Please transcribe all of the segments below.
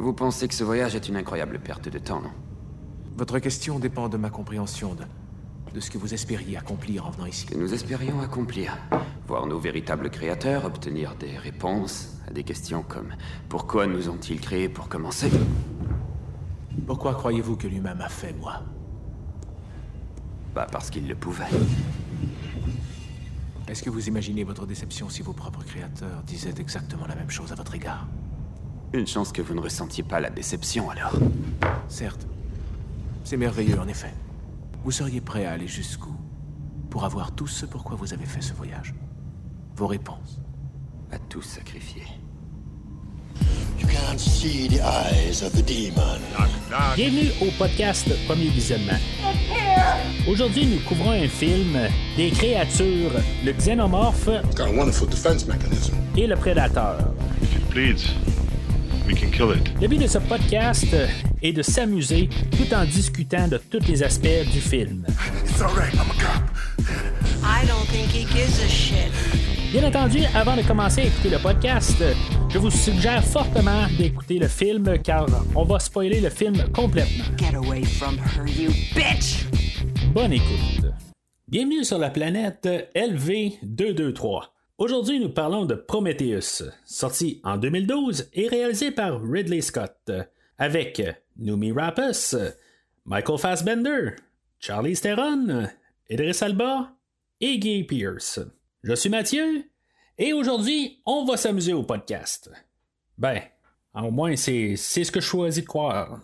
Vous pensez que ce voyage est une incroyable perte de temps, non Votre question dépend de ma compréhension de, de ce que vous espériez accomplir en venant ici. Que nous espérions accomplir. Voir nos véritables créateurs, obtenir des réponses à des questions comme pourquoi nous ont-ils créés pour commencer? Pourquoi croyez-vous que l'humain m'a fait, moi? Pas parce qu'il le pouvait. Est-ce que vous imaginez votre déception si vos propres créateurs disaient exactement la même chose à votre égard? Une chance que vous ne ressentiez pas la déception alors. Certes. C'est merveilleux, en effet. Vous seriez prêt à aller jusqu'où Pour avoir tout ce pourquoi vous avez fait ce voyage? Vos réponses? À tout sacrifier. You can't see the eyes of the demon. Bienvenue au podcast Premier Visionnement. Aujourd'hui, nous couvrons un film des créatures, le xénomorphe Got a wonderful defense mechanism. et le prédateur. If it bleeds, we can kill it. Le but de ce podcast est de s'amuser tout en discutant de tous les aspects du film. It's all right, I'm a cop. I don't think he gives a shit. Bien entendu, avant de commencer à écouter le podcast, je vous suggère fortement d'écouter le film car on va spoiler le film complètement. Get away from her, you bitch! Bonne écoute. Bienvenue sur la planète LV223. Aujourd'hui, nous parlons de Prometheus, sorti en 2012 et réalisé par Ridley Scott, avec Noomi Rapace, Michael Fassbender, Charlie Theron, Idris Alba et Guy Pierce. Je suis Mathieu et aujourd'hui, on va s'amuser au podcast. Ben, au moins, c'est ce que je choisis de croire.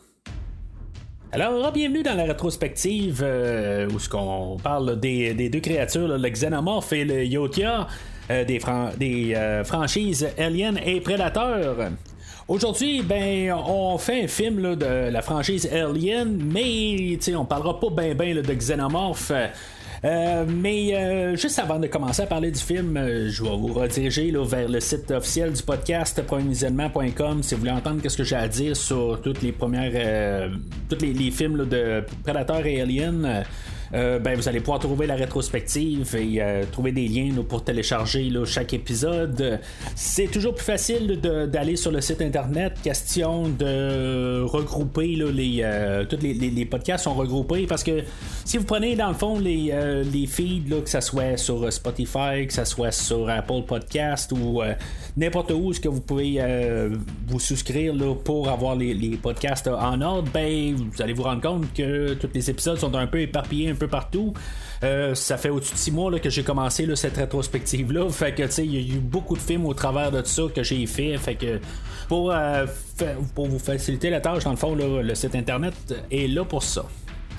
Alors, bienvenue dans la rétrospective euh, où ce qu'on parle des, des deux créatures, le Xenomorph et le Yotia, des, fran- des euh, franchises Alien et Predator. Aujourd'hui, ben, on fait un film de la franchise Alien, mais on parlera pas ben ben là, de Xenomorph. Euh, mais euh, juste avant de commencer à parler du film, euh, je vais vous rediriger vers le site officiel du podcast premiervisionnement.com si vous voulez entendre ce que j'ai à dire sur toutes les premières euh, tous les, les films de Predator et Alien. Euh, ben, vous allez pouvoir trouver la rétrospective et euh, trouver des liens pour télécharger chaque épisode. C'est toujours plus facile d'aller sur le site internet. Question de regrouper là, les, euh, tous les, podcasts sont regroupés parce que si vous prenez dans le fond les, les feeds, que ce soit sur Spotify, que ce soit sur Apple Podcast ou n'importe où, ce que vous pouvez vous souscrire pour avoir les, podcasts en ordre, ben vous allez vous rendre compte que tous les épisodes sont un peu éparpillés un peu partout. Euh, ça fait au-dessus de six mois là, que j'ai commencé cette rétrospective-là. Fait que, tu sais, il y a eu beaucoup de films au travers de ça que j'ai fait. Fait que, pour, euh, pour vous faciliter la tâche, dans le fond, le site internet est là pour ça.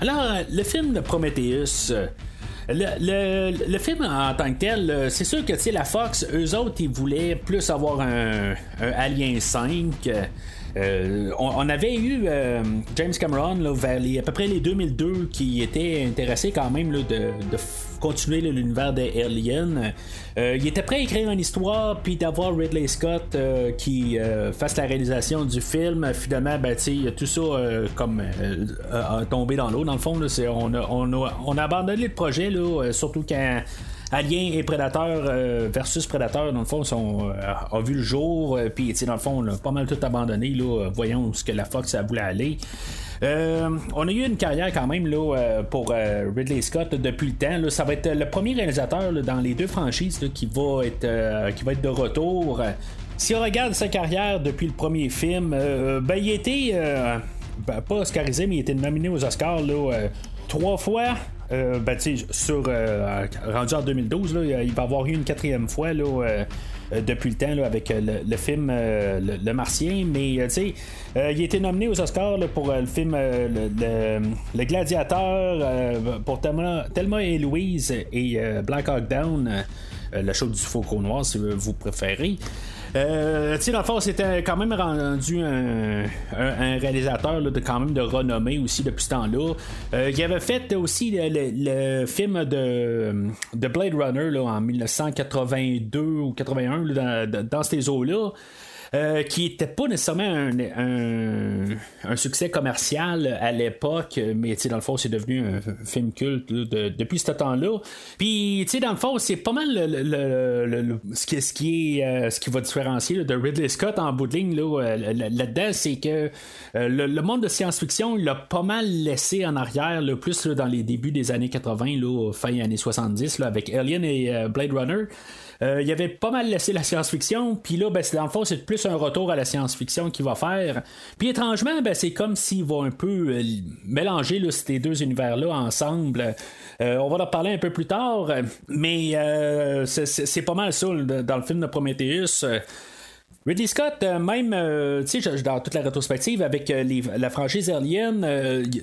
Alors, euh, le film de Prometheus. le, le- film en tant que tel, c'est sûr que la Fox, eux autres, ils voulaient plus avoir un Alien 5. Euh, on, avait eu euh, James Cameron vers les- à peu près les 2002 qui était intéressé quand même de, continuer l'univers des Aliens. Euh, il était prêt à écrire une histoire puis d'avoir Ridley Scott qui fasse la réalisation du film. Finalement, ben, tout ça comme a- tombé dans l'eau dans le fond. On, a, on, a, on a abandonné le projet, surtout quand Alien et Predator euh, versus Predator, dans le fond, sont, euh, a vu le jour. euh, Puis, dans le fond, on a pas mal tout abandonné. Là, euh, voyons ce que la Fox ça voulait aller. On a eu une carrière quand même là, pour Ridley Scott depuis le temps. là. Ça va être le premier réalisateur là, dans les deux franchises là, qui, va être, qui va être de retour. Si on regarde sa carrière depuis le premier film, ben, il euh, ben, pas oscarisé, mais il été nominé aux Oscars là, trois fois. Euh, ben, sur euh, rendu en 2012, là, il va avoir eu une quatrième fois là, euh, depuis le temps là, avec euh, le, film le, Martien. Mais tu sais, il a été nominé aux Oscars pour le film le, Gladiateur, pour Thelma, et Louise et Black Hawk Down, le show du Faucon Noir si vous préférez. Euh, tu sais, quand même rendu un, réalisateur de quand même de renommée aussi depuis ce temps-là. Euh, il avait fait aussi le, film de, de Blade Runner là, en 1982 ou 81 là, dans, dans ces eaux-là. Euh, qui était pas nécessairement un, succès commercial à l'époque, mais dans le fond, c'est devenu un film culte depuis ce temps-là. Puis, dans le fond, c'est pas mal le, le- le- le- ce, qui, est, euh, ce qui va différencier de Ridley Scott en bout de ligne euh, là- là-dedans, c'est que euh, le, le monde de science-fiction, il l'a pas mal laissé en arrière, là, plus dans les débuts des années 80, là, fin années 70, là, avec Alien et euh, Blade Runner. Euh, il avait pas mal laissé la science-fiction, puis là, ben, dans le fond, c'est plus un retour à la science-fiction qu'il va faire. Puis étrangement, ben, c'est comme s'il va un peu euh, mélanger là, ces deux univers-là ensemble. Euh, on va en parler un peu plus tard, mais euh, c'est- pas mal ça dans le film de Prometheus. Ridley Scott, même, dans toute la rétrospective avec la franchise Alien,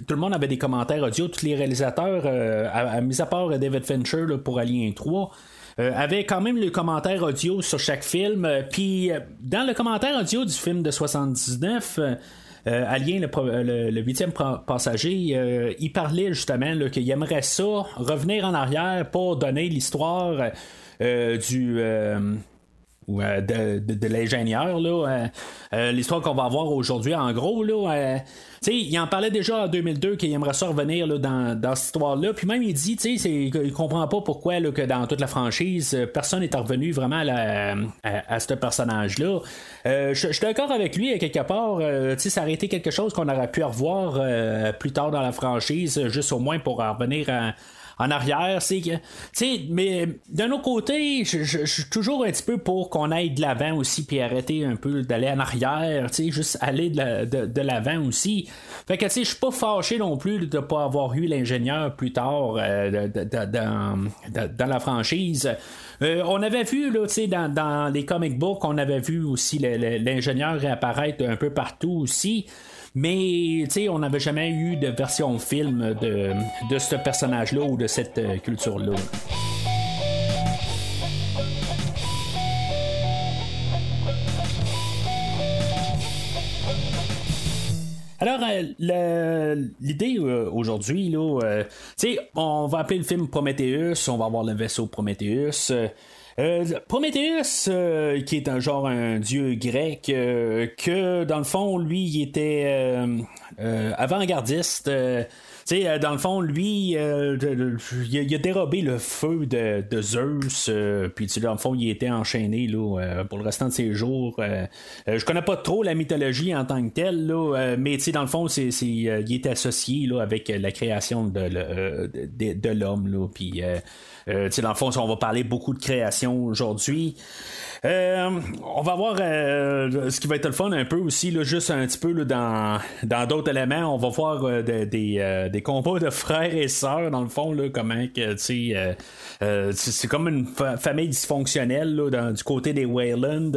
tout le monde avait des commentaires audio, tous les réalisateurs, à, mis à part David Fincher pour Alien 3, euh, avaient quand même le commentaire audio sur chaque film. Euh, Puis, euh, dans le commentaire audio du film de 79, euh, euh, Alien, le, huitième passager, euh, il parlait justement qu'il aimerait ça revenir en arrière pour donner l'histoire du. Euh, de, de- de l'ingénieur là euh, euh, l'histoire qu'on va avoir aujourd'hui en gros là euh, il en parlait déjà en 2002 qu'il aimerait ça revenir là, dans, dans cette histoire là puis même il dit tu sais c'est- il comprend pas pourquoi là, que dans toute la franchise personne n'est revenu vraiment à, à, ce personnage là je suis d'accord avec lui quelque part ça aurait été quelque chose qu'on aurait pu revoir plus tard dans la franchise juste au moins pour en revenir à en arrière. C'est que, mais d'un autre côté, je, suis toujours un petit peu pour qu'on aille de l'avant aussi, puis arrêter un peu d'aller en arrière, tu juste aller de, la- de- de l'avant aussi. Fait que, tu sais, je suis pas fâché non plus de pas avoir eu l'ingénieur plus tard euh, dans, dans la franchise. Euh, on avait vu, là, tu sais, dans, dans les comic books, on avait vu aussi l'ingénieur réapparaître un peu partout aussi. Mais, tu sais, on n'avait jamais eu de version film de, ce personnage-là ou de cette euh, culture-là. Alors, euh, l'idée euh, aujourd'hui, là, euh, on va appeler le film Prometheus, on va avoir le vaisseau Prometheus. Euh, Prometheus, euh, qui est un genre un dieu grec, euh, que dans le fond, lui, il était avant-gardiste. tu sais, dans le fond, lui, il, a, dérobé le feu de, Zeus, euh, puis tu sais, dans le fond, il était enchaîné là, pour le restant de ses jours. Je connais pas trop la mythologie en tant que telle, là, mais tu sais, dans le fond, c'est, il est associé là, avec la création de l'homme, là, puis euh, dans le fond, on va parler beaucoup de création aujourd'hui. Euh, on va voir euh, ce qui va être le fun un peu aussi, là, juste un petit peu là, dans, dans d'autres éléments. On va voir euh, de- des, euh, des combats de frères et sœurs, dans le fond, là, comment que, c'est comme une fa- famille dysfonctionnelle là, dans- du côté des Wayland.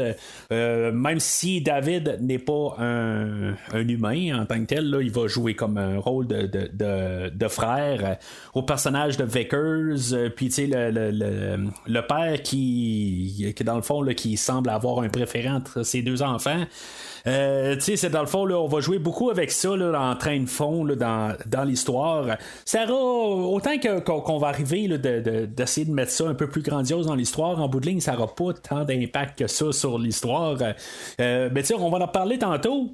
Même si David n'est pas un, un humain en tant que tel, il va jouer comme un rôle de, de, de, frère au personnage de Vickers. Puis, tu sais, le, le, le, le père qui, qui, dans le fond, là, qui semble avoir un préféré entre ses deux enfants. Euh, tu sais, c'est dans le fond, là, on va jouer beaucoup avec ça là, en train de fond dans, dans l'histoire. Aura, autant que- qu'on va arriver là, de- de- d'essayer de, mettre ça un peu plus grandiose dans l'histoire, en bout de ligne, ça n'aura pas tant d'impact que ça sur l'histoire. Euh, mais tu sais, on va en parler tantôt.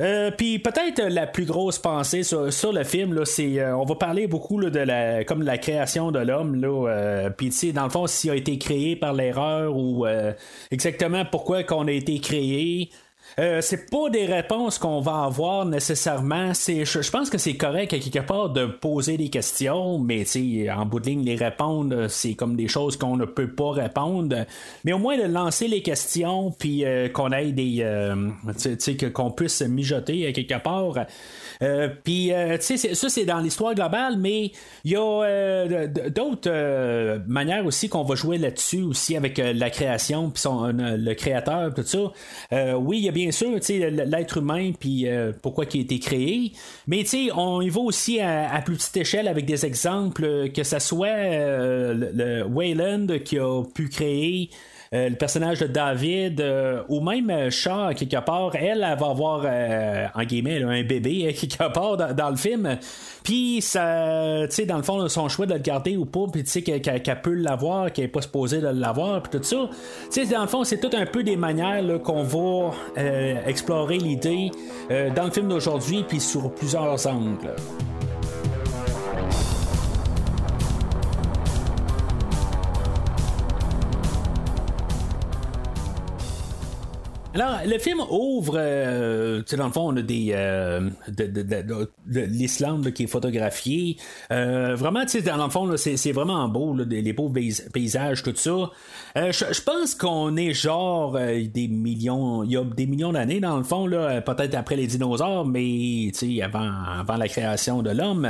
Euh, Puis peut-être la plus grosse pensée sur, sur le film, là, c'est euh, on va parler beaucoup de la comme la création de l'homme. Là, euh, puis tu sais, dans le fond, s'il a été créé par l'erreur ou euh, exactement pourquoi qu'on a été créé. Euh, c'est pas des réponses qu'on va avoir nécessairement. C'est, je, pense que c'est correct à quelque part de poser des questions, mais en bout de ligne, les répondre, c'est comme des choses qu'on ne peut pas répondre. Mais au moins de lancer les questions, puis euh, qu'on ait des, euh, qu'on puisse mijoter à quelque part. Euh, puis, euh, tu sais, ça, c'est dans l'histoire globale, mais il y a euh, d'autres manières aussi qu'on va jouer là-dessus aussi avec la création, puis le créateur, tout ça. Oui, il y a bien sûr, tu sais, l'être humain, puis pourquoi il a été créé, mais tu sais, on y va aussi à, plus petite échelle avec des exemples, que ça soit le, le Wayland qui a pu créer le personnage de David, euh, ou même euh, Shaw, quelque part, elle, elle va avoir, en guillemets, un bébé, quelque part, dans, le film. Puis, ça, tu sais, dans le fond, son choix de le garder ou pas, puis tu sais, qu'elle, qu'elle peut l'avoir, qu'elle n'est pas supposée de l'avoir, puis tout ça. Tu sais, dans le fond, c'est tout un peu des manières qu'on va explorer l'idée dans le film d'aujourd'hui, puis sur plusieurs angles. Alors, le film ouvre, euh, tu sais, dans le fond, on a des. Euh, de, de, de, l'Islande qui est photographié. Euh, vraiment, tu sais, dans le fond, c'est, vraiment beau, là, les beaux paysages, tout ça. Je pense qu'on est genre des millions. Il y a des millions d'années, dans le fond, là, peut-être après les dinosaures, mais, tu sais, avant, avant la création de l'homme.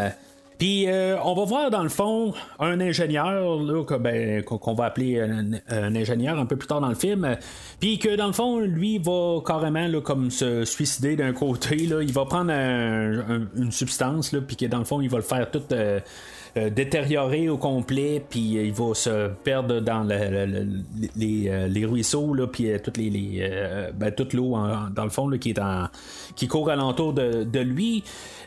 Puis euh, on va voir dans le fond un ingénieur là, ben, qu'on va appeler un, ingénieur un peu plus tard dans le film. Puis que dans le fond, lui va carrément là, comme se suicider d'un côté. Là, il va prendre une substance, puis que dans le fond, il va le faire tout. Euh, euh, détérioré au complet, puis il va se perdre dans les, ruisseaux, puis ben, toute l'eau dans le fond qui est qui court alentour de, lui.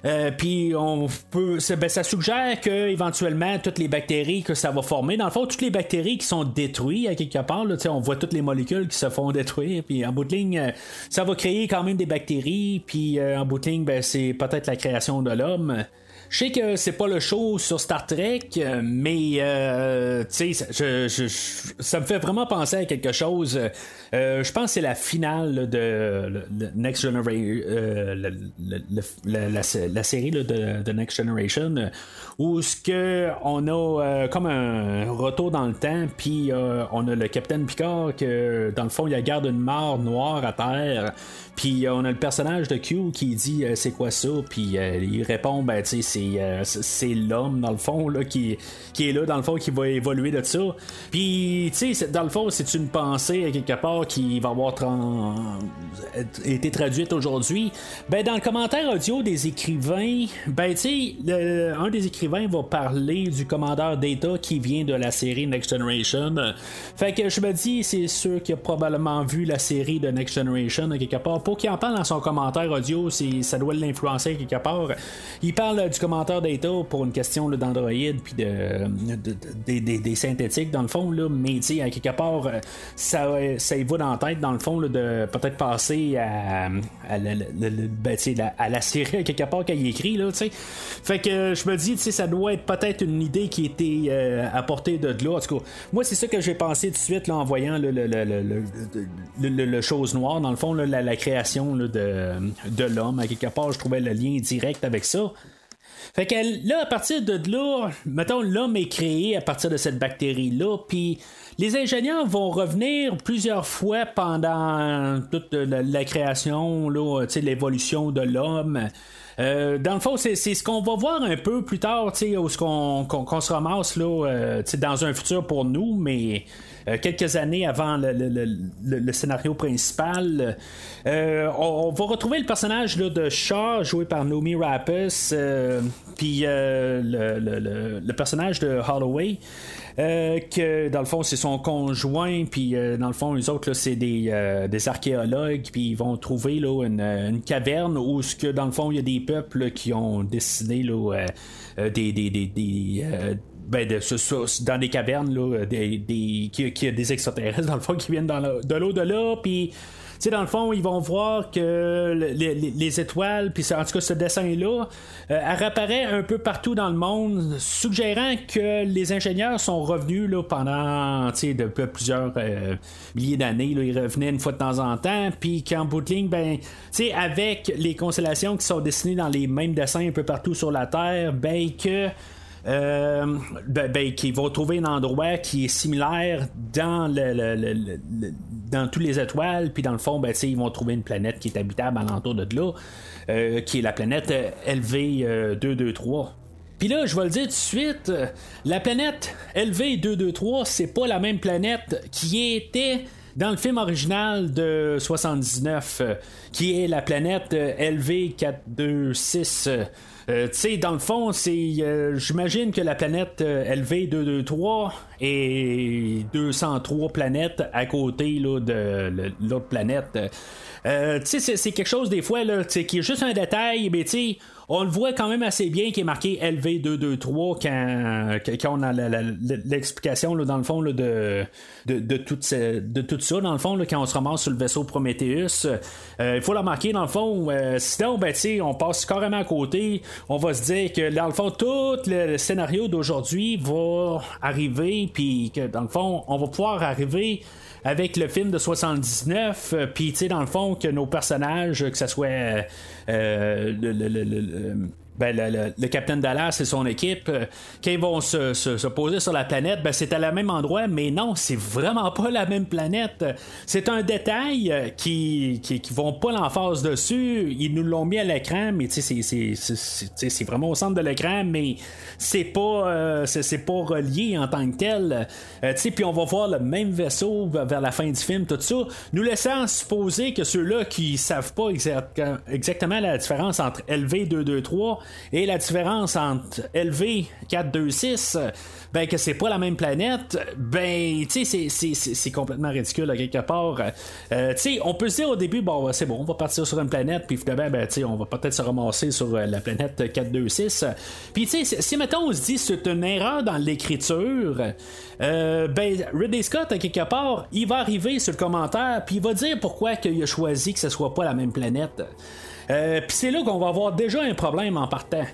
Euh, puis on peut, ben, ça suggère que éventuellement toutes les bactéries que ça va former, dans le fond, toutes les bactéries qui sont détruites à quelque part, on voit toutes les molécules qui se font détruire, puis en bout de ligne, euh, ça va créer quand même des bactéries, puis euh, en bout de ligne, ben, c'est peut-être la création de l'homme. Je sais que c'est pas le show sur Star Trek, mais euh, tu sais, je, ça me fait vraiment penser à quelque chose. Euh, je pense que c'est la finale de Next Generation, euh, la, série de, Next Generation, où ce que on a comme un retour dans le temps, puis on a le Capitaine Picard que dans le fond il garde une mort noire à terre. Puis on a le personnage de Q qui dit c'est quoi ça, puis il répond ben tu sais euh, c'est l'homme, dans le fond, là, qui, qui est là, dans le fond, qui va évoluer de ça. Puis, tu sais, dans le fond, c'est une pensée, quelque part, qui va avoir été traduite aujourd'hui. Ben, dans le commentaire audio des écrivains, ben, tu sais, un des écrivains va parler du commandeur Data qui vient de la série Next Generation. Fait que je me dis, c'est sûr qu'il a probablement vu la série de Next Generation, quelque part. Pour qu'il en parle dans son commentaire audio, ça doit l'influencer quelque part. Il parle du commentaire Data pour une question d'Android puis de, des synthétiques dans le fond, là, mais à quelque part, euh, ça, ça y va dans la tête dans le fond de peut-être passer à, la, ben, à série quelque part qu'il écrit. Là, fait que je me dis, ça doit être peut-être une idée qui était euh, apportée de là. Moi, c'est ça que j'ai pensé tout de suite là, en voyant le, chose noire, dans le fond, la, création de, l'homme. À quelque part, je trouvais le lien direct avec ça. Fait que là, à partir de là, mettons, l'homme est créé à partir de cette bactérie-là, puis les ingénieurs vont revenir plusieurs fois pendant toute la, création, là, l'évolution de l'homme. Euh, dans le fond, c'est, ce qu'on va voir un peu plus tard, où ce qu'on, se ramasse là, euh, dans un futur pour nous, mais euh, quelques années avant le, scénario principal. Euh, on, va retrouver le personnage de Shaw, joué par Nomi Rappus, euh, puis le, personnage de Holloway. Que dans le fond c'est son conjoint puis dans le fond les autres c'est des, archéologues puis ils vont trouver là, une, caverne où ce que dans le fond il y a des peuples qui ont dessiné là, des, des, des ben de, dans des cavernes là, des, des, qui, a des extraterrestres dans le fond qui viennent dans l'eau de là puis sais dans le fond ils vont voir que les, étoiles puis en tout cas ce dessin là euh, réapparaît un peu partout dans le monde suggérant que les ingénieurs sont revenus là, pendant plusieurs euh, milliers d'années ils revenaient une fois de temps en temps puis qu'en bout de ligne ben avec les constellations qui sont dessinées dans les mêmes dessins un peu partout sur la Terre ben que euh, ben, ben, qui vont trouver un endroit qui est similaire dans le, dans toutes les étoiles, puis dans le fond, ben, ils vont trouver une planète qui est habitable alentour de là, euh, qui est la planète LV223. Puis là, je vais le dire tout de suite, la planète LV223, c'est pas la même planète qui était dans le film original de 79, qui est la planète LV426. Euh, tu sais, dans le fond, c'est. euh, J'imagine que la planète euh, LV223 est 203 planètes à côté là, de l'autre planète. Euh, tu sais, c'est- quelque chose des fois là, qui est juste un détail, mais tu sais, on le voit quand même assez bien qui est marqué LV223 quand, quand- on a l'explication dans le fond de, de, tout, ça, dans le fond, là, quand on se ramasse sur le vaisseau Prometheus. Euh, il faut la marquer dans le fond. euh, sinon, ben, on passe carrément à côté. On va se dire que dans le fond, tout le scénario d'aujourd'hui va arriver, puis que dans le fond, on va pouvoir arriver avec le film de 79, euh, puis tu sais, dans le fond, que nos personnages, que ce soit euh, euh, le, le- le- le- le- ben, le, le- le Capitaine Dallas et son équipe, euh, quand ils vont se, se- se poser sur la planète, ben, c'est à la même endroit, mais non, c'est vraiment pas la même planète. C'est un détail euh, qui, qui, qui vont pas l'emphase dessus. Ils nous l'ont mis à l'écran, mais c'est- vraiment au centre de l'écran, mais c'est pas, euh, c'est pas relié en tant que tel. Euh, puis on va voir le même vaisseau vers la fin du film, tout ça, nous laissant supposer que ceux-là qui savent pas exact- exactement la différence entre LV223 et la différence entre LV426, ben que c'est pas la même planète, ben tu sais, c'est- complètement ridicule à quelque part. Euh, tu sais, on peut se dire au début, bon, c'est bon, on va partir sur une planète, puis finalement, ben, tu sais, on va peut-être se ramasser sur euh, la planète 426. Puis tu sais, si- si mettons on se dit c'est une erreur dans l'écriture, euh, ben Ridley Scott à quelque part, il va arriver sur le commentaire, puis il va dire pourquoi qu'il a choisi que ce soit pas la même planète. Euh, puis c'est là qu'on va avoir déjà un problème en partant.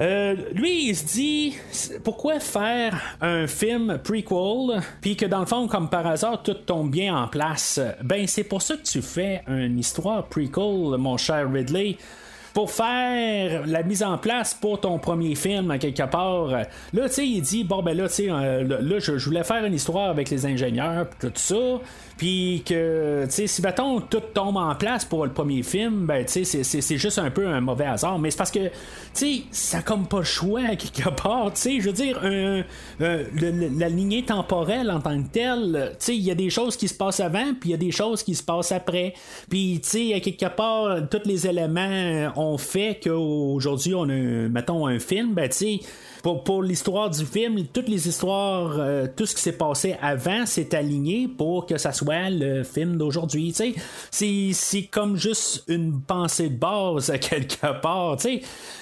Euh, lui, il se dit pourquoi faire un film prequel, puis que dans le fond, comme par hasard, tout tombe bien en place? Ben, c'est pour ça que tu fais une histoire prequel, mon cher Ridley. Pour faire la mise en place pour ton premier film, quelque part. Là, tu sais, il dit bon, ben là, tu sais, euh, là, je, je voulais faire une histoire avec les ingénieurs, tout ça. Puis que, tu sais, si mettons tout tombe en place pour le premier film, ben, tu sais, c'est- c'est c'est juste un peu un mauvais hasard. Mais c'est parce que, tu sais, ça comme pas le choix à quelque part. Tu sais, je veux dire, un- la lignée temporelle en tant que telle, tu sais, il y a des choses qui se passent avant, puis il y a des choses qui se passent après. Puis, tu sais, à quelque part, tous les éléments ont fait qu'aujourd'hui, on a, mettons, un film, ben, tu sais, pour, pour l'histoire du film, toutes les histoires, euh, tout ce qui s'est passé avant s'est aligné pour que ça soit le film d'aujourd'hui. C'est, comme juste une pensée de base à quelque part.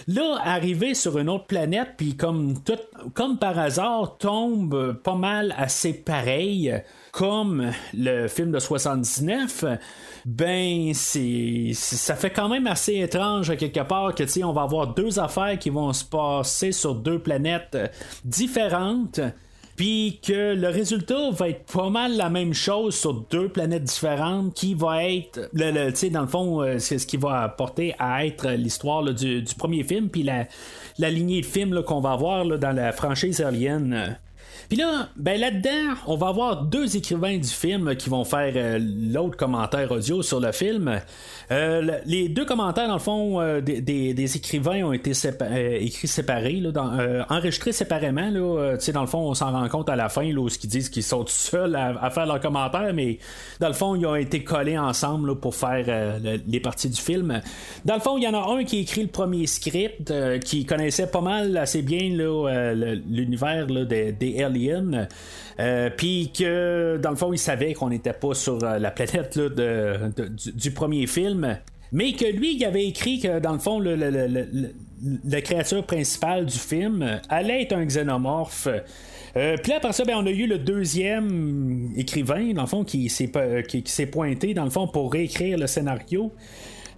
Là, arriver sur une autre planète, puis comme tout, comme par hasard, tombe pas mal assez pareil comme le film de 79, ben ça fait quand même assez étrange à quelque part que on va avoir deux affaires qui vont se passer sur deux planètes différentes. Puis que le résultat va être pas mal la même chose sur deux planètes différentes, qui va être, le, le- tu sais, dans le fond, euh, c'est ce qui va apporter à être l'histoire du, du premier film, puis la, la lignée de films qu'on va avoir dans la franchise Alien. Puis là, ben là-dedans, on va avoir deux écrivains du film qui vont faire euh, l'autre commentaire audio sur le film. Euh, le- les deux commentaires, dans le fond, euh, des, écrivains ont été écrits séparés, enregistrés séparément. Dans le fond, on s'en rend compte à la fin, là, où qu'ils disent qu'ils sont seuls à, faire leurs commentaires, mais dans le fond, ils ont été collés ensemble pour faire le- les parties du film. Dans le fond, il y en a un qui a écrit le premier script, qui connaissait pas mal assez bien l'univers des, des Euh, Puis que dans le fond, il savait qu'on n'était pas sur euh, la planète là, de- du, premier film. Mais que lui, il avait écrit que dans le fond, le, le- le- la créature principale du film allait être un xénomorphe. Euh, puis là, après ça, ben, on a eu le deuxième écrivain, dans le fond, qui s'est, qui s'est pointé, dans le fond, pour réécrire le scénario.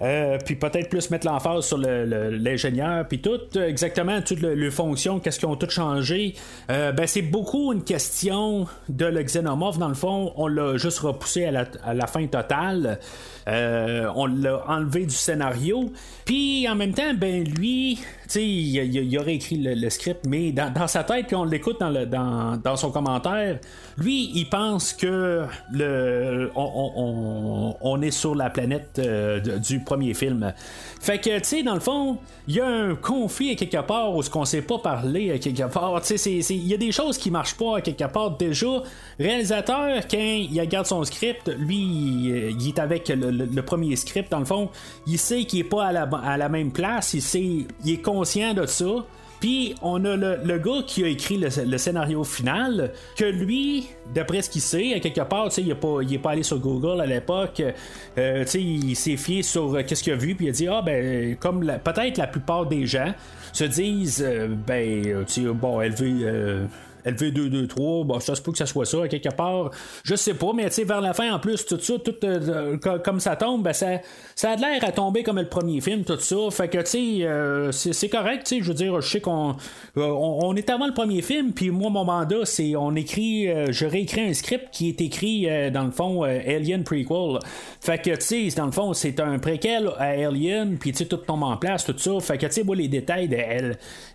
Euh, puis peut-être plus mettre l'emphase sur l'ingénieur, puis tout, euh, exactement, toutes le- les fonctions, qu'est-ce qu'ils ont tout changé. Euh, ben, c'est beaucoup une question de le xénomorphe, dans le fond, on l'a juste repoussé à la, à la fin totale. Euh, on l'a enlevé du scénario. Puis en même temps, ben lui, il, il- il aurait écrit le, script, mais dans, sa tête, quand on l'écoute dans, son commentaire, lui, il pense que on, est sur la planète euh, du premier film. Fait que, tu sais, dans le fond, il y a un conflit à quelque part où ce qu'on sait pas parler quelque part. Tu sais, il y a des choses qui marchent pas à quelque part. Déjà, réalisateur, quand il regarde son script, lui, il est avec le, premier script, dans le fond, il sait qu'il est pas à la, à la même place, il sait, il est conscient de ça. Puis on a le, gars qui a écrit le, scénario final, que lui, d'après ce qu'il sait, quelque part, il n'est pas, pas allé sur Google à l'époque, euh, il s'est fié sur euh, qu'est-ce qu'il a vu, puis il a dit Ah, ben, comme peut-être la plupart des gens se disent, euh, ben, bon, elle veut LV223, bon, ça se peut que ça soit ça, quelque part. Je sais pas, mais tu sais, vers la fin, en plus, tout ça, tout euh, comme ça tombe, ben, ça, ça a l'air à tomber comme le premier film, tout ça. Fait que, tu sais, euh, c'est correct, tu sais, je veux dire, je sais qu'on euh, on, est avant le premier film, puis moi, mon mandat, c'est on écrit, je réécris un script qui est écrit, dans le fond, Alien Prequel. Fait que, tu sais, dans le fond, c'est un préquel à Alien, puis tu sais, tout tombe en place, tout ça. Fait que, tu sais, les détails de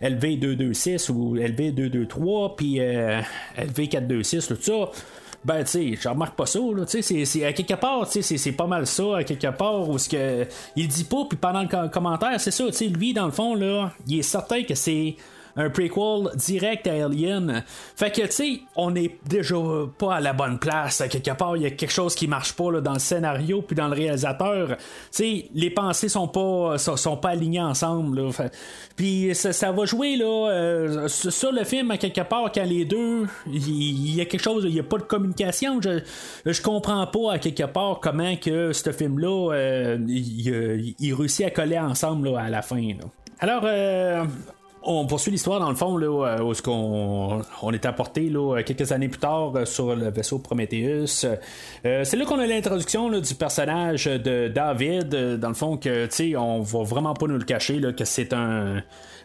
LV226 ou LV223, puis euh, LV426, tout ça. Ben tu sais je remarque pas ça là tu sais c'est à quelque part tu sais c'est pas mal ça à quelque part où ce que il dit pas puis pendant le commentaire c'est ça tu sais lui dans le fond là il est certain que c'est un prequel direct à Alien. Fait que, tu sais, on est déjà pas à la bonne place. À quelque part, il y a quelque chose qui marche pas là, dans le scénario puis dans le réalisateur. Tu sais, les pensées sont pas, sont, pas alignées ensemble. Puis ça, va jouer là, euh, sur le film, à quelque part, quand les deux, il y, a quelque chose, il y a pas de communication. Je, je comprends pas à quelque part comment que ce film-là, euh, il, réussit à coller ensemble à la fin. Alors, euh, on poursuit l'histoire dans le fond là, où est-ce qu'on on est apporté là, quelques années plus tard euh, sur le vaisseau Prometheus. Euh, c'est là qu'on a l'introduction du personnage de David, euh, dans le fond que tu sais on va vraiment pas nous le cacher là, que c'est un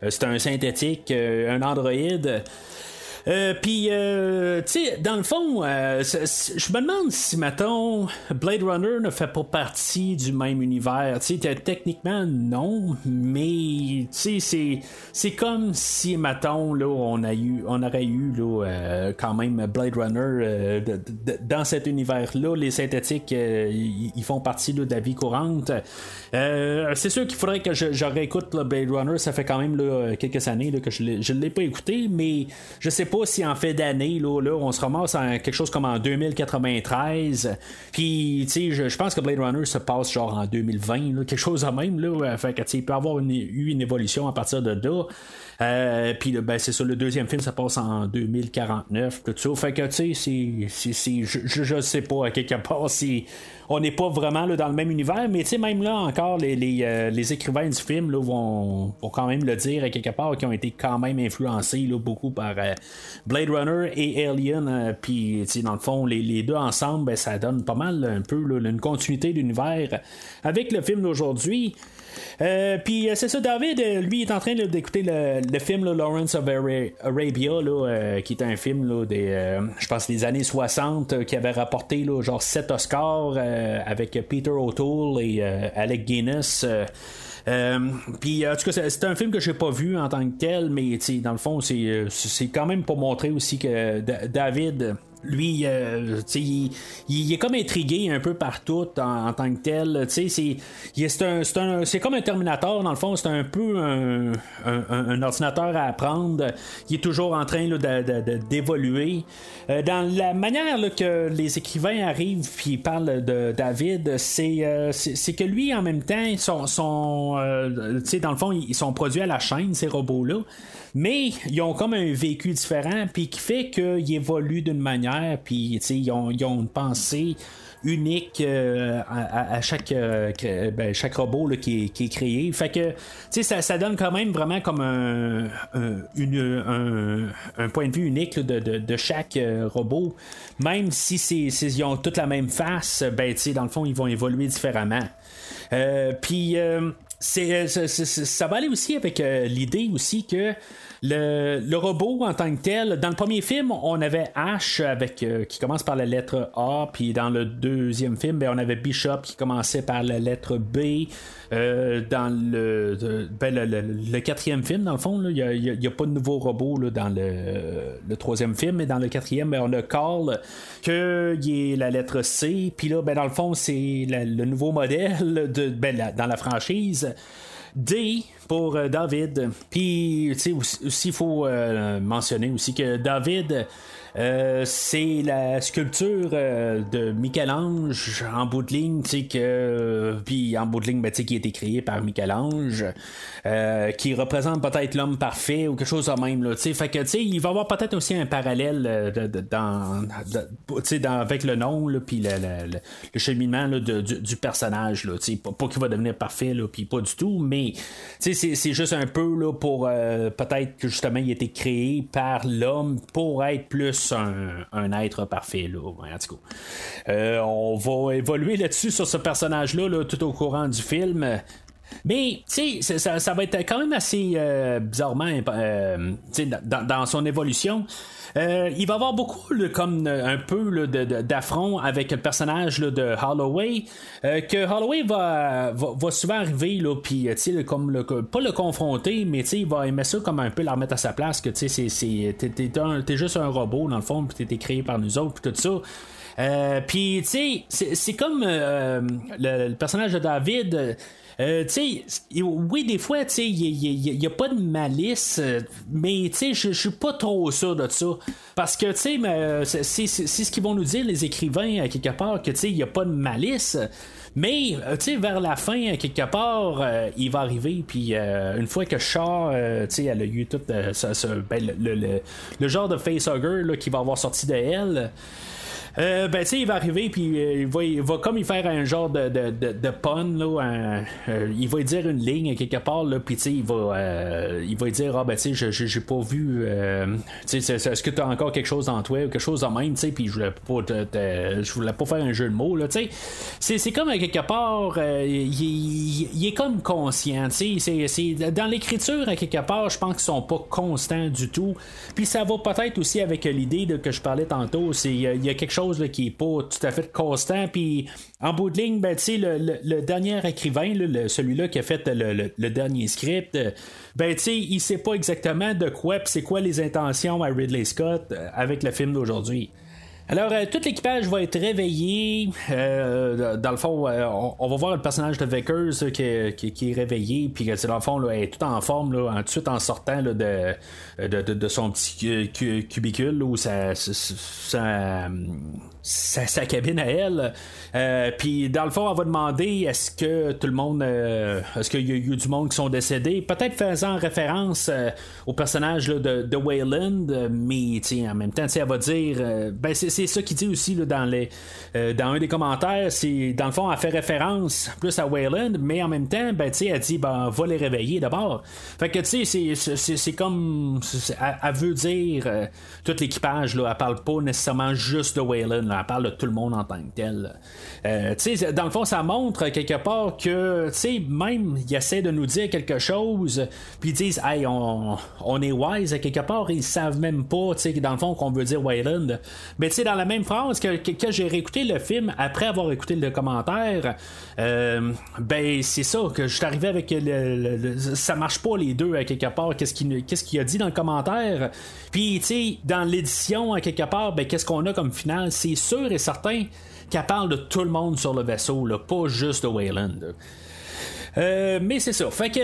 c'est un synthétique, un androïde. Euh, puis, euh, tu sais, dans le fond, euh, je me demande si, mettons, Blade Runner ne fait pas partie du même univers. Tu sais, techniquement, non, mais, tu sais, c'est comme si, mettons, là, on, a eu, on aurait eu, là, quand même, Blade Runner dans cet univers-là. Les synthétiques, ils font partie de la vie courante. c'est sûr qu'il faudrait que je, réécoute Blade Runner. Ça fait quand même quelques années que je ne l'ai pas écouté, mais je sais pas si en fait d'année, là, là, on se ramasse en quelque chose comme en 2093. Puis, tu sais, je, pense que Blade Runner se passe genre en 2020, quelque chose de même. Là, fait que, il peut avoir eu une évolution à partir de là. Euh, puis ben, c'est ça, le deuxième film, ça passe en 2049, tout ça. Fait que, tu sais, je, je sais pas à quelque part si on n'est pas vraiment là, dans le même univers, mais tu sais, même là encore, les, les, euh, écrivains du film là, vont, vont, quand même le dire à quelque part, qui ont été quand même influencés là, beaucoup par euh, Blade Runner et Alien. Puis, dans le fond, les, les, deux ensemble, ben, ça donne pas mal un peu une continuité d'univers avec le film d'aujourd'hui. Euh, puis c'est ça, David, lui, est en train d'écouter le, film Lawrence of Arabia, là, qui est un film des, je pense, des années 60, qui avait rapporté genre 7 Oscars avec Peter O'Toole et Alec Guinness. puis en tout cas, c'est un film que j'ai pas vu en tant que tel, mais dans le fond, c'est quand même pour montrer aussi que David lui, euh, il, il, est comme intrigué un peu partout en, en tant que tel. C'est comme un Terminator, dans le fond, c'est un peu un, un, ordinateur à apprendre. Il est toujours en train d'évoluer. Euh, dans la manière que les écrivains arrivent et parlent de David, euh, c'est que lui, en même temps, sont, sont dans le fond, ils sont produits à la chaîne, ces robots-là mais ils ont comme un vécu différent, puis qui fait qu'ils évoluent d'une manière, puis ils ont, ils ont une pensée unique euh, à, chaque, euh, ben, chaque robot qui, est, créé. Fait que ça, ça donne quand même vraiment comme un, un, point de vue unique de, de, chaque euh, robot. Même si c'est, ils ont toute la même face, ben, dans le fond, ils vont évoluer différemment. Puis c'est, ça va aller aussi avec l'idée aussi que le, robot en tant que tel, dans le premier film, on avait Ash avec qui commence par la lettre A, puis dans le deuxième film, ben, on avait Bishop qui commençait par la lettre B. dans ben, le, le, quatrième film, dans le fond, il n'y a, pas de nouveau robot là, dans le, troisième film, mais dans le quatrième, ben, on a Carl, qui est la lettre C, puis là, ben, dans le fond, c'est le nouveau modèle de, ben, dans la franchise. D pour euh, David. Puis, tu sais, aussi, il faut euh, mentionner aussi que David euh, c'est la sculpture euh, de Michel-Ange en bout de ligne, que, puis en bout de ligne, ben, qui a été créé par Michel-Ange, euh, qui représente peut-être l'homme parfait ou quelque chose de même. Là, fait que, il va y avoir peut-être aussi un parallèle dans, avec le nom, puis le, le, cheminement du, personnage. Là, pas, pas qu'il va devenir parfait, puis pas du tout, mais c'est juste un peu là, pour peut-être que justement il a été créé par l'homme pour être plus un, être parfait. Là. En tout cas, euh, on va évoluer là-dessus sur ce personnage-là tout au courant du film. Mais, tu sais, ça, va être quand même assez euh, bizarrement euh, dans, dans, son évolution. Euh, il va avoir beaucoup comme un peu d'affront avec le personnage de Holloway. Euh, que Holloway va, va, souvent arriver, puis comme le, pas le confronter, mais il va aimer ça comme un peu la remettre à sa place. Que t'es juste un robot dans le fond, puis t'es créé par nous autres, puis tout ça. Euh, puis, tu sais, c'est comme le, personnage de David. Euh, oui, des fois, il n'y a, pas de malice, euh, mais je suis pas trop sûr de ça. Parce que, tu sais, c'est ce qu'ils vont nous dire, les écrivains, à quelque part, que, il n'y a pas de malice. Mais, euh, tu sais, vers la fin, quelque part, il va arriver, puis une fois que Shaw, tu sais, elle a eu tout ben, le, genre de facehugger qui va avoir sorti de elle. Euh, ben, tu sais, il va arriver, puis euh, il, va, comme il faire un genre de, de, de, pun, là, euh, il va dire une ligne quelque part, là, puis tu sais, il va, il va dire, ah, ben, tu sais, j'ai pas vu, tu sais, est-ce que tu as encore quelque chose en toi, ou quelque chose en même, tu sais, puis je voulais pas, je voulais pas faire un jeu de mots, là, tu sais. C'est comme, quelque part, il, est comme conscient, tu sais, dans l'écriture, à quelque part, je pense qu'ils sont pas constants du tout, puis ça va peut-être aussi avec l'idée que je parlais tantôt, c'est il y, a quelque chose qui est pas tout à fait constant. Puis en bout de ligne, ben, le, le, dernier écrivain, celui-là qui a fait le, dernier script, euh, ben, il sait pas exactement de quoi, c'est quoi les intentions à Ridley Scott euh, avec le film d'aujourd'hui. Alors, euh, tout l'équipage va être réveillé. Euh, dans le fond, euh, on, va voir le personnage de Vickers qui, est réveillé, puis dans le fond, là, est tout en forme, tout de suite en sortant de, son petit cubicule, ou sa, sa, cabine à elle. puis dans le fond, on va demander est-ce que tout le monde, est-ce qu'il y a eu du monde qui sont décédés, peut-être faisant référence au personnage de, de Wayland, mais en même temps, elle va dire, ben c'est c'est ça qu'il dit aussi euh, dans un des commentaires. C'est dans le fond, elle fait référence plus à Wayland, mais en même temps, ben, elle dit ben, va les réveiller d'abord. Fait que tu sais, c'est comme. Elle, veut dire euh, tout l'équipage, elle parle pas nécessairement juste de Wayland, elle parle de tout le monde en tant que tel. Euh, dans le fond, ça montre quelque part que, tu sais, même, ils essaient de nous dire quelque chose, puis ils disent, hey, on, on est wise, à quelque part, ils savent même pas, tu sais, dans le fond, qu'on veut dire Wayland. Mais tu sais, dans la même phrase que, que, j'ai réécouté le film après avoir écouté le commentaire, euh, ben c'est ça que je suis arrivé avec le, ça marche pas les deux à quelque part. Qu'est-ce qu'il a dit dans le commentaire Puis tu sais dans l'édition à quelque part, ben qu'est-ce qu'on a comme final C'est sûr et certain qu'elle parle de tout le monde sur le vaisseau, là, pas juste de Wayland. Euh, mais c'est ça. Fait que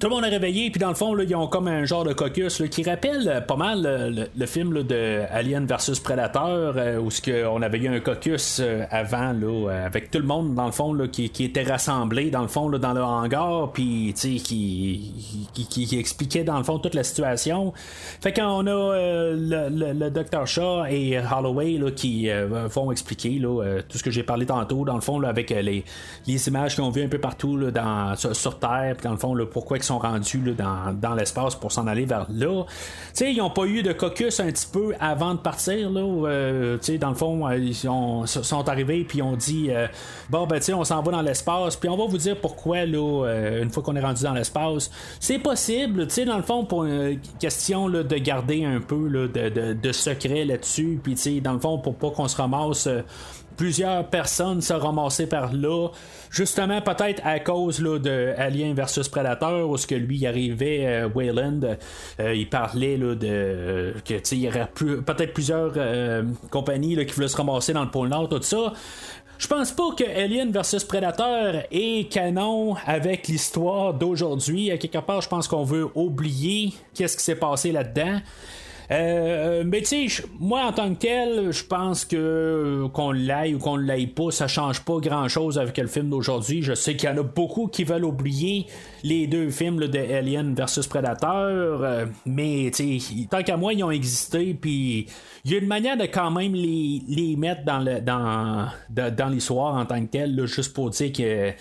tout le monde est réveillé, puis dans le fond, là, ils ont comme un genre de caucus qui rappelle euh, pas mal euh, le, film de Alien versus Predator, euh, où ce on avait eu un caucus avant, là, avec tout le monde, dans le fond, là, qui, était rassemblé, dans le fond, là, dans le hangar, puis qui, qui, qui, expliquait, dans le fond, toute la situation. Fait qu'on a le, le, Dr. Shaw et Holloway là, qui vont expliquer là, tout ce que j'ai parlé tantôt, dans le fond, là, avec les, les images ont vues un peu partout là, dans, sur, Terre, puis dans le fond, là, pourquoi sont rendus dans, l'espace pour s'en aller vers là. sais ils n'ont pas eu de caucus un petit peu avant de partir. Là, euh, dans le fond, euh, ils sont, arrivés puis ont dit Bon, ben, on s'en va dans l'espace, puis on va vous dire pourquoi, là, une fois qu'on est rendu dans l'espace. C'est possible, dans le fond, pour une question de garder un peu de, de, secret là-dessus, puis, dans le fond, pour pas qu'on se ramasse plusieurs personnes se ramassaient par là, justement peut-être à cause là, de Alien versus Predator, où ce que lui arrivait, euh, Wayland, euh, il parlait là, de que il y aurait peut-être plusieurs euh, compagnies qui voulaient se ramasser dans le pôle Nord, tout ça. Je pense pas que Alien versus Predator est canon avec l'histoire d'aujourd'hui. À quelque part, je pense qu'on veut oublier qu'est-ce qui s'est passé là-dedans. Euh, mais tu sais, moi en tant que tel, je pense que qu'on l'aille ou qu'on ne l'aille pas, ça change pas grand chose avec le film d'aujourd'hui. Je sais qu'il y en a beaucoup qui veulent oublier les deux films de Alien versus Predator, euh, mais tant qu'à moi, ils ont existé, puis il y a une manière de quand même les, les mettre dans le dans, dans l'histoire en tant que tel, juste pour dire que,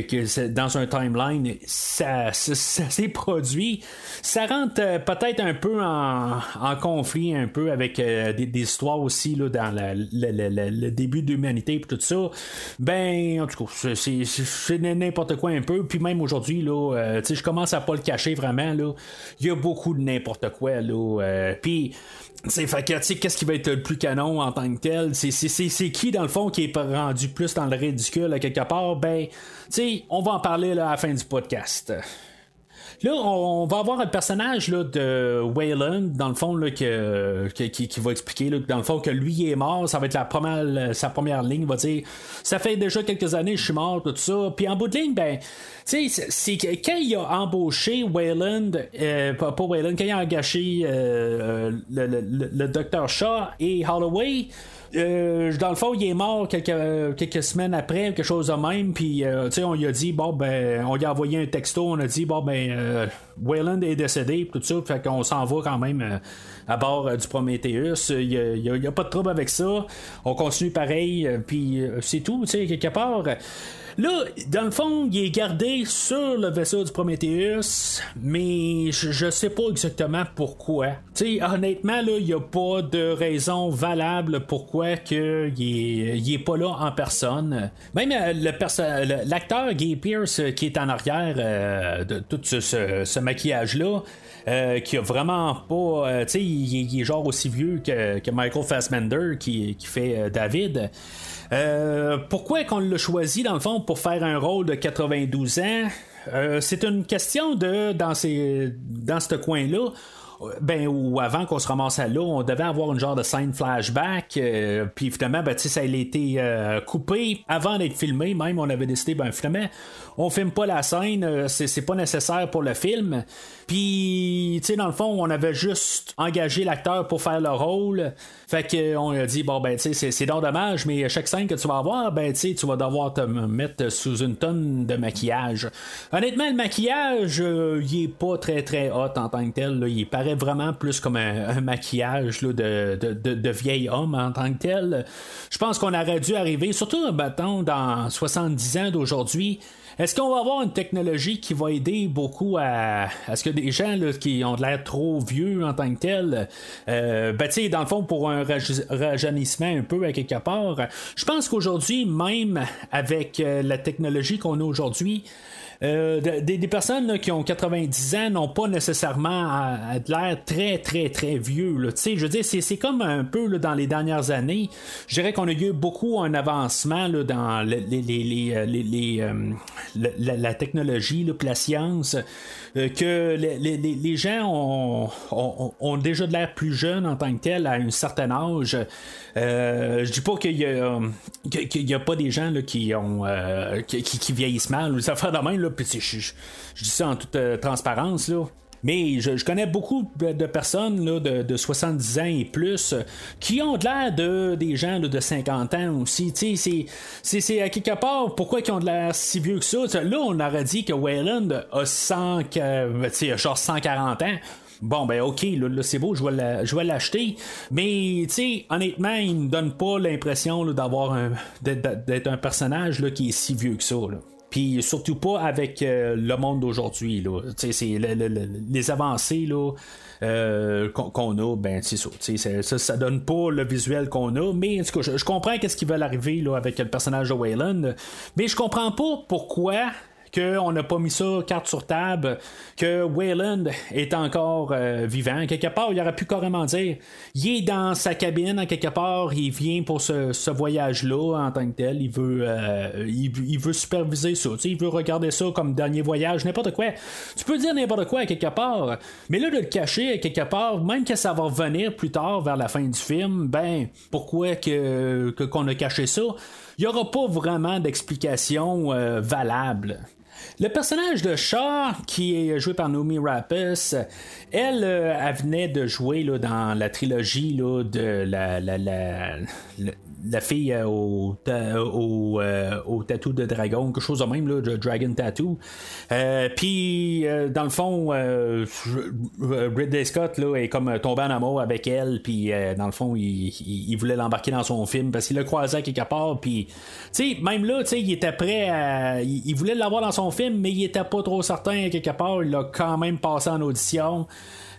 que, dans un timeline, ça, s'est produit. Ça rentre euh, peut-être un peu en, en, conflit un peu avec euh, des, histoires aussi là, dans le début de l'humanité et tout ça. Ben, en tout cas, c'est n'importe quoi un peu. Puis même aujourd'hui, là, euh, je commence à pas le cacher vraiment. Il y a beaucoup de n'importe quoi. Là, euh, puis, fait qu'est-ce qui va être le plus canon en tant que tel? C'est qui, dans le fond, qui est rendu plus dans le ridicule à quelque part? Ben, on va en parler à la fin du podcast. Là, on, va avoir un personnage là, de Wayland, dans le fond, là, qui, qui, va expliquer, là, dans le fond, que lui est mort. Ça va être la première, sa première ligne. Va dire Ça fait déjà quelques années que je suis mort, tout ça. Puis en bout de ligne, ben, tu sais, c'est quand il a embauché Wayland, euh, pas, Wayland, quand il a engagé euh, le, le, le, Dr. Shaw et Holloway. Euh, dans le fond, il est mort quelques, quelques semaines après, quelque chose de même. Puis, euh, tu sais, on lui a dit, bon, ben, on lui a envoyé un texto, on a dit, bon, ben, euh, Wayland est décédé, tout ça. Fait qu'on s'en va quand même à bord du Prometheus. Il n'y a, pas de trouble avec ça. On continue pareil, puis c'est tout, tu sais, quelque part. Là, dans le fond, il est gardé sur le vaisseau du Prometheus, mais je, sais pas exactement pourquoi. Honnêtement, là, il n'y a pas de raison valable pourquoi il est, pas là en personne. Même euh, l'acteur Guy Pierce euh, qui est en arrière euh, de tout ce, maquillage-là, qui a vraiment pas. il, est genre aussi vieux que, Michael Fassbender qui fait David. Euh, pourquoi qu'on l'a choisi dans le fond pour faire un rôle de 92 ans? Euh, C'est une question de dans ces dans ce coin-là ben ou avant qu'on se ramasse à l'eau, on devait avoir une genre de scène flashback. Euh, puis finalement, ben, ça a été coupé avant d'être filmé. Même on avait décidé, ben finalement, on filme pas la scène, c'est pas nécessaire pour le film. Puis, tu sais, dans le fond, on avait juste engagé l'acteur pour faire le rôle. Fait qu'on a dit, bon, ben, tu sais, c'est dommage, mais chaque scène que tu vas avoir, ben, tu sais, tu vas devoir te mettre sous une tonne de maquillage. Honnêtement, le maquillage, euh, il est pas très, très hot en tant que tel. Il paraît vraiment plus comme un, maquillage de, vieil homme en tant que tel. Je pense qu'on aurait dû arriver, surtout, bâton dans 70 ans d'aujourd'hui, est-ce qu'on va avoir une technologie qui va aider beaucoup à, ce que des gens qui ont l'air trop vieux en tant que tel, euh, ben, dans le fond, pour un rajeunissement un peu à quelque part, je pense qu'aujourd'hui, même avec euh, la technologie qu'on a aujourd'hui, euh, des, personnes qui ont 90 ans n'ont pas nécessairement de l'air très, très, très vieux. Je veux dire, c'est, comme un peu dans les dernières années. Je dirais qu'on a eu beaucoup un avancement dans les, la, technologie, la science. Euh, que les, gens ont, déjà de l'air plus jeunes en tant que tel à un certain âge. Euh, je dis pas qu'il y a, pas des gens là, qui ont euh, qui, vieillissent mal ou fait de même là, puis je, dis ça en toute transparence là. Mais je, connais beaucoup de personnes là, de, 70 ans et plus qui ont de l'air de des gens de 50 ans aussi. C'est à quelque part pourquoi ils ont de l'air si vieux que ça? Là, on aurait dit que Wayland a 100, genre 140 ans. Bon, ben ok, là, c'est beau, je vais l'acheter. Mais, tu sais, honnêtement, il me donne pas l'impression d'avoir d'être un personnage qui est si vieux que ça. puis surtout pas avec euh, le monde d'aujourd'hui. Là. C'est le- le- le- les avancées euh, qu'on, a, ben c'est ça, ça. Ça donne pas le visuel qu'on a, mais en tout cas, je, comprends qu'est-ce qui veulent arriver avec le personnage de Wayland, mais je comprends pas pourquoi qu'on n'a pas mis ça carte sur table, que Wayland est encore euh, vivant. Quelque part, il aurait pu carrément dire il est dans sa cabine, quelque part, il vient pour ce, voyage-là en tant que tel. Il veut, euh, superviser ça. Il veut regarder ça comme dernier voyage, n'importe quoi. Tu peux dire n'importe quoi quelque part, mais là, de le cacher quelque part, même que ça va revenir plus tard vers la fin du film, ben, pourquoi que, que- qu'on a caché ça? Il n'y aura pas vraiment d'explication euh, valable. Le personnage de Shaw, qui est joué par Naomi elle, euh, elle venait de jouer là, dans la trilogie là, de la, la, la- fille euh, au, au, euh, au tatou de dragon, quelque chose de même, là, de Dragon Tattoo. Euh, Puis, dans le fond, Ridley Scott là, est comme tombé en amour avec elle, puis dans le fond, il, il- voulait l'embarquer dans son film parce qu'il l'a croisé à quelque part, puis, tu sais, même là, tu sais, il était prêt à. Il, il voulait l'avoir dans son film, mais il était pas trop certain à quelque part, il l'a quand même passé en audition.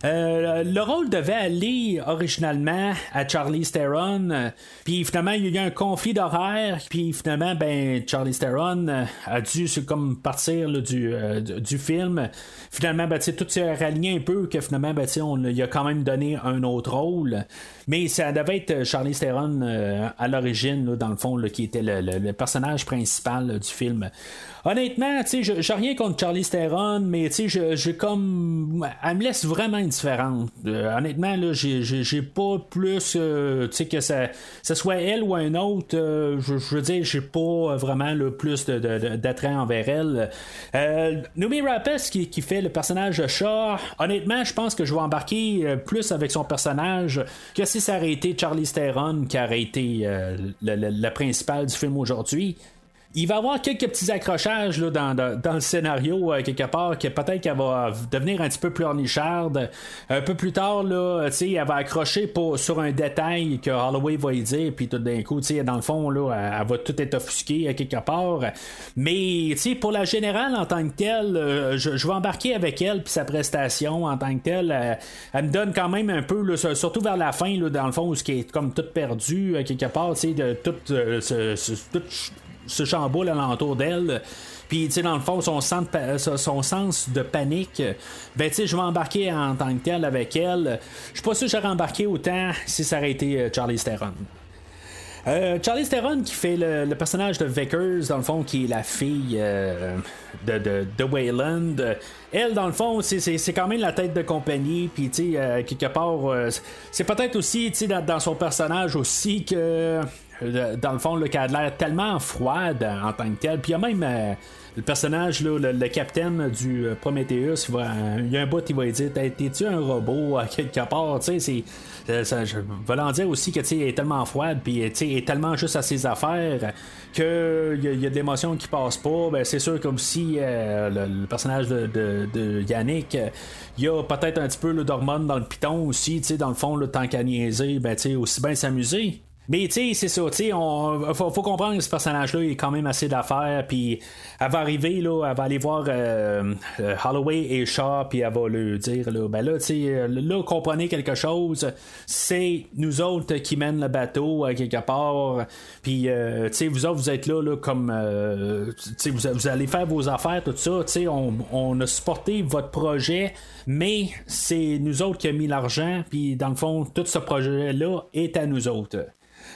Euh, le rôle devait aller originalement à Charlie Theron, euh, puis finalement il y a eu un conflit d'horaire, puis finalement ben Charlie Theron euh, a dû comme partir là, du, du, film. Finalement ben, tout s'est ralligné un peu que finalement ben, on lui a quand même donné un autre rôle, mais ça devait être Charlie Theron euh, à l'origine dans le fond qui était le, personnage principal du film. Honnêtement, tu sais, j'ai rien contre Charlie Theron, mais tu sais, j'ai comme. Elle me laisse vraiment indifférente. Euh, honnêtement, là, j'ai- pas plus. euh, tu sais, que ça, soit elle ou un autre. euh, je, veux dire, j'ai pas vraiment le plus d'attrait envers elle. Euh, Noomi Rapace, qui, fait le personnage de Shaw, honnêtement, je pense que je vais embarquer euh, plus avec son personnage que si ça aurait été Charlie Theron qui aurait été euh, le, le- le principal du film aujourd'hui. Il va y avoir quelques petits accrochages là, dans, dans- le scénario, euh, quelque part, que peut-être qu'elle va devenir un petit peu plus ornicharde. Un peu plus tard, là, elle va accrocher pour, sur un détail que Holloway va y dire, puis tout d'un coup, dans le fond, là, elle, va tout être offusquée à quelque part. Mais, pour la générale en tant que telle, euh, je, vais embarquer avec elle, puis sa prestation en tant que telle, euh, elle me donne quand même un peu, là, surtout vers la fin, là, dans le fond, où ce qui est comme tout perdu, à quelque part, de tout, euh, ce, ce- tout se chamboule alentour d'elle. Puis, tu sais, dans le fond, son sens, de, panique, ben, tu sais, je vais embarquer en tant que tel avec elle. Je suis pas sûr que j'aurais embarqué autant si ça aurait été euh, Charlie Theron. Euh, Charlie Theron qui fait le, personnage de Vickers, dans le fond, qui est la fille euh, de, de, Wayland. Elle, dans le fond, c'est- quand même la tête de compagnie. Puis, tu sais, quelque part, c'est peut-être aussi, tu sais, dans, son personnage aussi que, dans le fond, le qu'elle a l'air tellement froide en tant que tel. Puis, il y a même. euh, le personnage, là, le, le capitaine du euh, Prometheus, il, va- il y a un bout, il va lui dire T'es- T'es-tu un robot à quelque part? Tu sais, c'est. je vais l'en dire aussi que elle est tellement froide, puis elle est tellement juste à ses affaires qu'il y, a- il de l'émotion qui passe pas. Ben, c'est sûr, comme si euh, le, le personnage de, de- de Yannick, euh, il y a peut-être un petit peu là, d'hormones dans le piton aussi, tu sais, dans le fond, le tant qu'à niaiser, ben, tu sais, aussi bien s'amuser. Mais tu sais, c'est ça, tu sais, on faut, faut comprendre que ce personnage-là est quand même assez d'affaires, puis elle va arriver là, elle va aller voir euh, euh, Holloway et Shaw, puis elle va lui dire là, ben là, tu sais, euh, là, comprenez quelque chose, c'est nous autres qui mènent le bateau quelque part, puis euh, tu sais, vous autres vous êtes là, là comme, euh, tu sais, vous, vous allez faire vos affaires, tout ça, tu sais, on, on a supporté votre projet, mais c'est nous autres qui a mis l'argent, puis dans le fond, tout ce projet-là est à nous autres.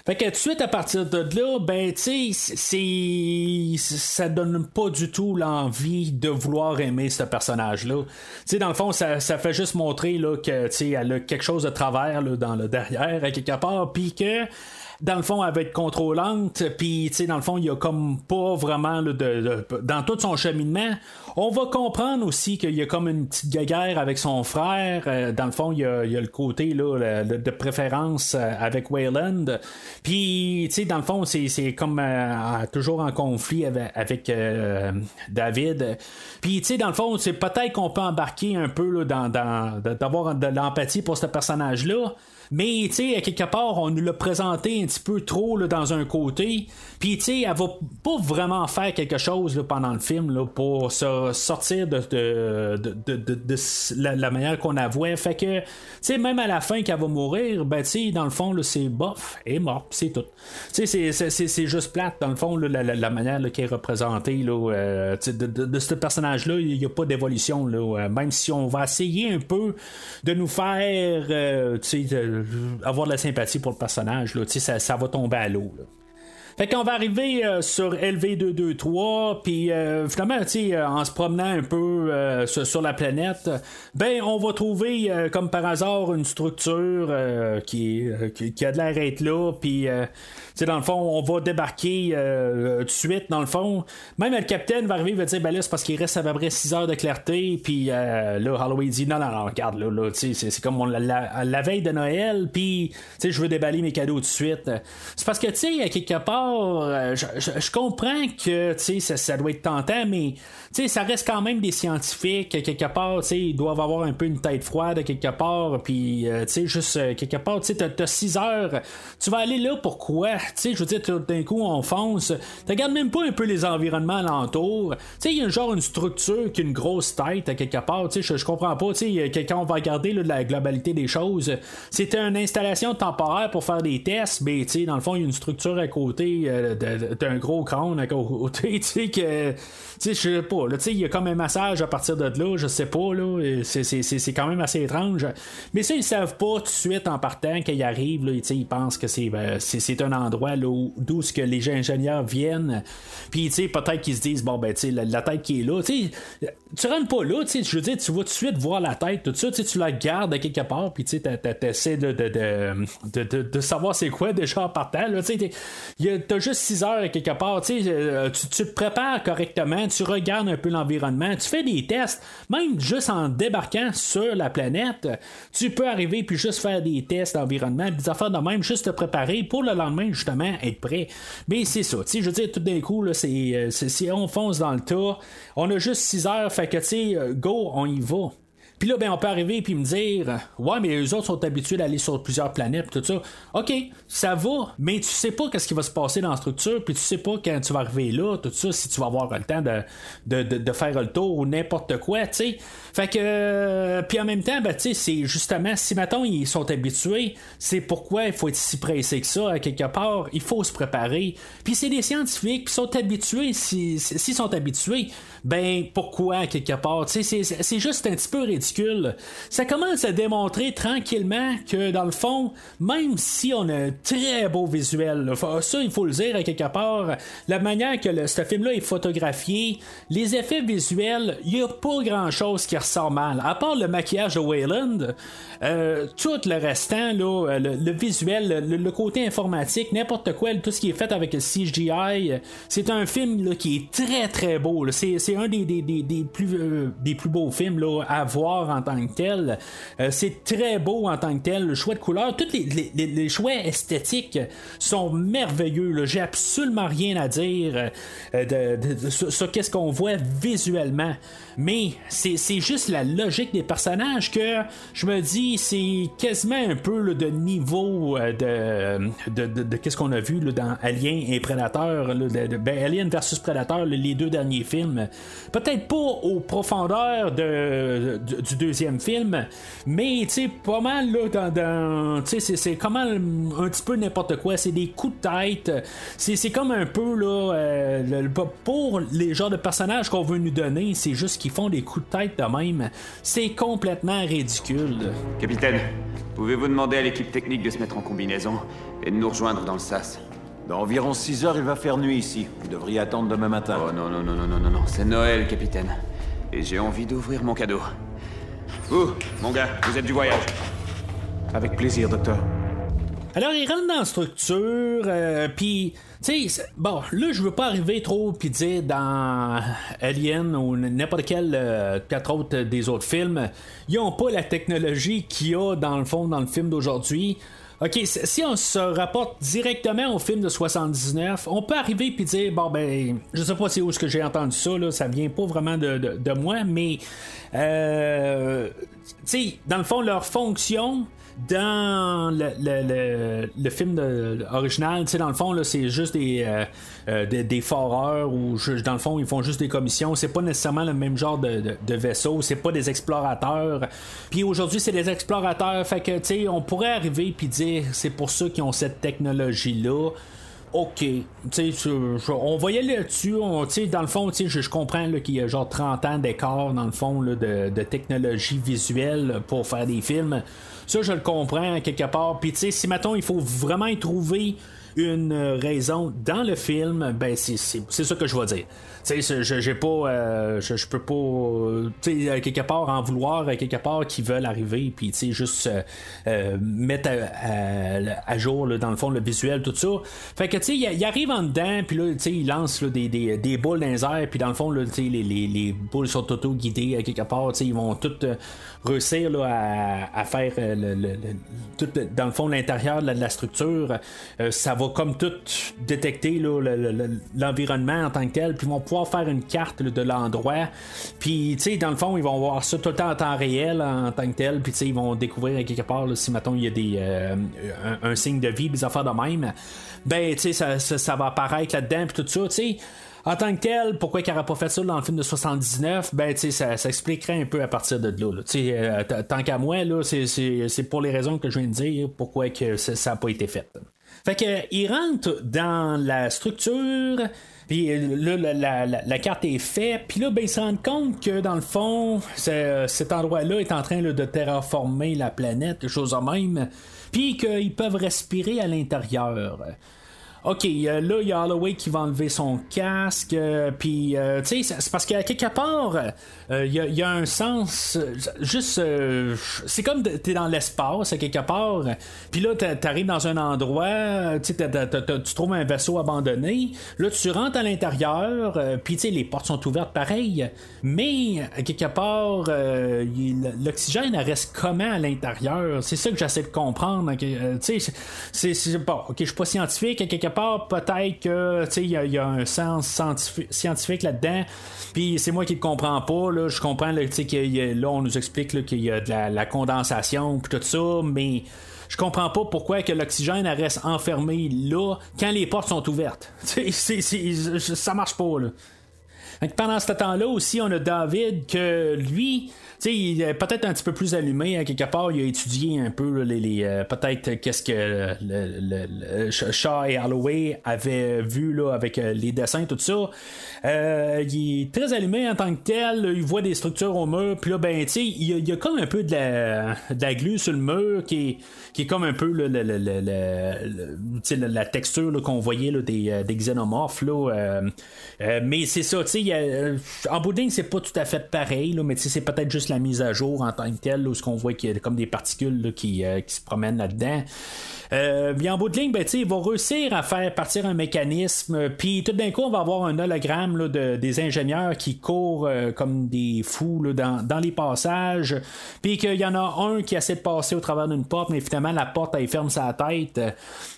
Fait que tout de suite à partir de là, ben tu sais, ça donne pas du tout l'envie de vouloir aimer ce personnage-là. Tu sais, dans le fond, ça, ça fait juste montrer là, que tu sais, elle a quelque chose de travers là, dans le derrière à quelque part, puis que dans le fond, elle va être contrôlante, puis tu sais, dans le fond, il y a comme pas vraiment là, de, dans tout son cheminement. On va comprendre aussi qu'il y a comme une petite guerre avec son frère. Euh, dans le fond, il y a, le côté là, de préférence euh, avec Wayland. Puis, tu sais, dans le fond, c'est, comme euh, toujours en conflit avec, David. Puis, tu sais, dans le fond, c'est peut-être qu'on peut embarquer un peu là, dans, dans- d'avoir de l'empathie pour ce personnage-là. Mais, tu sais, quelque part, on nous l'a présenté un petit peu trop dans un côté. Puis, tu sais, elle va pas vraiment faire quelque chose pendant le film pour se sortir de, la, manière qu'on la voit. Fait que, tu sais, même à la fin qu'elle va mourir, ben, tu sais, dans le fond, c'est bof, elle est morte, c'est tout. Tu sais, c'est- juste plate, dans le fond, la, manière qui est représentée euh, de, ce personnage-là, il n'y a pas d'évolution. Même si on va essayer un peu de nous faire euh, avoir de la sympathie pour le personnage, là, ça, ça va tomber à l'eau. Fait qu'on va arriver euh, sur LV223, puis euh, finalement, euh, en se promenant un peu euh, sur, la planète, ben, on va trouver, euh, comme par hasard, une structure euh, qui, euh, a de l'air être là, puis, euh, sais, dans le fond, on va débarquer euh, tout de suite, dans le fond. Même le capitaine va arriver, il va dire, ben là, c'est parce qu'il reste à peu près 6 heures de clarté, puis euh, là, Halloween dit, non, non, non, regarde, là, là c'est- c'est comme on- la, la- veille de Noël, puis, tu sais, je veux déballer mes cadeaux tout de suite. C'est parce que, tu sais, quelque part, euh, je, je- je comprends que, tu sais, ça, ça doit être tentant, mais, sais, ça reste quand même des scientifiques, quelque part, tu sais, ils doivent avoir un peu une tête froide, quelque part, puis, euh, tu sais, juste, euh, quelque part, tu sais, t'as- t'as 6 heures, tu vas aller là, pourquoi? Tu sais, je veux dire, tout d'un coup, on fonce, tu regardes même pas un peu les environnements alentours, tu sais, il y a genre une structure qui a une grosse tête, quelque part, tu sais, je, comprends pas, tu sais, quand on va regarder là, la globalité des choses, c'était une installation temporaire pour faire des tests, mais, tu sais, dans le fond, il y a une structure à côté euh, de- de- d'un gros crâne à côté, tu sais, que, tu je sais pas, il y a comme un massage à partir de là, je sais pas, là, c'est- c'est c'est- quand même assez étrange, mais ça, ils savent pas tout de suite en partant qu'ils arrivent, là, ils pensent que c'est euh, c'est c'est un endroit là, où- d'où ce que les ingénieurs viennent, puis, peut-être qu'ils se disent, bon, ben, la, la tête qui est là, tu rentres pas là, je veux dire, tu vas tout de suite voir la tête, tout ça, tu la gardes quelque part, puis, tu t'essaies de, de, de, de, de- savoir c'est quoi déjà en partant, là, t'as juste 6 heures quelque part, euh, tu tu te prépares correctement, tu regardes un peu l'environnement, tu fais des tests, même juste en débarquant sur la planète, tu peux arriver puis juste faire des tests d'environnement, des affaires de même, juste te préparer pour le lendemain, justement, être prêt. Mais c'est ça, tu sais, je veux dire, tout d'un coup, là, c'est, euh, si on fonce dans le tas, on a juste 6 heures, fait que, tu sais, euh, go, on y va. Puis là, ben, on peut arriver puis me dire, ouais, mais les autres sont habitués d'aller sur plusieurs planètes, tout ça. Ok, ça va, mais tu sais pas qu'est-ce qui va se passer dans la structure, puis tu sais pas quand tu vas arriver là, tout ça, si tu vas avoir le temps de, de, de- faire le tour ou n'importe quoi, tu sais. Fait que, euh, puis en même temps, ben, tu sais, c'est justement, si maintenant ils sont habitués, c'est pourquoi il faut être si pressé que ça, à quelque part, il faut se préparer. Puis c'est des scientifiques, puis sont habitués, si- si- s'ils sont habitués, ben pourquoi à quelque part, tu sais, c'est juste un petit peu ridicule. Ça commence à démontrer tranquillement que dans le fond, même si on a un très beau visuel, ça il faut le dire à quelque part, la manière que ce film-là est photographié, les effets visuels, il n'y a pas grand-chose qui ressort mal. À part le maquillage de Wayland, euh, tout le restant, euh, le, visuel, le, côté informatique, n'importe quoi, tout ce qui est fait avec le CGI, c'est un film qui est très très beau. C'est, un euh, des plus beaux films à voir en tant que tel. Euh, c'est très beau en tant que tel. Le choix de couleurs, tous les, choix esthétiques sont merveilleux. J'ai absolument rien à dire euh, sur qu'est-ce qu'on voit visuellement. Mais c'est, juste la logique des personnages que je me dis, c'est quasiment un peu là, de niveau euh, de, de, qu'est-ce qu'on a vu là, dans Alien et Predator. là, ben, Alien versus Predator, les deux derniers films. Peut-être pas aux profondeurs de, du, deuxième film, mais pas mal là, dans. dans c'est, comment un petit peu n'importe quoi. C'est des coups de tête. C'est, comme un peu là. euh, pour les genres de personnages qu'on veut nous donner, c'est juste qu'ils font des coups de tête de même. C'est complètement ridicule. Capitaine, pouvez-vous demander à l'équipe technique de se mettre en combinaison et de nous rejoindre dans le SAS? Dans environ 6 heures, il va faire nuit ici. Vous devriez attendre demain matin. Oh non, non, non, non, non, non, non, c'est Noël, capitaine. Et j'ai envie d'ouvrir mon cadeau. Vous, mon gars, vous êtes du voyage. Avec plaisir, docteur. Alors, il rentre dans la structure, euh, puis, tu sais, bon, là, je veux pas arriver trop puis dire dans Alien ou n'importe quel euh, quatre autres des autres films, ils ont pas la technologie qu'il y a dans le fond dans le film d'aujourd'hui. Ok, si on se rapporte directement au film de 79, on peut arriver puis dire bon ben, je sais pas c'est où ce que j'ai entendu ça là, ça vient pas vraiment de, de- moi, mais euh, sais, dans le fond, leur fonction dans le, le, le, le film original, dans le fond, c'est juste des, euh, euh, des, des foreurs ou dans le fond, ils font juste des commissions. C'est pas nécessairement le même genre de, de, de vaisseau, c'est pas des explorateurs. Puis aujourd'hui, c'est des explorateurs. Fait que, tu sais, on pourrait arriver puis dire c'est pour ça qu'ils ont cette technologie-là. OK. Tu sais, je- on va y aller là-dessus. Dans le fond, je, je comprends qu'il y a genre 30 ans d'écart, dans le fond, de, technologie visuelle pour faire des films. Ça, je le comprends quelque part. Puis, tu sais, si, mettons, il faut vraiment y trouver une euh, raison dans le film, ben c'est, ça que je vais dire. Je, j'ai pas, euh, je, je peux pas, euh, euh, quelque part en vouloir, euh, quelque part qui veulent arriver, puis tu sais, juste euh, euh, mettre à, à- à jour, là, dans le fond, le visuel, tout ça. Fait que, tu sais, il, arrive en dedans, puis là, tu sais, il lance là, des, des, des boules dans les airs, puis dans le fond, tu sais, les, les, les boules sont auto-guidées, à quelque part, tu sais, ils vont toutes euh, réussir là, à, faire euh, le, dans le fond, l'intérieur de la, structure. Euh, ça va comme tout détecter l'environnement en tant que tel, puis ils vont pouvoir faire une carte de l'endroit. Puis, tu sais, dans le fond, ils vont voir ça tout le temps en temps réel en tant que tel, puis ils vont découvrir quelque part si, mettons, il y a des, euh, un, signe de vie, des affaires de même. Ben, tu sais, ça, ça, ça va apparaître là-dedans, puis tout ça, tu sais. En tant que tel, pourquoi il n'aurait pas fait ça dans le film de 79, ben tu sais, ça, expliquerait un peu à partir de là. Tu sais, euh, tant qu'à moi, là, c'est, pour les raisons que je viens de dire, pourquoi que ça n'a pas été fait. Fait que il rentre dans la structure, puis euh, là la, carte est faite, puis là ben il se rend compte que dans le fond, cet endroit-là est en train de terraformer la planète, quelque chose de même, puis qu'ils peuvent respirer à l'intérieur. OK, euh, là, il y a Holloway qui va enlever son casque, euh, puis, euh, tu sais, c'est- parce qu'à quelque part, euh, il y, y a un sens, euh, juste, euh, c'est comme t'es dans l'espace, à quelque part, puis là, t'a- t'arrives dans un endroit, tu trouves un vaisseau abandonné, là, tu rentres à l'intérieur, puis, tu sais, les portes sont ouvertes pareil, mais, à quelque part, l'oxygène reste comment à l'intérieur? C'est ça que j'essaie de comprendre, tu sais, c'est bon, ok, je suis pas scientifique, à quelque part, peut-être que, il y, a- un sens scientifique, là-dedans, puis c'est moi qui le comprends pas, là, je comprends, a- là, on nous explique qu'il y a de la, condensation, puis tout ça, mais je comprends pas pourquoi que l'oxygène reste enfermé là quand les portes sont ouvertes. C'est- c'est- ça marche pas, là. Que pendant ce temps-là aussi, on a David que lui, il est peut-être un petit peu plus allumé à quelque part. Il a étudié un peu les, les, euh, peut-être qu'est-ce que le, le- le- Sh- Shaw et Holloway avaient vu là avec euh, les dessins tout ça. Euh, il est très allumé en tant que tel. Il voit des structures au mur. Puis là, ben, il y, a- comme un peu de la, de glu sur le mur qui est, qui est comme un peu la, la texture qu'on voyait là, des, des xénomorphes. Là, mais c'est ça, tu sais, en bout de c'est pas tout à fait pareil, là, mais c'est peut-être juste la mise à jour en tant que telle, où ce qu'on voit qu'il y a comme des particules qui, euh, qui se promènent là-dedans. Euh, en bout de ligne, ben, ils vont réussir à faire partir un mécanisme, puis tout d'un coup, on va avoir un hologramme de, des ingénieurs qui courent euh, comme des fous dans, dans les passages, puis qu'il y en a un qui essaie de passer au travers d'une porte, mais finalement, la porte, elle ferme sa tête.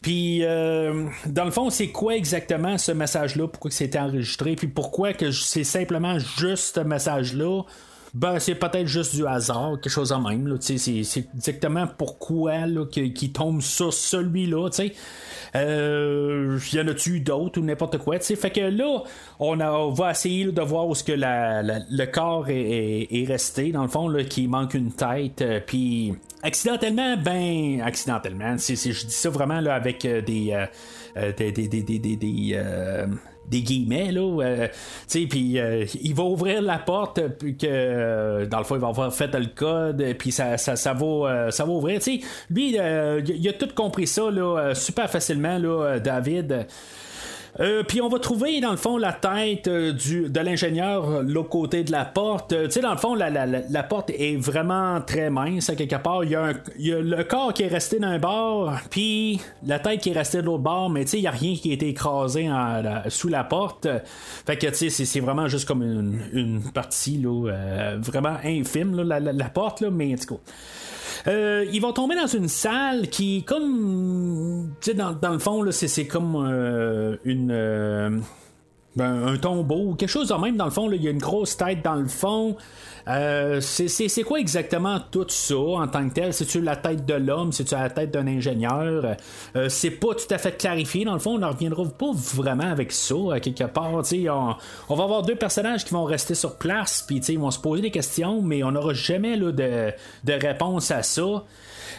Puis, euh, dans le fond, c'est quoi exactement ce message-là? Pourquoi c'était enregistré? Puis pourquoi que c'est simplement juste ce message-là? Ben, c'est peut-être juste du hasard, quelque chose en même. là, C'est c'est exactement pourquoi là, qu'il tombe sur celui-là. sais. Euh, y en a-tu d'autres ou n'importe quoi? Fait que là, on, a- on va essayer de voir où ce que la- le corps est, est- est resté, dans le fond, qu'il manque une tête. euh, Puis accidentellement, ben, accidentellement, c'est- c'est- je dis ça vraiment là, avec euh, des, euh, euh, des, des, des, des, guillemets là euh, tu sais puis euh, il va ouvrir la porte euh, puis que euh, dans le fond il va avoir fait le code euh, puis ça, ça, ça va euh, ça va ouvrir. Tu sais lui il a tout compris ça là super facilement là David euh, puis on va trouver dans le fond la tête euh, du, de l'ingénieur euh, l'autre côté de la porte. Tu sais, dans le fond, la, la- la- porte est vraiment très mince à quelque part. Il y, y a le corps qui est resté d'un bord, puis la tête qui est restée de l'autre bord, mais tu sais, il n'y a rien qui a été écrasé sous la porte. Fait que tu sais, c'est, vraiment juste comme une, une partie là, vraiment infime, là, la, la- la porte, là, mais en tout cas. Euh, ils vont tomber dans une salle qui comme. Tu sais, dans, le fond, c'est, comme euh, une. euh, ben, un tombeau, quelque chose de même dans le fond. Il y a une grosse tête dans le fond. Euh, c'est quoi exactement tout ça en tant que tel? C'est-tu la tête de l'homme? C'est-tu la tête d'un ingénieur? Euh, c'est pas tout à fait clarifié. Dans le fond, on ne reviendra pas vraiment avec ça, à quelque part. On, va avoir deux personnages qui vont rester sur place, puis ils vont se poser des questions, mais on n'aura jamais de, réponse à ça.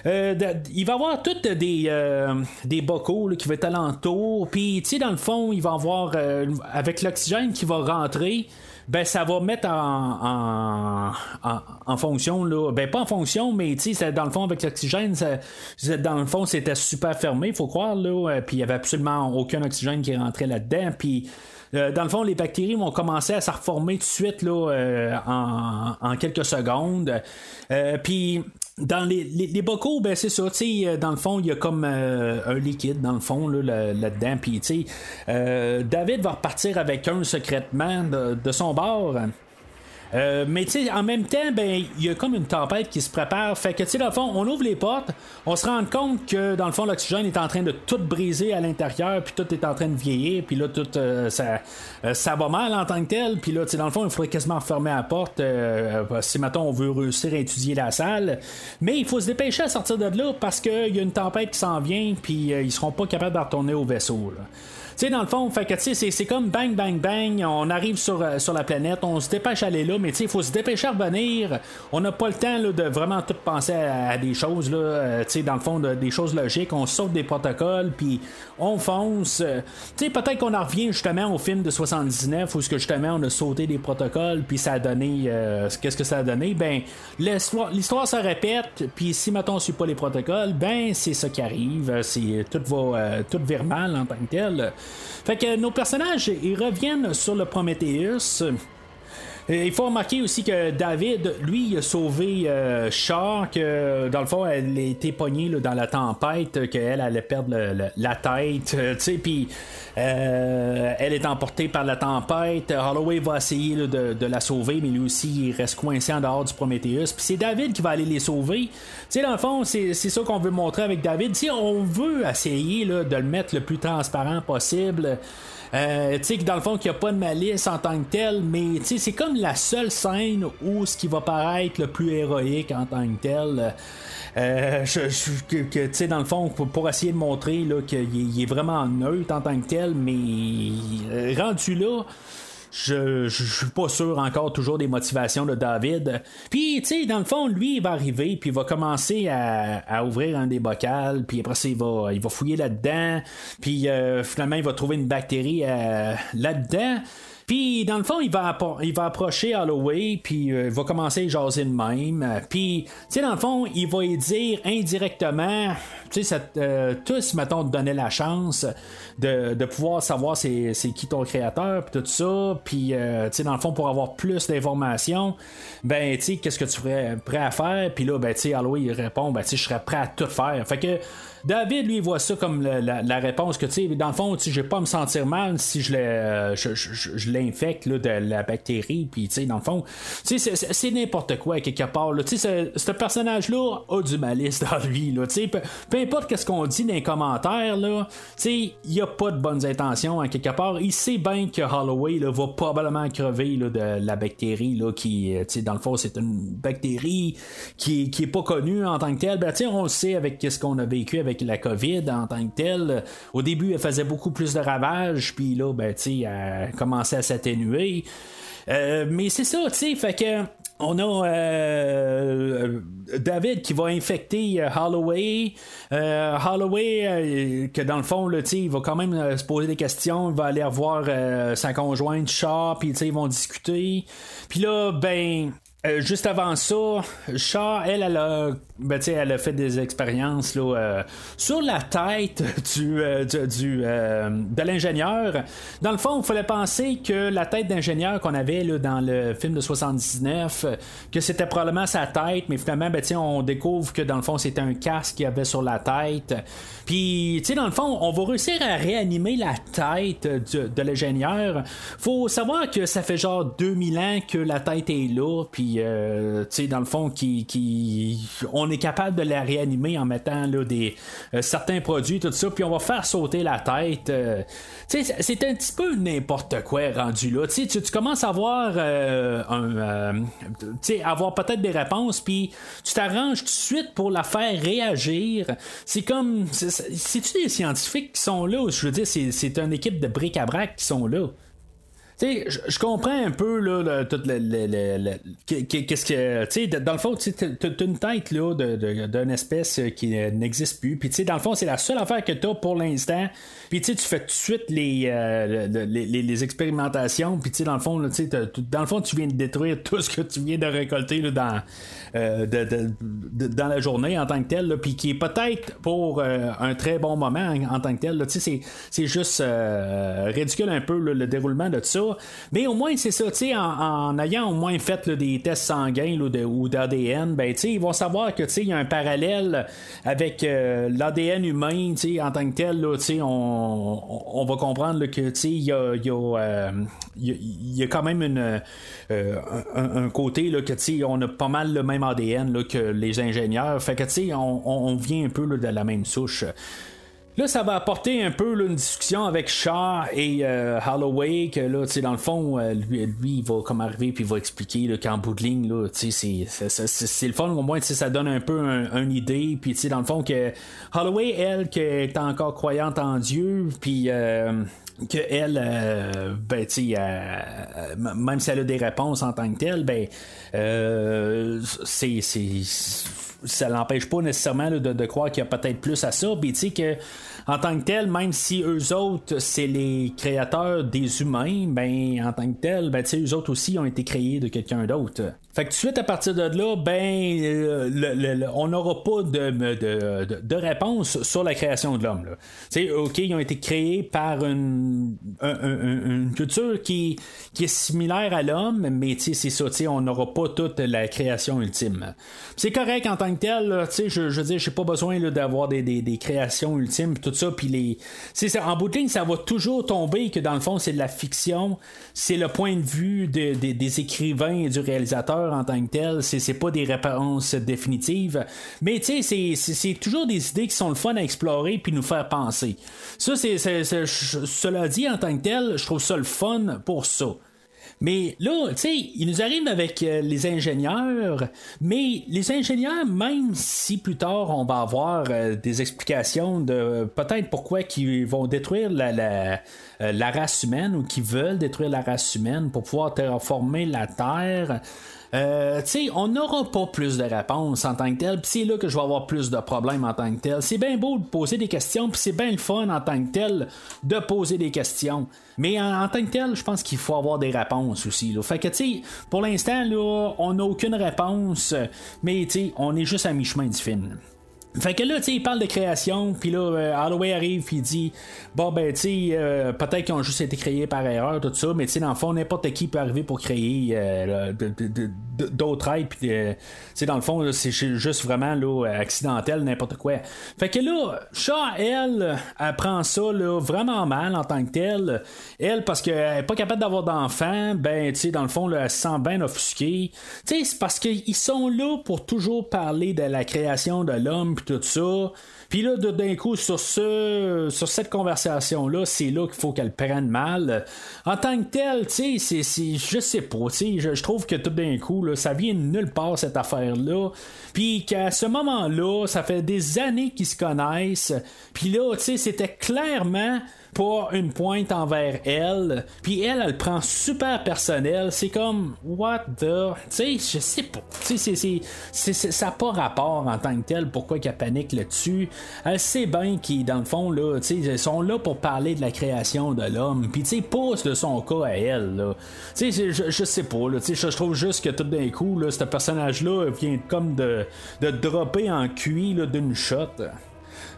Euh, il va y avoir toutes des, euh, bocaux qui vont être alentour. Puis, dans le fond, il va y avoir, euh, avec l'oxygène qui va rentrer, ben ça va mettre en, en, fonction là. Ben pas en fonction mais tu sais dans le fond avec l'oxygène dans le fond c'était super fermé faut croire là. Puis il y avait absolument aucun oxygène qui rentrait là dedans puis dans le fond, les bactéries vont commencer à se reformer tout de suite là, en, en, quelques secondes. Puis dans les, les, bocaux, ben c'est ça, tu sais, dans le fond, il y a comme euh, un liquide dans le fond là, là-dedans. Puis, tu sais, euh, David va repartir avec un secrètement de, de son bord. Euh, mais tu sais, en même temps, ben, il y a comme une tempête qui se prépare. Fait que tu sais, dans le fond, on ouvre les portes, on se rend compte que dans le fond, l'oxygène est en train de tout briser à l'intérieur, puis tout est en train de vieillir, puis là, tout euh, ça, euh, ça va mal en tant que tel. Puis là, tu sais, dans le fond, il faudrait quasiment refermer la porte si maintenant on veut réussir à étudier la salle. Mais il faut se dépêcher à sortir de là parce qu'il y a une tempête qui s'en vient, puis ils seront pas capables de retourner au vaisseau. Sais, dans le fond, fait que, c'est, c'est comme bang, bang, bang, on arrive sur, euh, sur la planète, on se dépêche à aller là, mais il faut se dépêcher à revenir. On n'a pas le temps de vraiment tout penser à, des choses, là, euh, dans le fond, des choses logiques. On saute des protocoles, puis on fonce. Euh, peut-être qu'on en revient justement au film de 79 où justement on a sauté des protocoles, puis ça a donné. qu'est-ce que ça a donné? Ben, l'histoire, l'histoire se répète, puis si, mettons, on suit pas les protocoles, ben, c'est ça qui arrive. C'est, tout va, tout vire mal en tant que tel. Fait que nos personnages, ils reviennent sur le Prometheus. Il faut remarquer aussi que David, lui, a sauvé euh, Char, que dans le fond, elle était pognée là, dans la tempête, qu'elle allait perdre la tête, euh, tu sais, puis euh, elle est emportée par la tempête. Holloway va essayer de, la sauver, mais lui aussi, il reste coincé en dehors du Prometheus. Puis c'est David qui va aller les sauver. Tu sais, dans le fond, c'est ça qu'on veut montrer avec David. Si on veut essayer de le mettre le plus transparent possible. Euh, tu sais, dans le fond, qu'il n'y a pas de malice en tant que tel, mais c'est comme la seule scène où ce qui va paraître le plus héroïque en tant que tel. Euh, que, tu sais, dans le fond, pour, essayer de montrer qu'il est vraiment neutre en tant que tel, mais euh, rendu là, je, je, suis pas sûr encore toujours des motivations de David. Puis, tu sais, dans le fond, lui, il va arriver, puis il va commencer à, ouvrir un des bocals, puis après ça, il va, il va fouiller là-dedans, puis euh, finalement, il va trouver une bactérie euh, là-dedans. Puis, dans le fond, il va, il va approcher Holloway, puis euh, il va commencer à jaser de même. Puis, tu sais, dans le fond, il va y dire indirectement, tu sais, euh, tous, mettons, te donner la chance de, de pouvoir savoir c'est, qui ton créateur, puis tout ça. Puis, euh, tu sais, dans le fond, pour avoir plus d'informations, ben, tu sais, qu'est-ce que tu serais prêt à faire? Puis là, ben, tu sais, Holloway, il répond, ben, tu sais, je serais prêt à tout faire. Fait que, David, lui, voit ça comme la, réponse que, tu sais, dans le fond, je vais pas me sentir mal si je, l'infecte de la bactérie, puis, tu sais, dans le fond, tu sais, c'est, n'importe quoi, quelque part. Tu sais, ce, personnage-là a du malice dans lui, là, tu sais, peu, importe ce qu'on dit dans les commentaires, tu sais, il a pas de bonnes intentions, hein, quelque part. Il sait bien que Holloway là, va probablement crever de la bactérie, là, qui, euh, tu sais, dans le fond, c'est une bactérie qui, qui est pas connue en tant que telle. Ben, tu sais, on le sait avec ce qu'on a vécu avec la COVID en tant que telle. Au début, elle faisait beaucoup plus de ravages, puis là, ben, tu elle commençait à s'atténuer. Euh, mais c'est ça, tu sais, fait que on a euh, David qui va infecter euh, Holloway. Holloway, que dans le fond, là, il va quand même se poser des questions. Il va aller revoir sa conjointe Shaw, puis ils vont discuter. Puis là, ben, juste avant ça, Shaw, elle, elle a ben, elle a fait des expériences là, euh, sur la tête euh, euh, de l'ingénieur. Dans le fond, il fallait penser que la tête d'ingénieur qu'on avait dans le film de 79, que c'était probablement sa tête, mais finalement, ben, on découvre que dans le fond, c'était un casque qu'il avait sur la tête. Puis, dans le fond, on va réussir à réanimer la tête de, de l'ingénieur. faut savoir que ça fait genre 2000 ans que la tête est là, puis euh, tu dans le fond, qui, qui, on est capable de la réanimer en mettant là, des, euh, certains produits, tout ça, puis on va faire sauter la tête. euh, tu c'est un petit peu n'importe quoi rendu là. Tu, tu tu commences à avoir tu avoir peut-être des réponses, puis tu t'arranges tout de suite pour la faire réagir. C'est comme, c'est- c'est-tu des scientifiques qui sont là? Je veux dire, c'est, c'est une équipe de bric-à-brac qui sont là? Sais, je- comprends un peu là, tout le, le- le- le- qu'est- qu'est- qu'est-ce que tu sais dans le fond tu t'as une tête là d'une espèce euh, qui euh, n'existe plus. Puis tu sais dans le fond c'est la seule affaire que t'as pour l'instant. Puis tu sais tu fais tout de suite les, euh, le- les, expérimentations. Puis tu sais dans le fond tu sais, dans le fond tu viens de détruire tout ce que tu viens de récolter dans dans la journée en tant que tel là, puis qui est peut-être pour un très bon moment en, tant que tel tu sais c'est juste ridicule un peu le déroulement de tout mais au moins c'est ça tu en, en ayant au moins fait des tests sanguins de- ou d'ADN ben ils vont savoir que il y a un parallèle avec euh, l'ADN humain en tant que tel on, on, va comprendre là, que y a, y, a, euh, y a- y a quand même une, euh, un, côté là, que on a pas mal le même ADN que les ingénieurs. Fait que on, on- vient un peu de la même souche Là, ça va apporter un peu une discussion avec Shaw et euh, Holloway, que là, tu sais, dans le fond, euh, lui, lui, il va comme arriver puis il va expliquer qu'en bout de ligne, là, tu sais, c'est- c'est- le fun, au moins, tu sais, ça donne un peu un- une idée, puis tu sais, dans le fond, que Holloway, elle, qui est encore croyante en Dieu, puis... euh, que elle, euh, ben, tu sais, euh, même si elle a des réponses en tant que telle, ben, euh, c'est, c'est, ça l'empêche pas nécessairement de, de croire qu'il y a peut-être plus à ça. Puis tu sais que en tant que tel, même si eux autres, c'est les créateurs des humains, ben en tant que tel, ben eux autres aussi ont été créés de quelqu'un d'autre. Fait que tout de suite à partir de là, ben euh, on n'aura pas de, de, réponse sur la création de l'homme. sais, ok, ils ont été créés par une, un- un- une culture qui, qui est similaire à l'homme, mais c'est ça, on n'aura pas toute la création ultime. C'est correct en tant que tel, là, je, je veux dire, j'ai pas besoin d'avoir des, des, créations ultimes, tout ça, puis les. c'est ça, en bout de ligne, ça va toujours tomber que dans le fond, c'est de la fiction, c'est le point de vue de- de- des écrivains et du réalisateur en tant que tel, c'est, pas des réponses définitives, mais tu sais, c'est, toujours des idées qui sont le fun à explorer puis nous faire penser. Ça, c'est, cela dit, en tant que tel, je trouve ça le fun pour ça. Mais là, tu sais, il nous arrive avec euh, les ingénieurs, mais les ingénieurs, même si plus tard on va avoir euh, des explications de peut-être pourquoi ils vont détruire la, euh, la race humaine ou qui veulent détruire la race humaine pour pouvoir terraformer la Terre. Euh, tu sais, on n'aura pas plus de réponses en tant que tel, puis c'est là que je vais avoir plus de problèmes en tant que tel. C'est bien beau de poser des questions, puis c'est bien le fun en tant que tel de poser des questions. Mais en, tant que tel, je pense qu'il faut avoir des réponses aussi. Là. Fait que, tu pour l'instant, là, on n'a aucune réponse, mais on est juste à mi-chemin du film. Fait que là, tu sais, il parle de création, puis là, euh, Holloway arrive, puis il dit Bon, ben, tu sais, euh, peut-être qu'ils ont juste été créés par erreur, tout ça, mais tu sais, dans le fond, n'importe qui peut arriver pour créer euh, d'autres êtres, puis euh, tu sais, dans le fond, c'est juste vraiment là, accidentel, n'importe quoi. Fait que là, Shaw, elle, elle prend ça là, vraiment mal en tant que telle. Elle, parce qu'elle n'est pas capable d'avoir d'enfants, ben, tu sais, dans le fond, elle se sent bien offusquée. Tu sais, c'est parce qu'ils sont là pour toujours parler de la création de l'homme, tout ça. Puis là, d'un coup, sur ce, sur cette conversation-là, c'est là qu'il faut qu'elle prenne mal. En tant que telle, tu sais, c'est, je sais pas, tu sais, je, je trouve que tout d'un coup, là, ça vient de nulle part, cette affaire-là. Puis qu'à ce moment-là, ça fait des années qu'ils se connaissent. Puis là, tu sais, c'était clairement pas une pointe envers elle. Puis elle, elle prend super personnel. C'est comme, what the. Tu sais, je sais pas. Tu sais, ça n'a pas rapport en tant que tel. Pourquoi qu'elle panique là-dessus? Elle sait bien qu'ils, dans le fond, là, tu sais, ils sont là pour parler de la création de l'homme. Puis, tu sais, pousse de son cas à elle, là. Tu sais, je, je sais pas, là. Tu sais, je, trouve juste que tout d'un coup, là, ce personnage-là vient comme de, de dropper en cuit, là, d'une shot.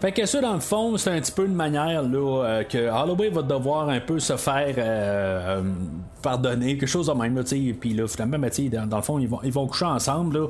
Fait que ça, dans le fond, c'est un petit peu une manière là, euh, que Holloway va devoir un peu se faire euh, euh, pardonner, quelque chose de même. Puis là, finalement, ben, t'sais, dans, dans le fond, ils vont, ils vont coucher ensemble. Là.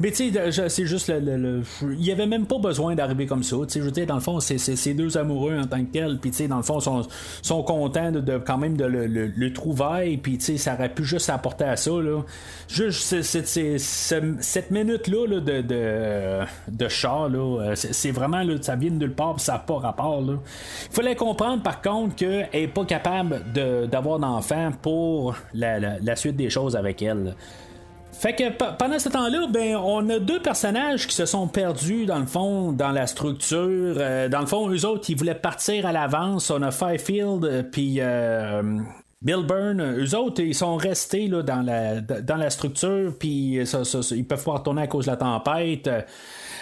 Mais tu sais, c'est juste le, le- Il y avait même pas besoin d'arriver comme ça. Je veux dire, dans le fond, c'est c'est deux amoureux en tant que tels. Puis tu sais, dans le fond, sont, sont contents de, quand même de le, le, le trouvaille. Puis tu sais, ça aurait pu juste apporter à ça. Là. Juste cette minute-là là, de, de, de char, c'est vraiment, là, ça vient de nulle part, ça n'a pas rapport. là. Il fallait comprendre, par contre, qu'elle n'est pas capable de- d'avoir d'enfant pour la, suite des choses avec elle. Fait que pe- pendant ce temps-là, ben, on a deux personnages qui se sont perdus dans le fond, dans la structure. Euh, dans le fond, eux autres, ils voulaient partir à l'avance. On a Firefield, euh, puis euh, Bill Byrne. Eux autres, ils sont restés là, dans, la, dans la structure, puis ils peuvent pas retourner à cause de la tempête.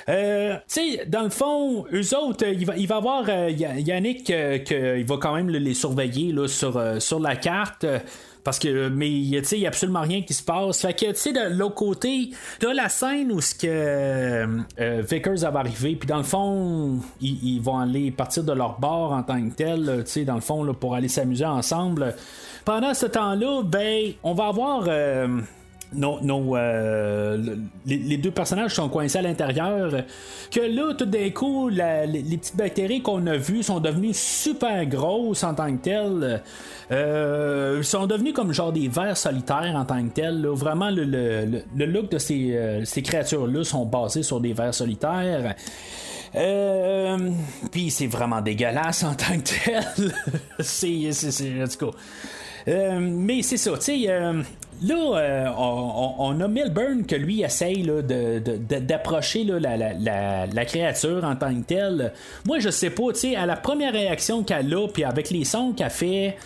Euh, tu sais, dans le fond, eux autres, il va, il va avoir euh, Ya- Yannick euh, que il va quand même les surveiller là, sur, euh, sur la carte. euh, Parce que, mais il n'y a absolument rien qui se passe. Fait que, tu sais, de l'autre côté, t'as la scène où ce que euh, euh, Vickers va arriver, puis dans le fond, ils, vont aller partir de leur bar en tant que tel, tu dans le fond, pour aller s'amuser ensemble. Pendant ce temps-là, ben, on va avoir. euh, nos, nos, euh, le- les, les deux personnages sont coincés à l'intérieur. Que là, tout d'un coup, la- les, petites bactéries qu'on a vues sont devenues super grosses en tant que telles. Euh, sont devenus comme genre des vers solitaires en tant que tels. là. Vraiment, le, le- le- le look de ces, euh, ces créatures-là sont basés sur des vers solitaires. Euh, Puis c'est vraiment dégueulasse en tant que tel. c'est, c'est, c'est, en tout cas. Euh, mais c'est ça, tu sais. euh, Là, euh, on, a Milburn que lui essaye d'approcher la, la- créature en tant que telle. Moi, je sais pas, tu sais, à la première réaction qu'elle a, puis avec les sons qu'elle fait,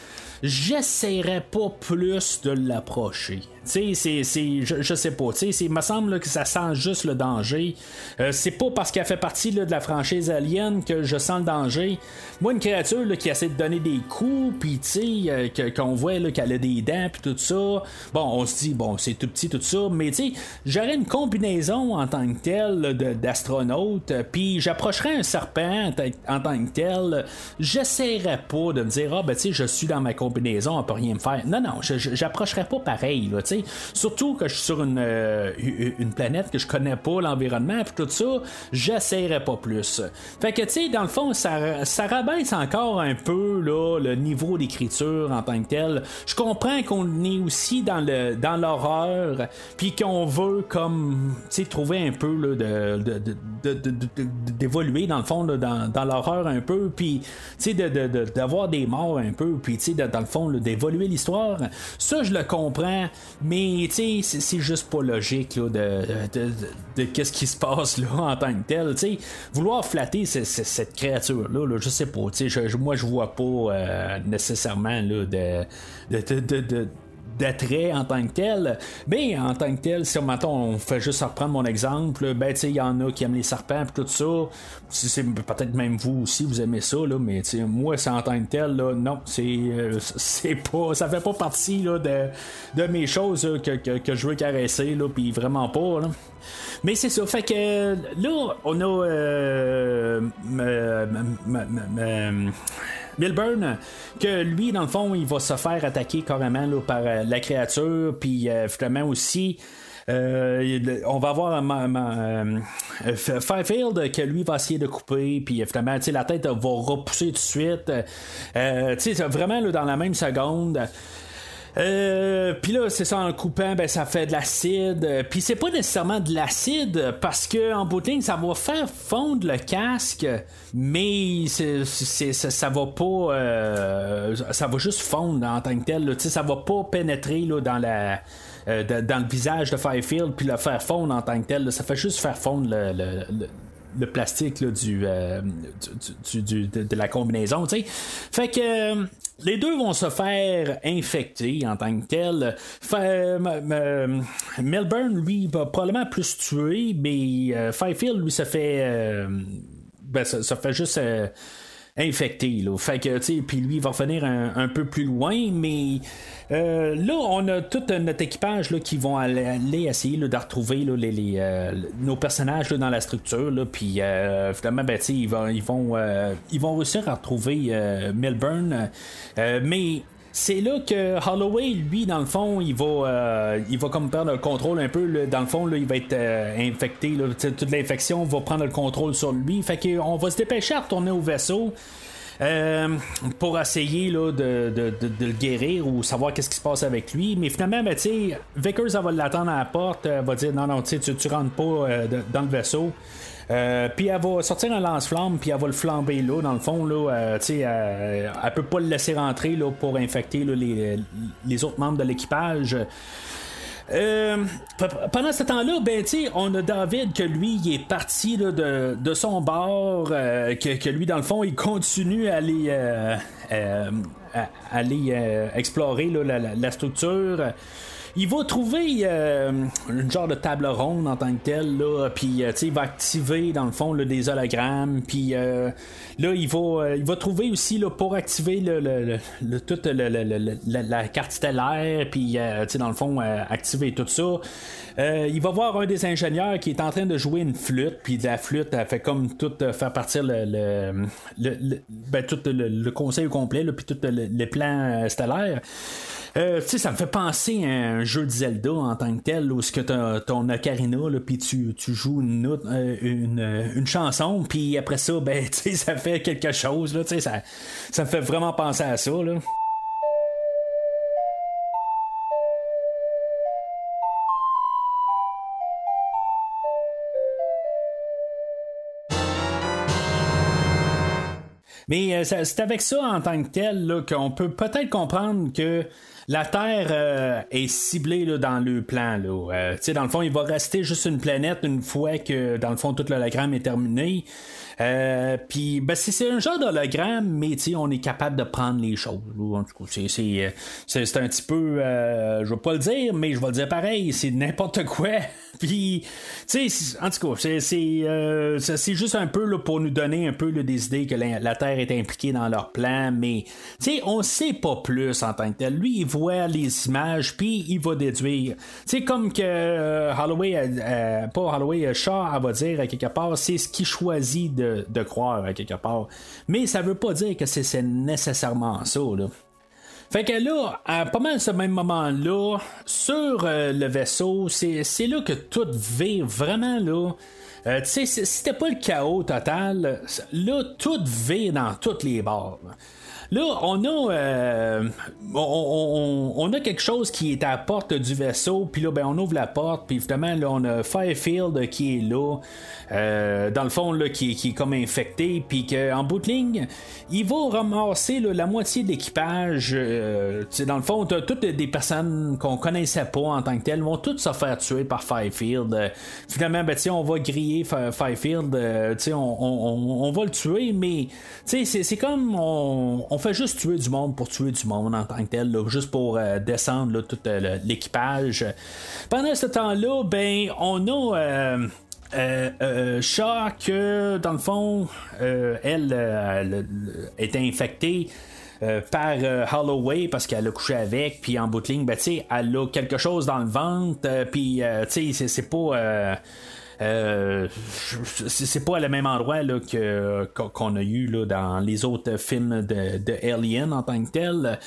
j'essaierais pas plus de l'approcher. Tu sais, c'est, je, sais pas, tu sais, il me semble que ça sent juste le danger. Euh, c'est pas parce qu'elle fait partie de la franchise Alien que je sens le danger. Moi, une créature qui essaie de donner des coups, puis tu sais, euh, qu'on voit qu'elle a des dents, puis tout ça. Bon, on se dit, bon, c'est tout petit, tout ça, mais tu sais, j'aurais une combinaison en tant que telle d'astronaute, euh, puis j'approcherais un serpent en tant- que tel. J'essaierais pas de me dire, ah, ben tu sais, je suis dans ma combinaison, on peut rien me faire. Non, non, j'approcherais pas pareil, tu sais. Surtout que je suis sur une, euh, une planète que je connais pas, l'environnement, puis tout ça, j'essaierais pas plus. Fait que, tu sais, dans le fond, ça, ça rabaisse encore un peu, là, le niveau d'écriture en tant que tel. Je comprends qu'on est aussi dans le dans l'horreur, puis qu'on veut, comme, tu sais, trouver un peu, là, de, d'évoluer, dans le fond, là, dans, dans l'horreur un peu, puis, tu sais, de, de- de- d'avoir des morts un peu, puis, tu sais, dans le fond, d'évoluer l'histoire. Ça, je le comprends, mais, tu sais, c'est, juste pas logique, là, de, de, de- qu'est-ce qui se passe, là, en tant que tel. Sais, vouloir flatter ce- ce- cette créature-là, là, je sais pas, je- moi, je vois pas euh, nécessairement, là, de- de- d'attrait en tant que tel. Mais en tant que tel, si mettons, on fait juste reprendre mon exemple, ben tu sais, il y en a qui aiment les serpents et tout ça. C'est peut-être même vous aussi, vous aimez ça, là, mais tu sais, moi, c'est en tant que tel, là, non, c'est euh, c'est pas. Ça fait pas partie là, de, de mes choses là, que, que, je veux caresser, là, puis vraiment pas. Là. Mais c'est ça, fait que là, on a euh, m- Milburn, que lui, dans le fond, il va se faire attaquer carrément là, par euh, la créature, puis euh, finalement aussi. euh, on va avoir euh, F- Firefield que lui va essayer de couper, puis euh, finalement, la tête va repousser tout de suite. Euh, vraiment là, dans la même seconde. Euh, puis là, c'est ça en coupant, ben ça fait de l'acide. Puis c'est pas nécessairement de l'acide parce que en bout ça va faire fondre le casque, mais ça, va pas, euh, ça va juste fondre en tant que tel. là. Ça va pas pénétrer là, dans la, euh, dans le visage de Firefield puis le faire fondre en tant que tel. là. Ça fait juste faire fondre le- le- le le plastique là, du, euh, du- du- de, la combinaison. tu sais. Fait que euh, les deux vont se faire infecter en tant que tel. M- Melbourne, lui, va probablement plus tuer, mais euh, Firefield, lui, ça fait. euh, ben, ça fait juste. Infecté. Là. Fait que, tu puis lui, il va revenir un, peu plus loin, mais euh, là, on a tout notre équipage là, qui vont aller, aller essayer là, de retrouver là, les, les, euh, nos personnages dans la structure. Puis euh, finalement, ben, ils vont, ils, vont, euh, ils vont réussir à retrouver euh, Melbourne. Euh, mais c'est là que Holloway, lui, dans le fond, il va, euh, il va comme prendre le contrôle un peu. dans le fond, là, il va être euh, infecté. toute l'infection va prendre le contrôle sur lui. Fait qu'on va se dépêcher à retourner au vaisseau. euh, pour essayer de, le guérir ou savoir qu'est-ce qui se passe avec lui. Mais finalement, ben, Vickers elle va l'attendre à la porte, elle va dire non, non, tu tu rentres pas euh, dans le vaisseau. Euh, puis elle va sortir un lance-flamme, puis elle va le flamber là, dans le fond, là, euh, tu sais, elle, elle peut pas le laisser rentrer là, pour infecter les, autres membres de l'équipage. Euh, pendant ce temps-là, ben, on a David que lui, il est parti de, son bord, euh, que, lui, dans le fond, il continue à aller, euh, euh, euh, explorer la structure. Il va trouver euh, une genre de table ronde en tant que telle, là, puis euh, il va activer dans le fond là, des hologrammes, puis euh, là il va, euh, il va trouver aussi là, pour activer le, le, toute la, carte stellaire, puis dans le fond activer tout ça. Il va voir un des ingénieurs qui est en train de jouer une flûte, puis la flûte fait comme tout faire partir le, ben, tout le, conseil complet, puis tout le, le plan euh, stellaire. Euh, tu sais, ça me fait penser à un jeu de Zelda en tant que tel, où ce que t'as ton ocarina, puis tu, tu joues une, euh, une, euh, une chanson, puis après ça, ben, ça fait quelque chose, là, ça, ça me fait vraiment penser à ça, là. Mais euh, c'est avec ça en tant que tel qu'on peut peut-être comprendre que la Terre euh, est ciblée là, dans le plan. Là. Euh, dans le fond, il va rester juste une planète une fois que, dans le fond, tout l'hologramme est terminé. Euh, Puis, ben, c'est, c'est un genre d'hologramme, mais on est capable de prendre les choses. En tout cas, c'est, c'est, euh, c'est, c'est un petit peu, euh, je vais pas le dire, mais je vais le dire pareil, c'est n'importe quoi. Puis, tu sais, c'est- en tout cas, c'est, c'est, euh, c'est- c'est juste un peu là, pour nous donner un peu là, des idées que la, la Terre est impliquée dans leur plan, mais tu sais, on sait pas plus en tant que tel. Lui, il voit les images, puis il va déduire. Sais, comme que euh, Holloway, euh, pas Holloway, Shaw, elle va dire quelque part, c'est ce qu'il choisit de, de croire à quelque part. Mais ça veut pas dire que c'est, nécessairement ça, là. Fait que là, à pas mal ce même moment-là, sur euh, le vaisseau, c'est, là que tout vire vraiment là. Euh, tu sais, c'était pas le chaos total. Là, tout vire dans toutes les barres. Là, on a, euh, on, a quelque chose qui est à la porte du vaisseau, puis là, ben, on ouvre la porte, puis évidemment, là, on a Firefield qui est là, euh, dans le fond, là, qui, qui est comme infecté, puis qu'en bout de ligne, il va ramasser la moitié de l'équipage. euh, dans le fond, toutes des personnes qu'on connaissait pas en tant que telles, vont toutes se faire tuer par Firefield. Finalement, ben, on va griller Fi- Firefield, on, on- va le tuer, mais c'est comme on, on fait juste tuer du monde pour tuer du monde en tant que tel, juste pour euh, descendre tout euh, l'équipage. Pendant ce temps-là, ben, on a. euh, euh, euh, que dans le fond, euh, elle, elle, euh, est infectée. par Holloway parce qu'elle a couché avec puis en bout de ligne ben, elle a quelque chose dans le ventre puis c'est pas euh, euh, c'est pas le même endroit là, que, qu'on a eu là, dans les autres films de, de Alien en tant que tel.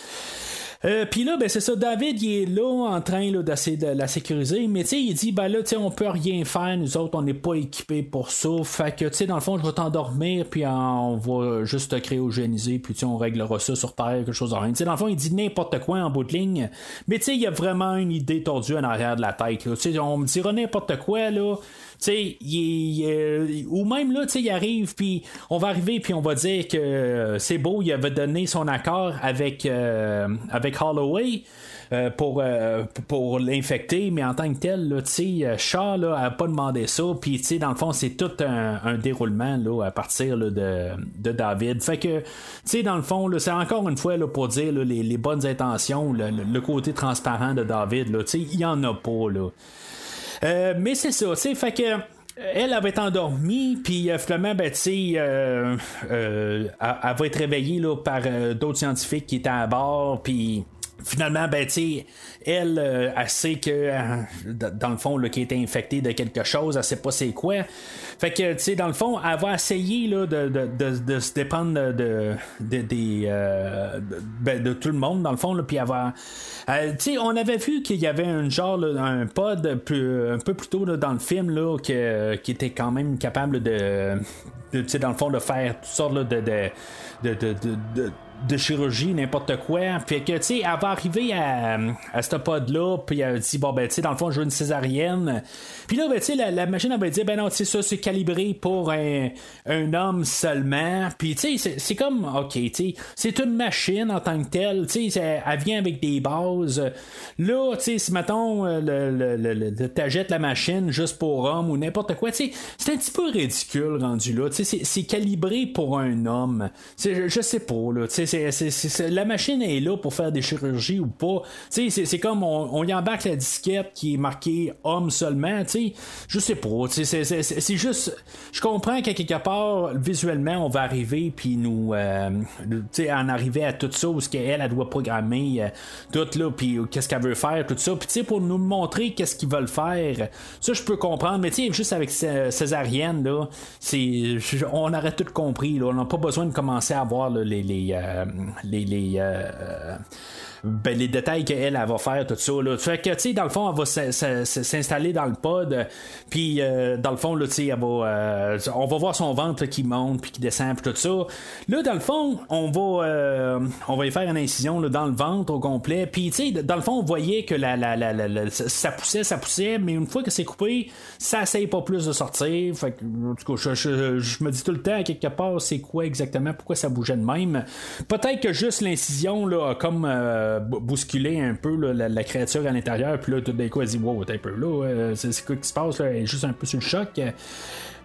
Euh, Puis là, ben c'est ça, David, il est là en train là, de la sécuriser, mais tu sais, il dit, ben là, tu sais, on peut rien faire, nous autres, on n'est pas équipés pour ça. Fait que, tu sais, dans le fond, je vais t'endormir, puis on va juste te cryogéniser, puis tu sais, on réglera ça sur Terre, quelque chose de rien. Dans le fond, il dit n'importe quoi en bout de ligne, mais tu sais, il y a vraiment une idée tordue en arrière de la tête. Tu sais, on me dira n'importe quoi, là. Tu sais, il, ou même là, il arrive, puis on va arriver, puis on va dire que euh, c'est beau, il avait donné son accord avec, euh, avec Holloway. euh, pour, euh, pour l'infecter, mais en tant que tel, là, euh, Shaw là, a pas demandé ça, puis dans le fond, c'est tout un, déroulement là, à partir de, de David. Fait que, dans le fond, c'est encore une fois pour dire les, bonnes intentions, le, côté transparent de David, il y en a pas, là. Mais c'est ça, fait que. Elle avait été endormie, puis finalement, ben, tu sais, elle, va être réveillée là, par d'autres scientifiques qui étaient à bord, puis finalement, ben, tu elle, euh, elle sait que, euh, dans le fond, là, qui est infectée de quelque chose, elle sait pas c'est quoi. Fait que, tu sais, dans le fond, elle va essayer là, de, de, de, se dépendre de, euh, ben, de, tout le monde, dans le fond, puis avoir. tu sais, on avait vu qu'il y avait un genre, un pod un peu plus tôt dans le film, là, que, qui était quand même capable de, dans le fond, de faire toutes sortes de, de, chirurgie, n'importe quoi. Fait que, tu sais, elle va arriver à, à ce pod-là, puis elle dit, bon, ben, tu sais, dans le fond, je veux une césarienne. Puis là, ben, tu sais, la, machine, elle va dire, ben non, tu sais, ça, c'est calibré pour un, un homme seulement. Puis, tu sais, c'est comme, ok, tu sais, c'est une machine en tant que telle, tu sais, elle vient avec des bases. Là, tu sais, mettons, euh, le, le, le, t'achètes la machine juste pour homme ou n'importe quoi, tu sais, c'est un petit peu ridicule rendu là. Tu sais, c'est calibré pour un homme. Je, je sais pas, là, tu sais, la machine est là pour faire des chirurgies ou pas. C'est comme on, y embarque la disquette qui est marquée homme seulement. Je sais pas. C'est juste. Je comprends qu'à quelque part, visuellement, on va arriver puis nous. Euh, en arriver à tout ça, où ce qu'elle, elle doit programmer euh, tout là, puis qu'est-ce qu'elle veut faire, tout ça. Puis pour nous montrer qu'est-ce qu'ils veulent faire, ça je peux comprendre. Mais juste avec Césarienne, là, on aurait tout compris. Là. On n'a pas besoin de commencer à voir les, les, euh, les, les euh, ben, les détails qu'elle elle va faire, tout ça. Là. Fait que, tu sais, dans le fond, elle va s'installer dans le pod, puis euh, dans le fond, là, elle va, euh, on va voir son ventre qui monte, puis qui descend, puis tout ça. Là, dans le fond, on va, euh, on va y faire une incision là, dans le ventre au complet, puis, tu sais, dans le fond, on voyait que la, la, la, ça poussait, ça poussait, mais une fois que c'est coupé, ça essaye pas plus de sortir. Fait que, en tout cas, je, me dis tout le temps, quelque part, c'est quoi exactement, pourquoi ça bougeait de même. Peut-être que juste l'incision, là, comme bousculer un peu la, créature à l'intérieur, puis là, tout d'un coup, elle dit Wow, t'es un peu là, euh, c'est quoi qui se passe, là, elle est juste un peu sur le choc.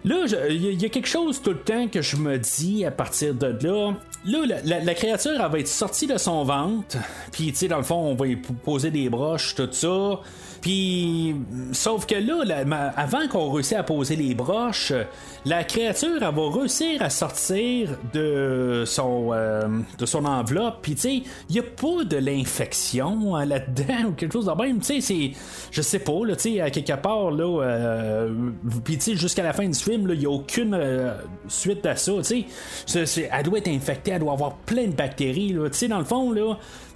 Là, il y, a quelque chose tout le temps que je me dis à partir de là. Là, la, créature, elle va être sortie de son ventre, puis, tu sais, dans le fond, on va poser des broches, tout ça. Puis, sauf que là, avant qu'on réussisse à poser les broches, la créature, elle va réussir à sortir de son, euh, de son enveloppe. Puis, tu sais, il n'y a pas de l'infection hein, là-dedans ou quelque chose de même. Tu sais, c'est, je sais pas, là, tu sais, à quelque part, là, euh, puis, tu sais, jusqu'à la fin du film, il n'y a aucune euh, suite à ça. Tu sais, elle doit être infectée, elle doit avoir plein de bactéries. Tu sais, dans le fond, là,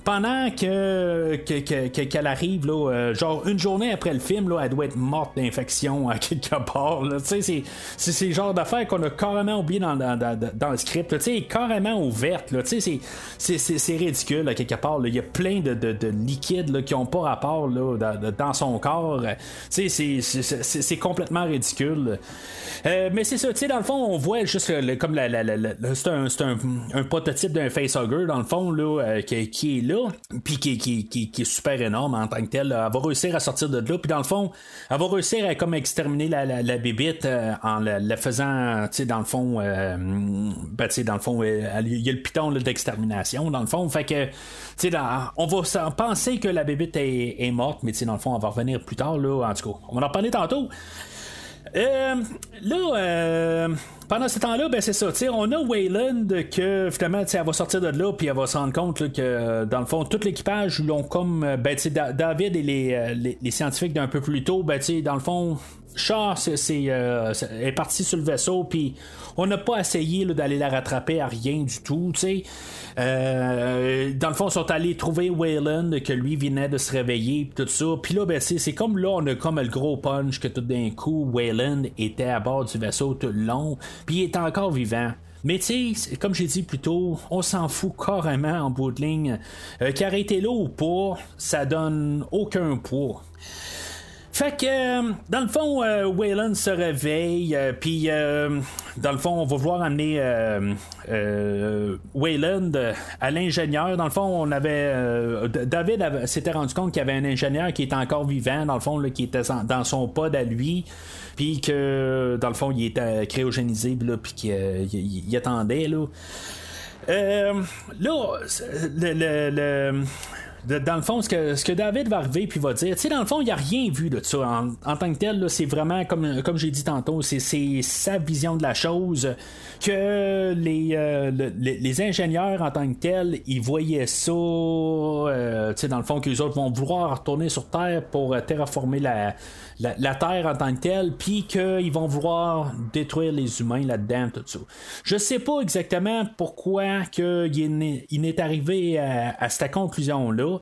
pendant que, qu'elle arrive, là, euh, genre une journée après le film, là, elle doit être morte d'infection à quelque part. C'est, c'est, c'est le genre d'affaires qu'on a carrément oublié dans, dans, dans, le script. Elle est carrément ouverte. Là, c'est, c'est, c'est, ridicule à quelque part. Il y a plein de, de, de liquides là, qui n'ont pas rapport là, dans, son corps. C'est, c'est, c'est, complètement ridicule. Euh, mais c'est ça, dans le fond, on voit juste comme la, la, c'est, un, un, un, prototype d'un facehugger, dans le fond, là, euh, qui, qui, est là, puis qui, est super énorme en tant que tel. Elle va réussir à sortir de là, puis dans le fond, elle va réussir à comme exterminer la, la, bébite euh, en la, faisant, tu sais, dans le fond, ben, tu sais, dans le fond, il y a le piton d'extermination, dans le fond, fait que, tu sais, on va penser que la bébite est, est morte, mais tu sais, dans le fond, on va revenir plus tard, là, en tout cas, on va en parler tantôt. Euh, là, euh, pendant ce temps-là, ben c'est ça. On a Wayland que finalement, elle va sortir de là, puis elle va se rendre compte que dans le fond, tout l'équipage l'ont comme. Euh, ben, David et les, les, les scientifiques d'un peu plus tôt, ben, dans le fond, Char euh, est parti sur le vaisseau, puis on n'a pas essayé d'aller la rattraper à rien du tout. Euh, dans le fond, ils sont allés trouver Wayland, que lui venait de se réveiller, tout ça. Puis là, ben, c'est, comme là, on a comme le gros punch que tout d'un coup, Wayland était à bord du vaisseau tout le long, puis il est encore vivant. Mais tu sais, comme j'ai dit plus tôt, on s'en fout carrément en bout de ligne. Euh, été là ou pas, ça donne aucun poids. Fait que, euh, dans le fond, euh, Wayland se réveille, euh, puis dans le fond, on va vouloir amener Wayland à l'ingénieur. Dans le fond, on avait. David s'était rendu compte qu'il y avait un ingénieur qui était encore vivant, dans le fond, qui était dans son pod à lui, puis que, dans le fond, il était cryogénisé, puis qu'il attendait, là. là, le dans le fond, ce que, ce que David va arriver puis va dire, tu sais, dans le fond, il n'y a rien vu de ça en, en tant que tel. C'est vraiment, comme, comme j'ai dit tantôt, c'est sa vision de la chose que les, euh, les, ingénieurs en tant que tels, ils voyaient ça, euh, dans le fond, que les autres vont vouloir retourner sur Terre pour euh, terraformer la, la, Terre en tant que telle, puis qu'ils vont vouloir détruire les humains là-dedans, tout ça. Je sais pas exactement pourquoi que il est arrivé à cette conclusion-là.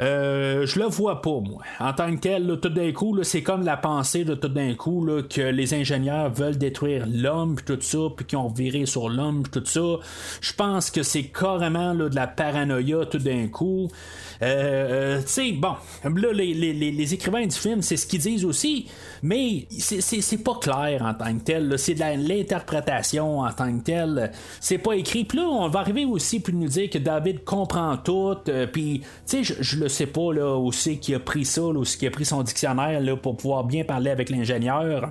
Euh, je le vois pas, moi. En tant que tel, tout d'un coup, c'est comme la pensée de tout d'un coup que les ingénieurs veulent détruire l'homme, tout ça, puis qu'ils ont viré sur l'homme, tout ça. Je pense que c'est carrément de la paranoïa tout d'un coup. Euh, euh, bon, là, les, écrivains du film, c'est ce qu'ils disent aussi, mais c'est pas clair en tant que tel. C'est de l'interprétation en tant que tel. C'est pas écrit. Puis là, on va arriver aussi pour nous dire que David comprend tout. Euh, puis, tu sais, je, le sais pas là, où c'est qui a pris ça, là, où c'est qui a pris son dictionnaire là, pour pouvoir bien parler avec l'ingénieur.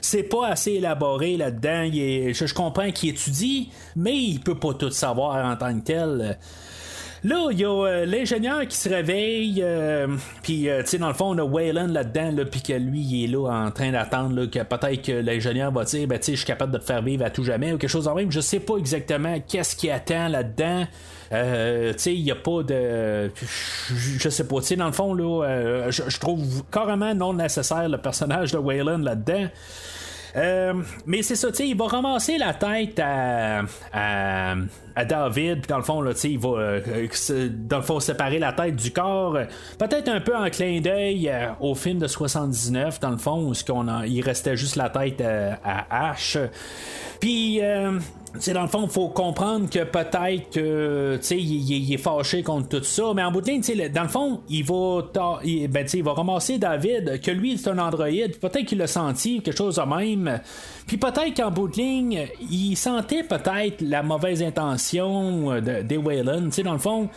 C'est pas assez élaboré là-dedans. Je, je comprends qu'il étudie, mais il peut pas tout savoir en tant que tel. Là, il y a euh, l'ingénieur qui se réveille, euh, puis, euh, tu sais, dans le fond, on a Wayland là-dedans, là, puis que lui, il est là en train d'attendre, que peut-être que l'ingénieur va dire, ben, tu sais, je suis capable de te faire vivre à tout jamais, ou quelque chose en même. Je sais pas exactement qu'est-ce qui attend là-dedans. tu sais, il n'y a pas de. Je, sais pas. Tu sais, dans le fond, là, je trouve carrément non nécessaire le personnage de Wayland là-dedans. Euh, mais c'est ça, tu sais, il va ramasser la tête à, à, David, dans le fond, là, il va, euh, dans le fond, séparer la tête du corps. Peut-être un peu en clin d'œil euh, au film de 79, dans le fond, où il restait juste la tête à Ash. Puis, c'est dans le fond, il faut comprendre que peut-être que il, est fâché contre tout ça, mais en bout de ligne, dans le fond, il va, il, ben, il va ramasser David, que lui, c'est un androïde, peut-être qu'il l'a senti, quelque chose de même. Puis peut-être qu'en bout de ligne, il sentait peut-être la mauvaise intention de, des Wayland. Dans le fond,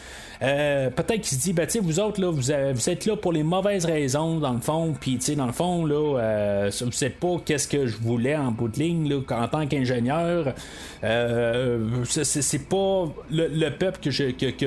euh, peut-être qu'il se dit, ben, vous autres, là, vous, êtes là pour les mauvaises raisons, dans le fond, puis, dans le fond, là, euh, vous savez pas qu'est-ce que je voulais en bout de ligne, là, en tant qu'ingénieur. Euh, c'est pas le, peuple que,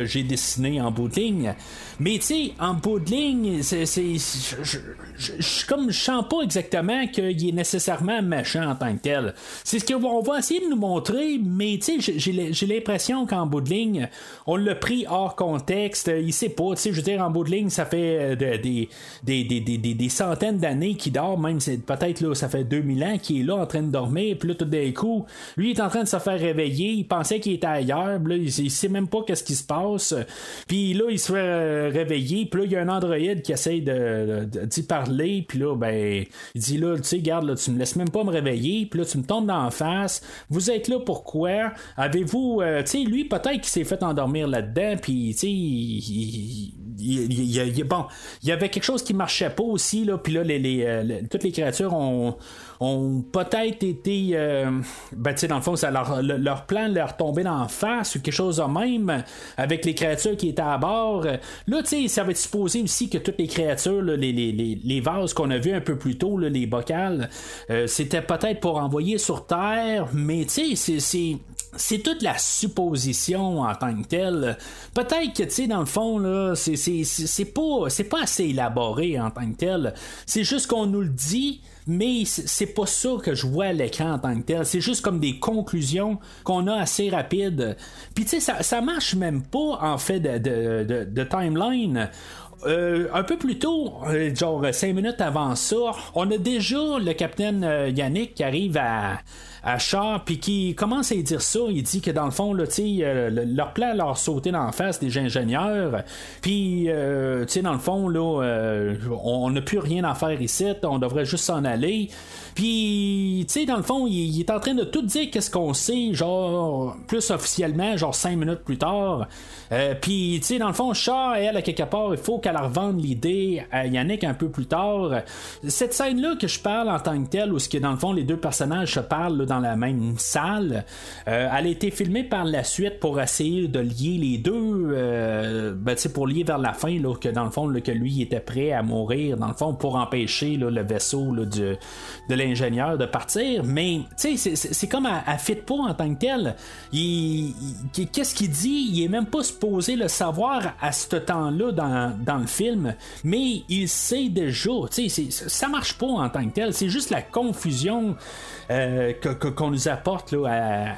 j'ai dessiné en bout de ligne. Mais, tu sais, en bout de ligne, c'est. Je, comme je sens pas exactement qu'il est nécessairement méchant en tant que tel. C'est ce qu'on va essayer de nous montrer, mais, tu sais, j'ai l'impression qu'en bout de ligne, on l'a pris hors contexte texte, il sait pas, tu sais, je veux dire, en bout de ligne, ça fait euh, des, des, centaines d'années qu'il dort, même peut-être là, ça fait 2000 ans qu'il est là en train de dormir, puis là, tout d'un coup, lui est en train de se faire réveiller, il pensait qu'il était ailleurs, là, il, sait même pas qu'est-ce qui se passe, puis là, il se fait réveiller, puis là, il y a un androïde qui essaye de, d'y parler, puis là, ben, il dit là, tu sais, garde, là, tu me laisses même pas me réveiller, puis là, tu me tombes dans la face, vous êtes là pourquoi? Avez-vous, euh, tu sais, lui, peut-être qu'il s'est fait endormir là-dedans, puis, tu sais, il, bon, il y avait quelque chose qui marchait pas aussi, là, puis là, les, euh, toutes les créatures ont, ont peut-être été. Euh, ben, tu sais, dans le fond, ça leur, leur plan leur tombait dans face ou quelque chose de même avec les créatures qui étaient à bord. Là, tu sais, ça va être supposé aussi que toutes les créatures, les, les, les, vases qu'on a vus un peu plus tôt, les bocales, euh, c'était peut-être pour envoyer sur Terre, mais tu sais, c'est c'est toute la supposition en tant que telle. Peut-être que, tu sais, dans le fond, là, c'est, c'est, pas, c'est pas assez élaboré en tant que tel. C'est juste qu'on nous le dit, mais c'est pas ça que je vois à l'écran en tant que tel. C'est juste comme des conclusions qu'on a assez rapides. Puis, tu sais, ça, marche même pas, en fait, de, timeline. Euh, un peu plus tôt, euh, genre cinq minutes avant ça, on a déjà le capitaine euh, Yannick qui arrive à, à Char, puis qui commence à dire ça. Il dit que dans le fond, là, euh, leur plan leur sauter dans la face des ingénieurs. Puis, euh, dans le fond, là, euh, on n'a plus rien à faire ici. On devrait juste s'en aller. Puis, tu sais, dans le fond, il, est en train de tout dire qu'est-ce qu'on sait, genre, plus officiellement, genre cinq minutes plus tard. Euh, puis, tu sais, dans le fond, Char, elle, à quelque part, il faut qu'elle revende l'idée à Yannick un peu plus tard. Cette scène-là que je parle en tant que telle, où ce qui dans le fond, les deux personnages se parlent dans la même salle, euh, elle a été filmée par la suite pour essayer de lier les deux, euh, ben, tu sais, pour lier vers la fin, là, que dans le fond, que lui était prêt à mourir, dans le fond, pour empêcher le vaisseau de l'ingénieur de partir mais c'est comme elle, elle fit en tant que il- Qu'est-ce qu'il dit? Il est même pas supposé le savoir à ce temps-là dans, dans le film, mais il sait déjà. Ça marche pas en tant que tel. C'est juste la confusion euh, qu'on nous apporte là,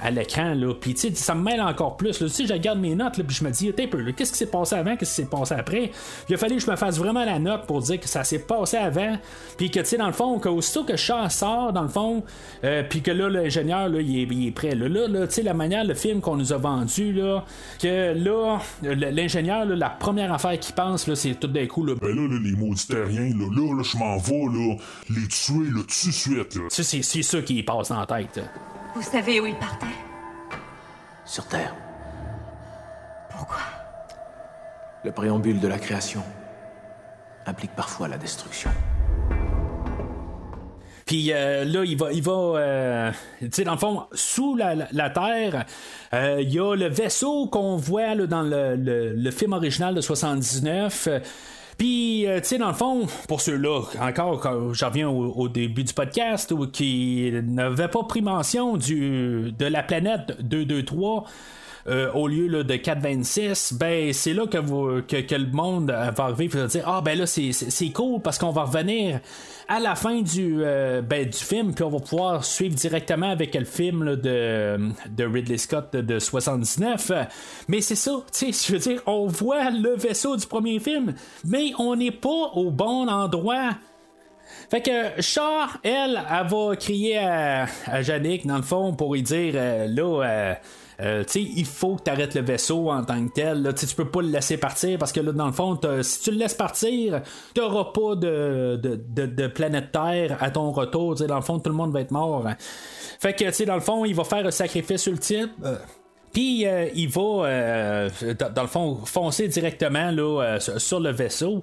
à, à l'écran. Puis ça me mêle encore plus. Sais, je regarde mes notes, puis je me dis, qu'est-ce qui s'est passé avant, qu'est-ce qui s'est passé après? Il a fallu que je me fasse vraiment la note pour dire que ça s'est passé avant. Puis que tu sais, dans le fond, que aussitôt que Char sort, dans le fond, euh, puis que là, l'ingénieur, là, il est, il est prêt. Là, là, là, tu sais, la manière, le film qu'on nous a vendu, là, que là, l'ingénieur, là, la première affaire qu'il pense, là, c'est tout d'un coup, là, Ben là, là, les maudits terriens, là, là, là, je m'en vais, là, les tuer, là, tout de suite, là. c'est ça qui passe dans la tête. Vous savez où il partait? Sur Terre. Pourquoi? Le préambule de la création implique parfois la destruction. Puis euh, là, il va, il va, euh, tu sais, dans le fond, sous la, la- terre, euh, il y a le vaisseau qu'on voit là, dans le, le- le film original de 79. Euh, Puis, euh, tu sais, dans le fond, pour ceux-là, encore, quand je reviens au, au début du podcast, qui n'avaient pas pris mention du, de la planète 223, euh, au lieu là, de 426, ben c'est là que, vous, que, que le monde euh, va arriver et va dire Ah ben là c'est, cool parce qu'on va revenir à la fin du, euh, ben, du film, puis on va pouvoir suivre directement avec le film de, de Ridley Scott de, de 79. Mais c'est ça, tu sais, je veux dire, on voit le vaisseau du premier film, mais on n'est pas au bon endroit. Fait que Char, elle, elle va crier à, à Yannick, dans le fond, pour lui dire là, euh, il faut que tu arrêtes le vaisseau en tant que tel. Là, Tu peux pas le laisser partir parce que là, dans le fond, si tu le laisses partir, tu n'auras pas de, de, de- de planète Terre à ton retour. Tu sais, Dans le fond, tout le monde va être mort. Fait que, tu dans le fond, il va faire un sacrifice ultime. Euh, puis euh, il va, euh, dans, le fond, foncer directement là, euh, sur- le vaisseau.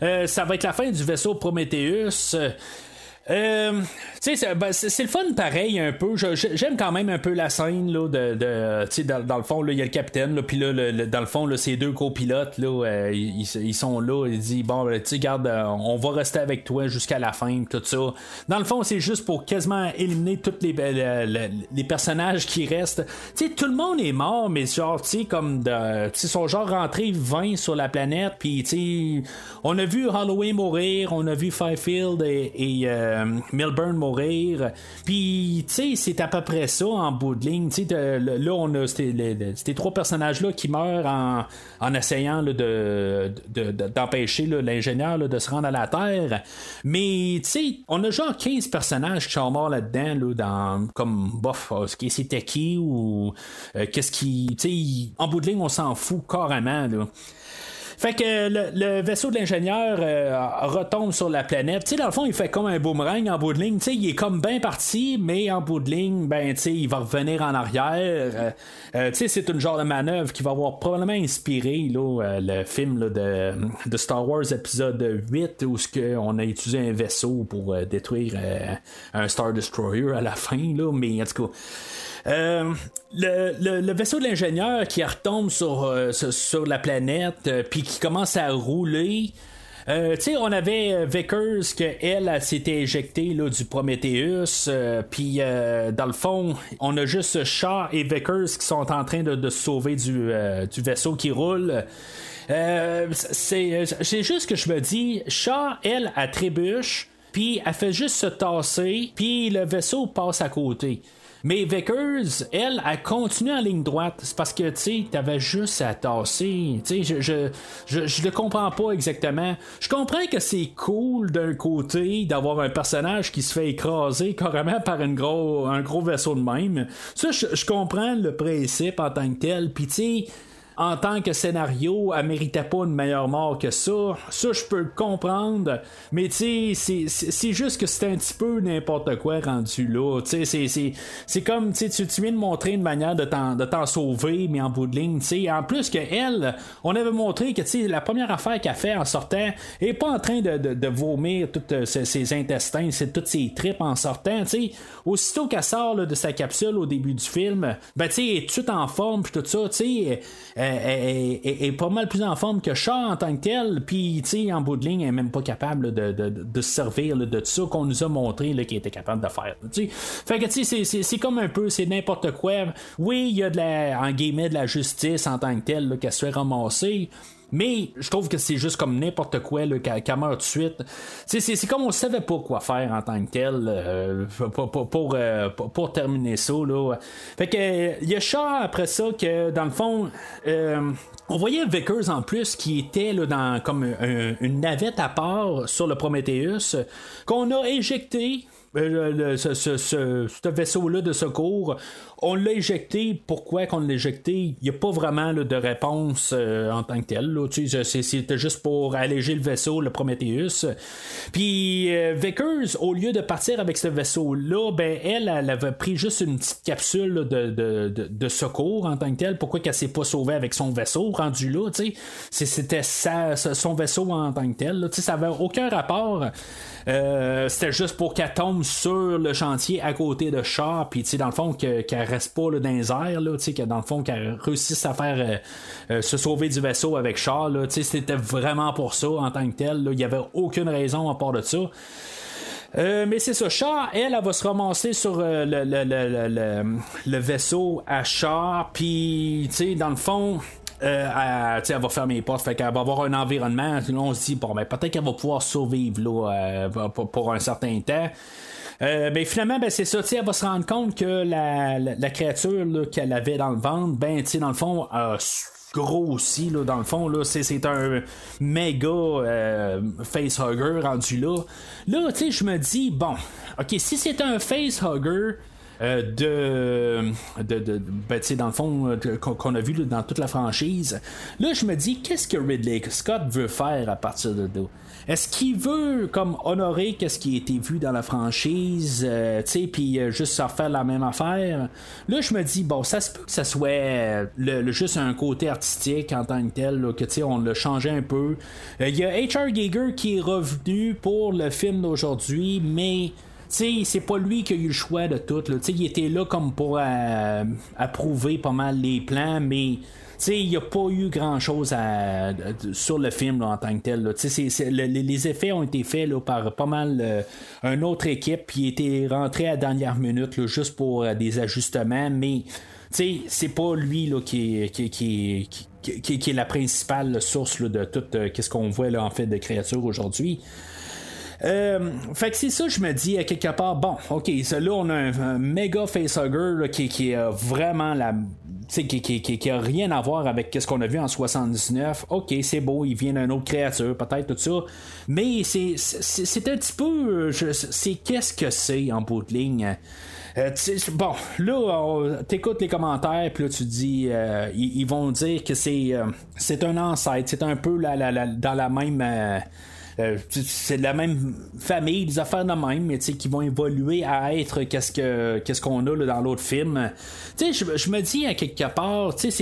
Ça va être la fin du vaisseau Prometheus. Euh, c'est ben, c'est- le fun pareil un peu. J'aime quand même un peu la scène là, de, dans, dans le fond, il y a le capitaine, puis là, dans le fond, là, ces deux copilotes, là, euh, ils, ils sont là. Il dit bon, ben, tu sais, garde, euh, on va rester avec toi jusqu'à la fin, tout ça. Dans le fond, c'est juste pour quasiment éliminer tous le- les personnages qui restent. Tu sais, tout le monde est mort, mais genre, tu sais, comme de, ils sont genre rentrés 20 sur la planète, puis tu on a vu Holloway mourir, on a vu Fifield et, et, euh, Milburn mourir, puis tu sais, c'est à peu près ça en bout de ligne. Là, on a ces, trois personnages-là qui meurent en, en essayant de, de- de- d'empêcher l'ingénieur de se rendre à la Terre. Mais tu sais, on a genre 15 personnages qui sont morts là-dedans, là, dans, comme, bof, que c'était qui ou euh, qu'est-ce qui. Tu sais, en bout de ligne, on s'en fout carrément. Là. Fait que le, vaisseau de l'ingénieur euh, retombe sur la planète. Tu sais, dans le fond, il fait comme un boomerang en bout de ligne. Tu sais, il est comme bien parti, mais en bout de ligne, ben, tu sais, il va revenir en arrière. Euh, euh, c'est une genre de manœuvre qui va avoir probablement inspiré euh, le film de, Star Wars épisode 8 où on a utilisé un vaisseau pour détruire un Star Destroyer à la fin. Là, mais en tout cas. Euh, le, le- vaisseau de l'ingénieur qui retombe sur, euh, sur, la planète, euh, puis qui commence à rouler. Tu sais, on avait Vickers que elle, s'était éjectée là, du Prometheus, puis dans le fond, on a juste Shaw et Vickers qui sont en train de, se sauver du, du vaisseau qui roule. C'est, c'est juste que je me dis, Shaw, elle, elle trébuche, puis elle fait juste se tasser, puis le vaisseau passe à côté. Mais Vickers, elle, elle continue en ligne droite. C'est parce que, tu sais, t'avais juste à tasser. Tu sais, je, je, je, je le comprends pas exactement. Je comprends que c'est cool d'un côté d'avoir un personnage qui se fait écraser carrément par une gros, un gros vaisseau de même. Ça, je, je comprends le principe en tant que tel. Puis, tu sais, en tant que scénario, elle méritait pas une meilleure mort que ça. Ça, je peux le comprendre. Mais tu sais, c'est- juste que c'est un petit peu n'importe quoi rendu là. Tu sais, c'est- comme, tu tu viens de montrer une manière de t'en sauver, mais en bout de ligne, tu sais. En plus que elle, on avait montré que, tu sais, la première affaire qu'elle fait en sortant, est pas en train de, vomir tous ses, ses intestins, toutes ses tripes en sortant, tu sais. Aussitôt qu'elle sort de sa capsule au début du film, ben, tu sais, est toute en forme, puis tout ça, tu sais. euh, est, est- pas mal plus en forme que Shaw en tant que tel, puis tu sais, en bout de ligne, elle est même pas capable de, de, de- se servir là, de ça qu'on nous a montré qu'il était capable de faire. tu sais. Fait que tu sais, c'est- comme un peu, c'est n'importe quoi. Oui, il y a de la, en guillemets, de la justice en tant que tel là, qu'elle se fait ramasser. Mais je trouve que c'est juste comme n'importe quoi qu'elle meurt de suite. C'est, comme on savait pas quoi faire en tant que tel euh, pour, pour, pour, euh, pour- terminer ça. Là. Fait que il y a Shaw après ça que dans le fond. euh, on voyait Vickers en plus qui était là, dans comme un- une navette à part sur le Prometheus qu'on a éjecté euh, le- ce, vaisseau-là de secours, on l'a éjecté. Pourquoi qu'on l'a éjecté? Il n'y a pas vraiment de réponse euh, en tant que telle. C'était juste pour alléger le vaisseau, le Prometheus. Puis euh, Vickers, au lieu de partir avec ce vaisseau-là, ben, elle, elle avait pris juste une petite capsule de, secours en tant que telle. Pourquoi qu'elle s'est pas sauvée avec son vaisseau rendu là C'était son vaisseau en tant que tel. Ça n'avait aucun rapport. Euh, c'était juste pour qu'elle tombe sur le chantier à côté de Shaw, puis tu sais, dans le fond, que- qu'elle reste pas là, dans les airs, là, tu sais, que dans le fond, qu'elle réussisse à faire euh, euh, se sauver du vaisseau avec là, tu sais, c'était vraiment pour ça en tant que tel. Il y avait aucune raison à part de ça. Mais c'est ça, Char, elle, elle va se ramasser sur le- le- le- le vaisseau à Char, puis, tu sais, dans le fond. Euh, elle, elle va fermer les portes, fait qu'elle va avoir un environnement. On se dit, bon, ben, peut-être qu'elle va pouvoir survivre là, euh, pour, un certain temps. Euh, ben finalement, ben, c'est ça, elle va se rendre compte que la, la- créature qu'elle avait dans le ventre, ben, tu dans le fond, a grossi, là, dans le fond, là, c'est, un méga euh, facehugger rendu là. Là, tu sais, je me dis, bon, ok, si c'est un facehugger, euh, de, de, de- ben, tu sais, dans le fond, euh, qu'on, a vu dans toute la franchise. Là, je me dis, qu'est-ce que Ridley Scott veut faire à partir de là? Est-ce qu'il veut comme honorer qu'est-ce qui a été vu dans la franchise, euh, tu sais, puis euh, juste refaire la même affaire? Là, je me dis, bon, ça se peut que ça soit euh, le, juste un côté artistique en tant que tel, que tu sais, on l'a changé un peu. Euh, Il y a H.R. Giger qui est revenu pour le film d'aujourd'hui, mais sais, c'est pas lui qui a eu le choix de tout. Là. Il était là comme pour euh, approuver pas mal les plans, mais il n'y a pas eu grand chose à, sur le film là, en tant que tel. là. Les, effets ont été faits là, par pas mal euh, une autre équipe, puis était rentré à dernière minute là, juste pour euh, des ajustements, mais c'est pas lui là, qui, qui, qui, qui, qui- qui est la principale source de tout euh, ce qu'on voit en fait de créatures aujourd'hui. Euh, fait que c'est ça, je me dis à quelque part, bon, ok, là, on a un, méga facehugger qui, qui a vraiment la. Qui, qui, qui, qui a rien à voir avec ce qu'on a vu en 79. Ok, c'est beau, il vient d'une autre créature, peut-être tout ça. Mais c'est, c'est, un petit peu. euh, c'est qu'est-ce que c'est en bout de ligne? Euh, bon, là, t'écoutes les commentaires, puis là, tu dis, euh, ils, vont dire que c'est, euh, un ancêtre, c'est un peu la- dans la même. Euh, c'est de la même famille, des affaires de même, mais qui vont évoluer à être qu'est-ce que qu'est-ce qu'on a là, dans l'autre film. Je, me dis à quelque part, c'est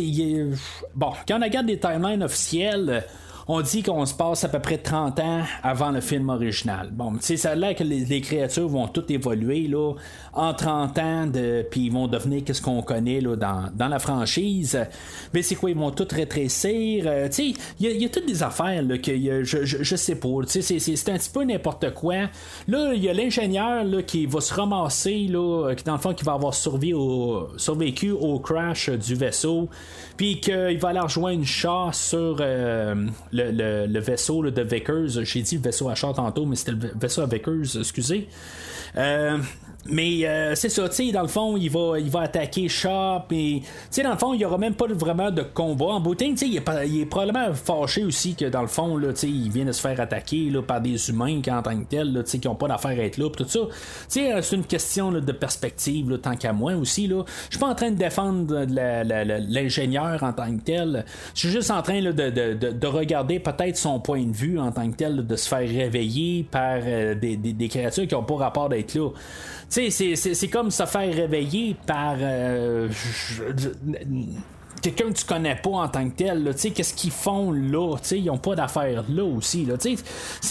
bon, quand on regarde des timelines officielles. On dit qu'on se passe à peu près 30 ans avant le film original. Bon, tu sais, ça a l'air que les, créatures vont toutes évoluer là, en 30 ans, puis ils vont devenir qu'est-ce qu'on connaît là, dans, dans la franchise. Mais c'est quoi, ils vont tout rétrécir? Euh, tu sais, il y, a- toutes des affaires là, que y a- je, je, je sais pas. Tu sais, c'est- un petit peu n'importe quoi. Là, il y a l'ingénieur qui va se ramasser, là, qui dans le fond, qui va avoir survécu au, crash du vaisseau, puis qu'il va aller rejoindre Shaw sur euh, le, vaisseau de Vickers. J'ai dit vaisseau à Shaw tantôt, mais c'était le vaisseau à Vickers, excusez. Euh, mais euh, c'est ça, tu sais, dans le fond, il va, il va attaquer Shaw, puis, tu sais, dans le fond, il n'y aura même pas vraiment de combat. En boutin, tu sais, il, il est probablement fâché aussi que, dans le fond, là, tu sais, il vient de se faire attaquer là, par des humains qui, en tant que tels, tu sais, qui n'ont pas d'affaire à être là, tout ça. Tu sais, euh, c'est une question là, de perspective, là, tant qu'à moi aussi, là. Je suis pas en train de défendre la- l'ingénieur en tant que tel. Je suis juste en train là, de, de- de- de regarder peut-être son point de vue en tant que tel, de se faire réveiller par euh, des, des- des créatures qui n'ont pas rapport d'être là. Tu c'est- comme se faire réveiller par. euh, quelqu'un que tu connais pas en tant que tel, tu sais, qu'est-ce qu'ils font là, tu sais, ils ont pas d'affaires là aussi, là, tu sais,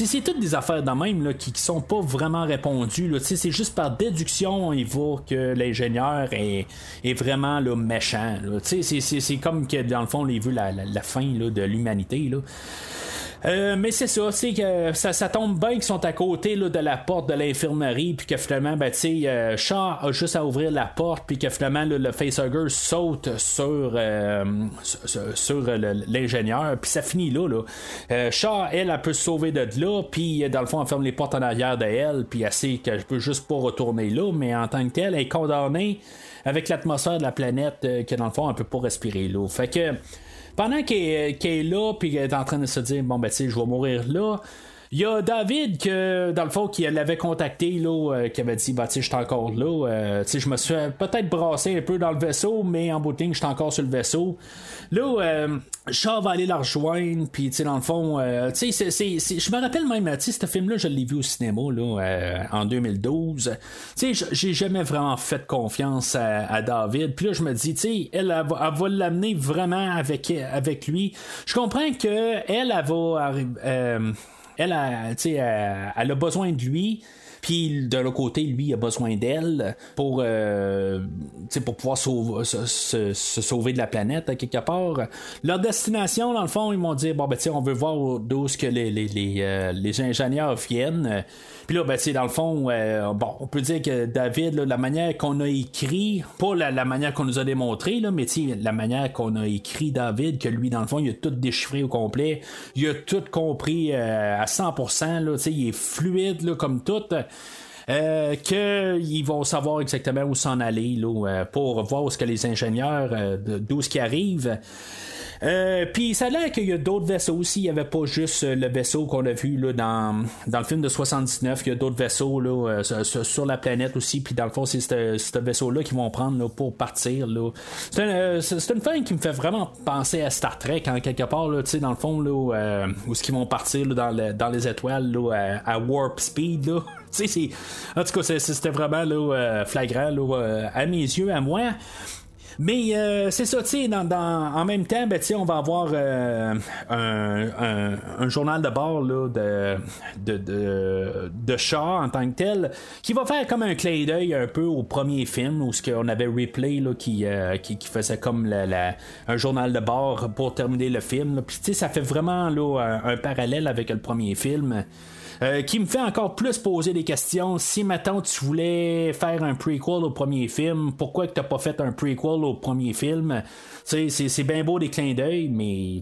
c'est, toutes des affaires de même, là, qui, qui sont pas vraiment répondues, là, tu c'est juste par déduction, il voit que l'ingénieur est, est vraiment, là, méchant, tu sais, c'est, comme que, dans le fond, il veut la, la, la fin, de l'humanité, là. Euh, mais c'est ça, c'est que ça, ça tombe bien qu'ils sont à côté là, de la porte de l'infirmerie, puis que finalement, ben, tu sais, euh, Shaw a juste à ouvrir la porte, puis que finalement, là, le facehugger saute sur, euh, sur, l'ingénieur, puis ça finit là. là. Euh, Shaw, elle, elle peut se sauver de là, puis dans le fond, elle ferme les portes en arrière de elle, puis elle sait qu'elle peut juste pas retourner là, mais en tant que telle, elle est condamnée avec l'atmosphère de la planète, euh, que dans le fond, elle peut pas respirer là. Fait que pendant qu'elle est- qu'elle est là, puis qu'elle est en train de se dire, bon, ben, tu sais, je vais mourir là. Il y a David que, dans le fond, qui l'avait contacté, là, euh, qui avait dit, bah, tu je suis encore là. euh, je me suis peut-être brassé un peu dans le vaisseau, mais en bout de ligne, je suis encore sur le vaisseau. Là, euh, Shaw va aller la rejoindre, puis, tu sais, dans le fond, euh, tu sais, c'est- je me rappelle même, tu sais, ce film-là, je l'ai vu au cinéma, là, euh, en 2012. Tu sais, j'ai jamais vraiment fait confiance à, à David. Puis là, je me dis, tu sais, elle, elle elle va l'amener vraiment avec, avec lui. Je comprends que elle, elle va arri- euh, elle, a, tu sais, elle, elle a besoin de lui. Puis de l'autre côté, lui, a besoin d'elle pour, euh, pour pouvoir sauver- se, se- se sauver de la planète, à quelque part. Leur destination, dans le fond, ils m'ont dit bon, ben, on veut voir d'où est-ce que les, les, les, euh, les ingénieurs viennent. Puis là, ben, sais, dans le fond, euh, bon, on peut dire que David, là, la manière qu'on a écrit, pas la, la manière qu'on nous a démontré, là, mais la manière qu'on a écrit David, que lui, dans le fond, il a tout déchiffré au complet, il a tout compris euh, à 100%, là, il est fluide, là, comme tout. Euh, qu'ils vont savoir exactement où s'en aller là, euh, pour voir ce que les ingénieurs euh, d'où ce qui arrive. Euh, Puis ça a l'air qu'il y a d'autres vaisseaux aussi. Il n'y avait pas juste euh, le vaisseau qu'on a vu là, dans, dans le film de 79. Il y a d'autres vaisseaux là, euh, sur- la planète aussi. Puis dans le fond, c'est ce vaisseau-là qu'ils vont prendre là, pour partir. là. C'est un, une fin qui me fait vraiment penser à Star Trek en quelque part. Là, dans le fond, là, euh, où ce qu'ils vont partir dans, le- dans les étoiles là, à, warp speed. Là. C'est- en tout cas, c'était vraiment là, flagrant là, à mes yeux, à moi. Mais euh, c'est ça, tu sais, dans, en même temps, ben, on va avoir euh, un, journal de bord là, de, de, de, en tant que tel, qui va faire comme un clin d'œil un peu au premier film, où ce qu'on avait Replay là, qui, euh, qui, qui faisait comme la- un journal de bord pour terminer le film. Puis ça fait vraiment là, un parallèle avec le premier film. Euh, qui me fait encore plus poser des questions. Si maintenant tu voulais faire un prequel au premier film, pourquoi que t'as pas fait un prequel au premier film? C'est, bien beau des clins d'œil, mais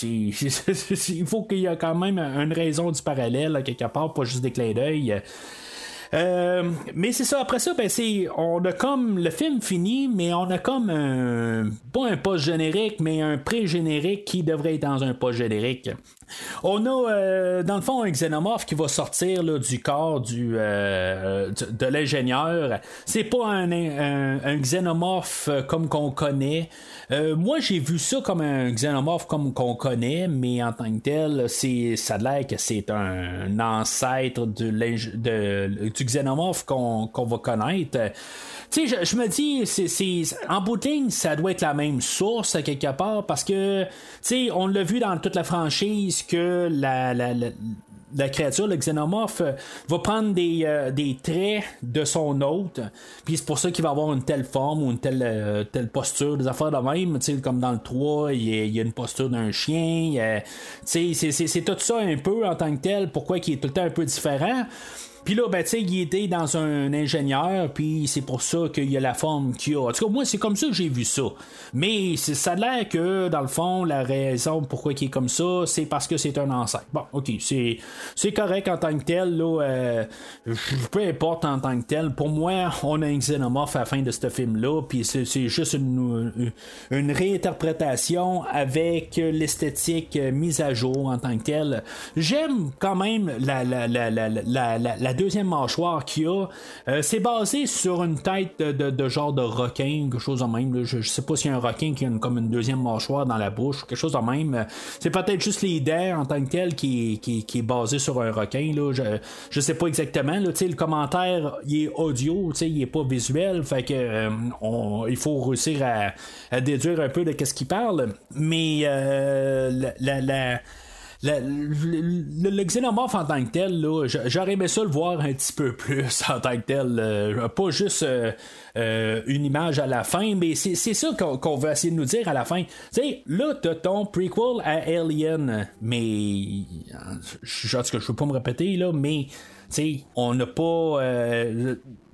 il faut qu'il y ait quand même une raison du parallèle quelque part, pas juste des clins d'œil. Euh, mais c'est ça, après ça, ben c'est. On a comme. Le film fini, mais on a comme un. Pas un post générique, mais un pré-générique qui devrait être dans un post générique. On a euh, dans le fond un xénomorphe qui va sortir du corps du, euh, du- de l'ingénieur. C'est pas un, un, xénomorphe euh, comme qu'on connaît. Euh, moi j'ai vu ça comme un xénomorphe comme qu'on connaît, mais en tant que tel, ça a l'air que c'est un, ancêtre du xénomorphe qu'on va connaître. Tu sais, je, me dis, en bout de ligne, ça doit être la même source quelque part parce que, tu sais, on l'a vu dans toute la franchise que la, la, la, créature, le xénomorphe, va prendre des, euh, des traits de son hôte, puis c'est pour ça qu'il va avoir une telle forme ou une telle, euh, telle posture, des affaires de même, comme dans le 3, il y a, une posture d'un chien, c'est tout ça un peu en tant que tel, pourquoi il est tout le temps un peu différent. Puis là, ben, tu sais, il était dans un ingénieur, puis c'est pour ça qu'il y a la forme qu'il a. En tout cas, moi, c'est comme ça que j'ai vu ça. Mais ça a l'air que, dans le fond, la raison pourquoi il est comme ça, c'est parce que c'est un ancêtre. Bon, ok, c'est, correct en tant que tel, là. euh, peu importe en tant que tel. Pour moi, on a un xénomorphe à la fin de ce film-là, puis c'est, juste une, une- réinterprétation avec l'esthétique mise à jour en tant que tel. J'aime quand même la, la, la, la, la- la deuxième mâchoire qu'il a, euh, c'est basé sur une tête de, genre de requin, quelque chose de même. Je, je, sais pas s'il y a un requin qui a une, comme une deuxième mâchoire dans la bouche, quelque chose de même. C'est peut-être juste les dents en tant que tel qui, est basé sur un requin. Là. Je, je sais pas exactement. Le commentaire il est audio, il est pas visuel. Fait que euh, il faut réussir à, déduire un peu de qu'est-ce qu'il parle. Mais euh, la le, le, le, en tant que tel, j'aurais aimé ça le voir un petit peu plus en tant que tel. Euh, pas juste euh, euh, une image à la fin, mais c'est, ça qu'on, qu'on veut essayer de nous dire à la fin. Tu sais, là, t'as ton prequel à Alien, mais. Je, tout cas, je veux pas me répéter, là, mais. sais on n'a pas.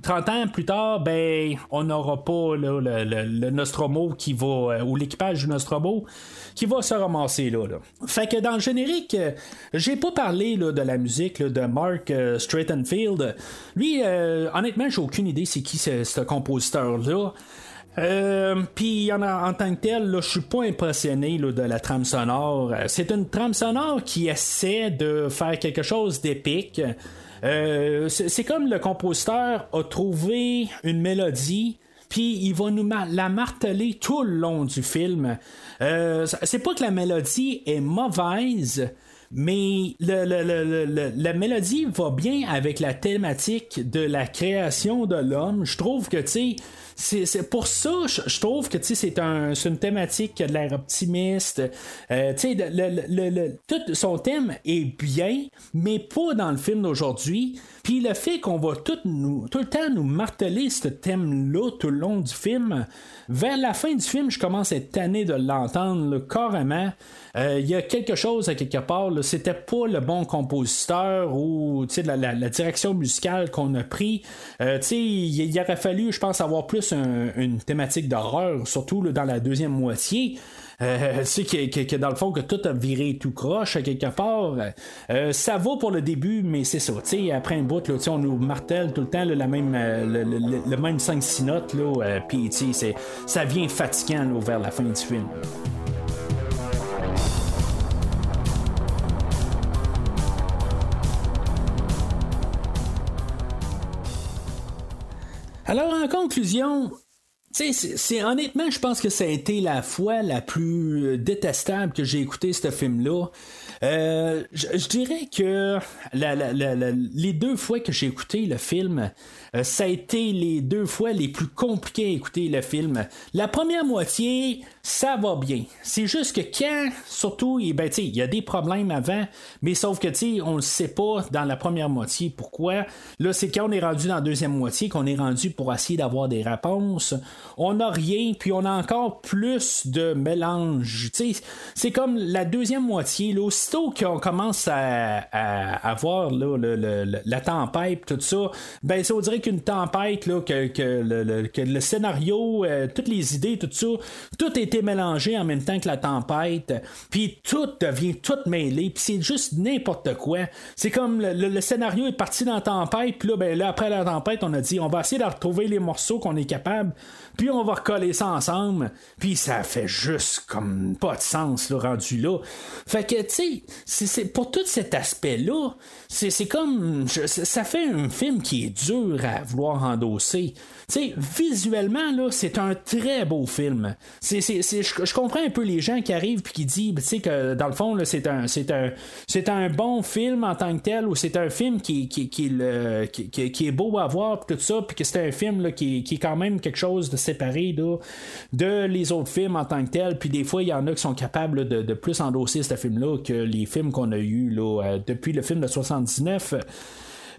30 ans plus tard, ben, on n'aura pas le, Nostromo qui va. ou l'équipage du Nostromo qui va se ramasser là. Fait que dans le générique, euh, j'ai pas parlé de la musique de Mark euh, Stratenfield. Lui, euh, honnêtement, j'ai aucune idée c'est qui ce, compositeur-là. Euh, Puis en, en, tant que tel, je suis pas impressionné de la trame sonore. C'est une trame sonore qui essaie de faire quelque chose d'épique. Euh, c'est comme le compositeur a trouvé une mélodie puis il va nous la marteler tout le long du film. Euh, c'est pas que la mélodie est mauvaise, mais la mélodie va bien avec la thématique de la création de l'homme. Je trouve que, tu c'est pour ça, je, trouve que c'est un, une thématique qui a de l'air optimiste. Euh, le, tout son thème est bien, mais pas dans le film d'aujourd'hui. Puis le fait qu'on va tout, nous, tout le temps nous marteler ce thème-là tout le long du film, vers la fin du film, je commence à être tanné de l'entendre carrément. Euh, il y a quelque chose à quelque part, c'était pas le bon compositeur ou la, la, la direction musicale qu'on a pris. Euh, il, il aurait fallu, je pense, avoir plus une thématique d'horreur, surtout dans la deuxième moitié. Euh, tu sais, que, que, dans le fond, que tout a viré tout croche quelque part. Euh, ça va pour le début, mais c'est ça. Après un bout, là, on nous martèle tout le temps la même, euh, le, le, même 5-6 notes, euh, puis ça vient fatigant vers la fin du film. Alors, en conclusion, c'est honnêtement, je pense que ça a été la fois la plus euh, détestable que j'ai écouté ce film-là. Euh, je, dirais que les deux fois que j'ai écouté le film, euh, ça a été les deux fois les plus compliquées à écouter le film. La première moitié, ça va bien. C'est juste que quand, surtout, eh ben, il y a des problèmes avant, mais sauf que on ne sait pas dans la première moitié pourquoi. Là, c'est quand on est rendu dans la deuxième moitié qu'on est rendu pour essayer d'avoir des réponses. On n'a rien, puis on a encore plus de mélange. C'est comme la deuxième moitié, là, aussitôt qu'on commence à, avoir la tempête, tout ça, ben ça, on dirait qu'une tempête, que, le, scénario, euh, toutes les idées, tout ça, tout a été mélangé en même temps que la tempête, puis tout devient tout mêlé, puis c'est juste n'importe quoi. C'est comme le, scénario est parti dans la tempête, puis là, ben, là, après la tempête, on a dit, on va essayer de retrouver les morceaux qu'on est capable, puis on va recoller ça ensemble, puis ça fait juste comme pas de sens, le rendu là. Fait que, tu sais, c'est pour tout cet aspect-là, c'est comme, ça fait un film qui est dur à vouloir endosser. Tu sais, visuellement, là, c'est un très beau film. C'est, je, comprends un peu les gens qui arrivent puis qui disent, tu que dans le fond, c'est un, c'est un, c'est un bon film en tant que tel, ou c'est un film qui, qui, qui, le, qui, qui, est beau à voir, tout ça, puis que c'est un film là, qui, est quand même quelque chose de séparé là, de les autres films en tant que tel. Puis des fois, il y en a qui sont capables de, de plus endosser ce film-là que les films qu'on a eu là, euh, depuis le film de 79.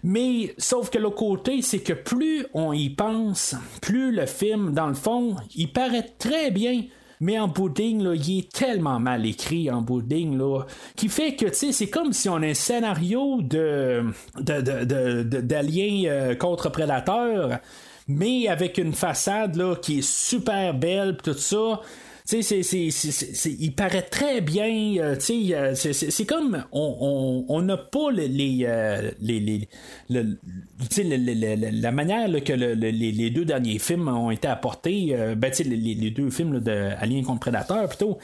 Mais sauf que le côté, c'est que plus on y pense, plus le film, dans le fond, il paraît très bien. Mais en bout là, il est tellement mal écrit en bout là, qui fait que, tu sais, c'est comme si on a un scénario de, d'aliens de, euh, contre prédateurs, mais avec une façade là, qui est super belle, tout ça tu sais, il paraît très bien. Euh, tu sais, c'est comme on n'a pas les, les, euh, les, la manière que les, deux derniers films ont été apportés. Euh, ben, les, les deux films de Alien contre Prédateur plutôt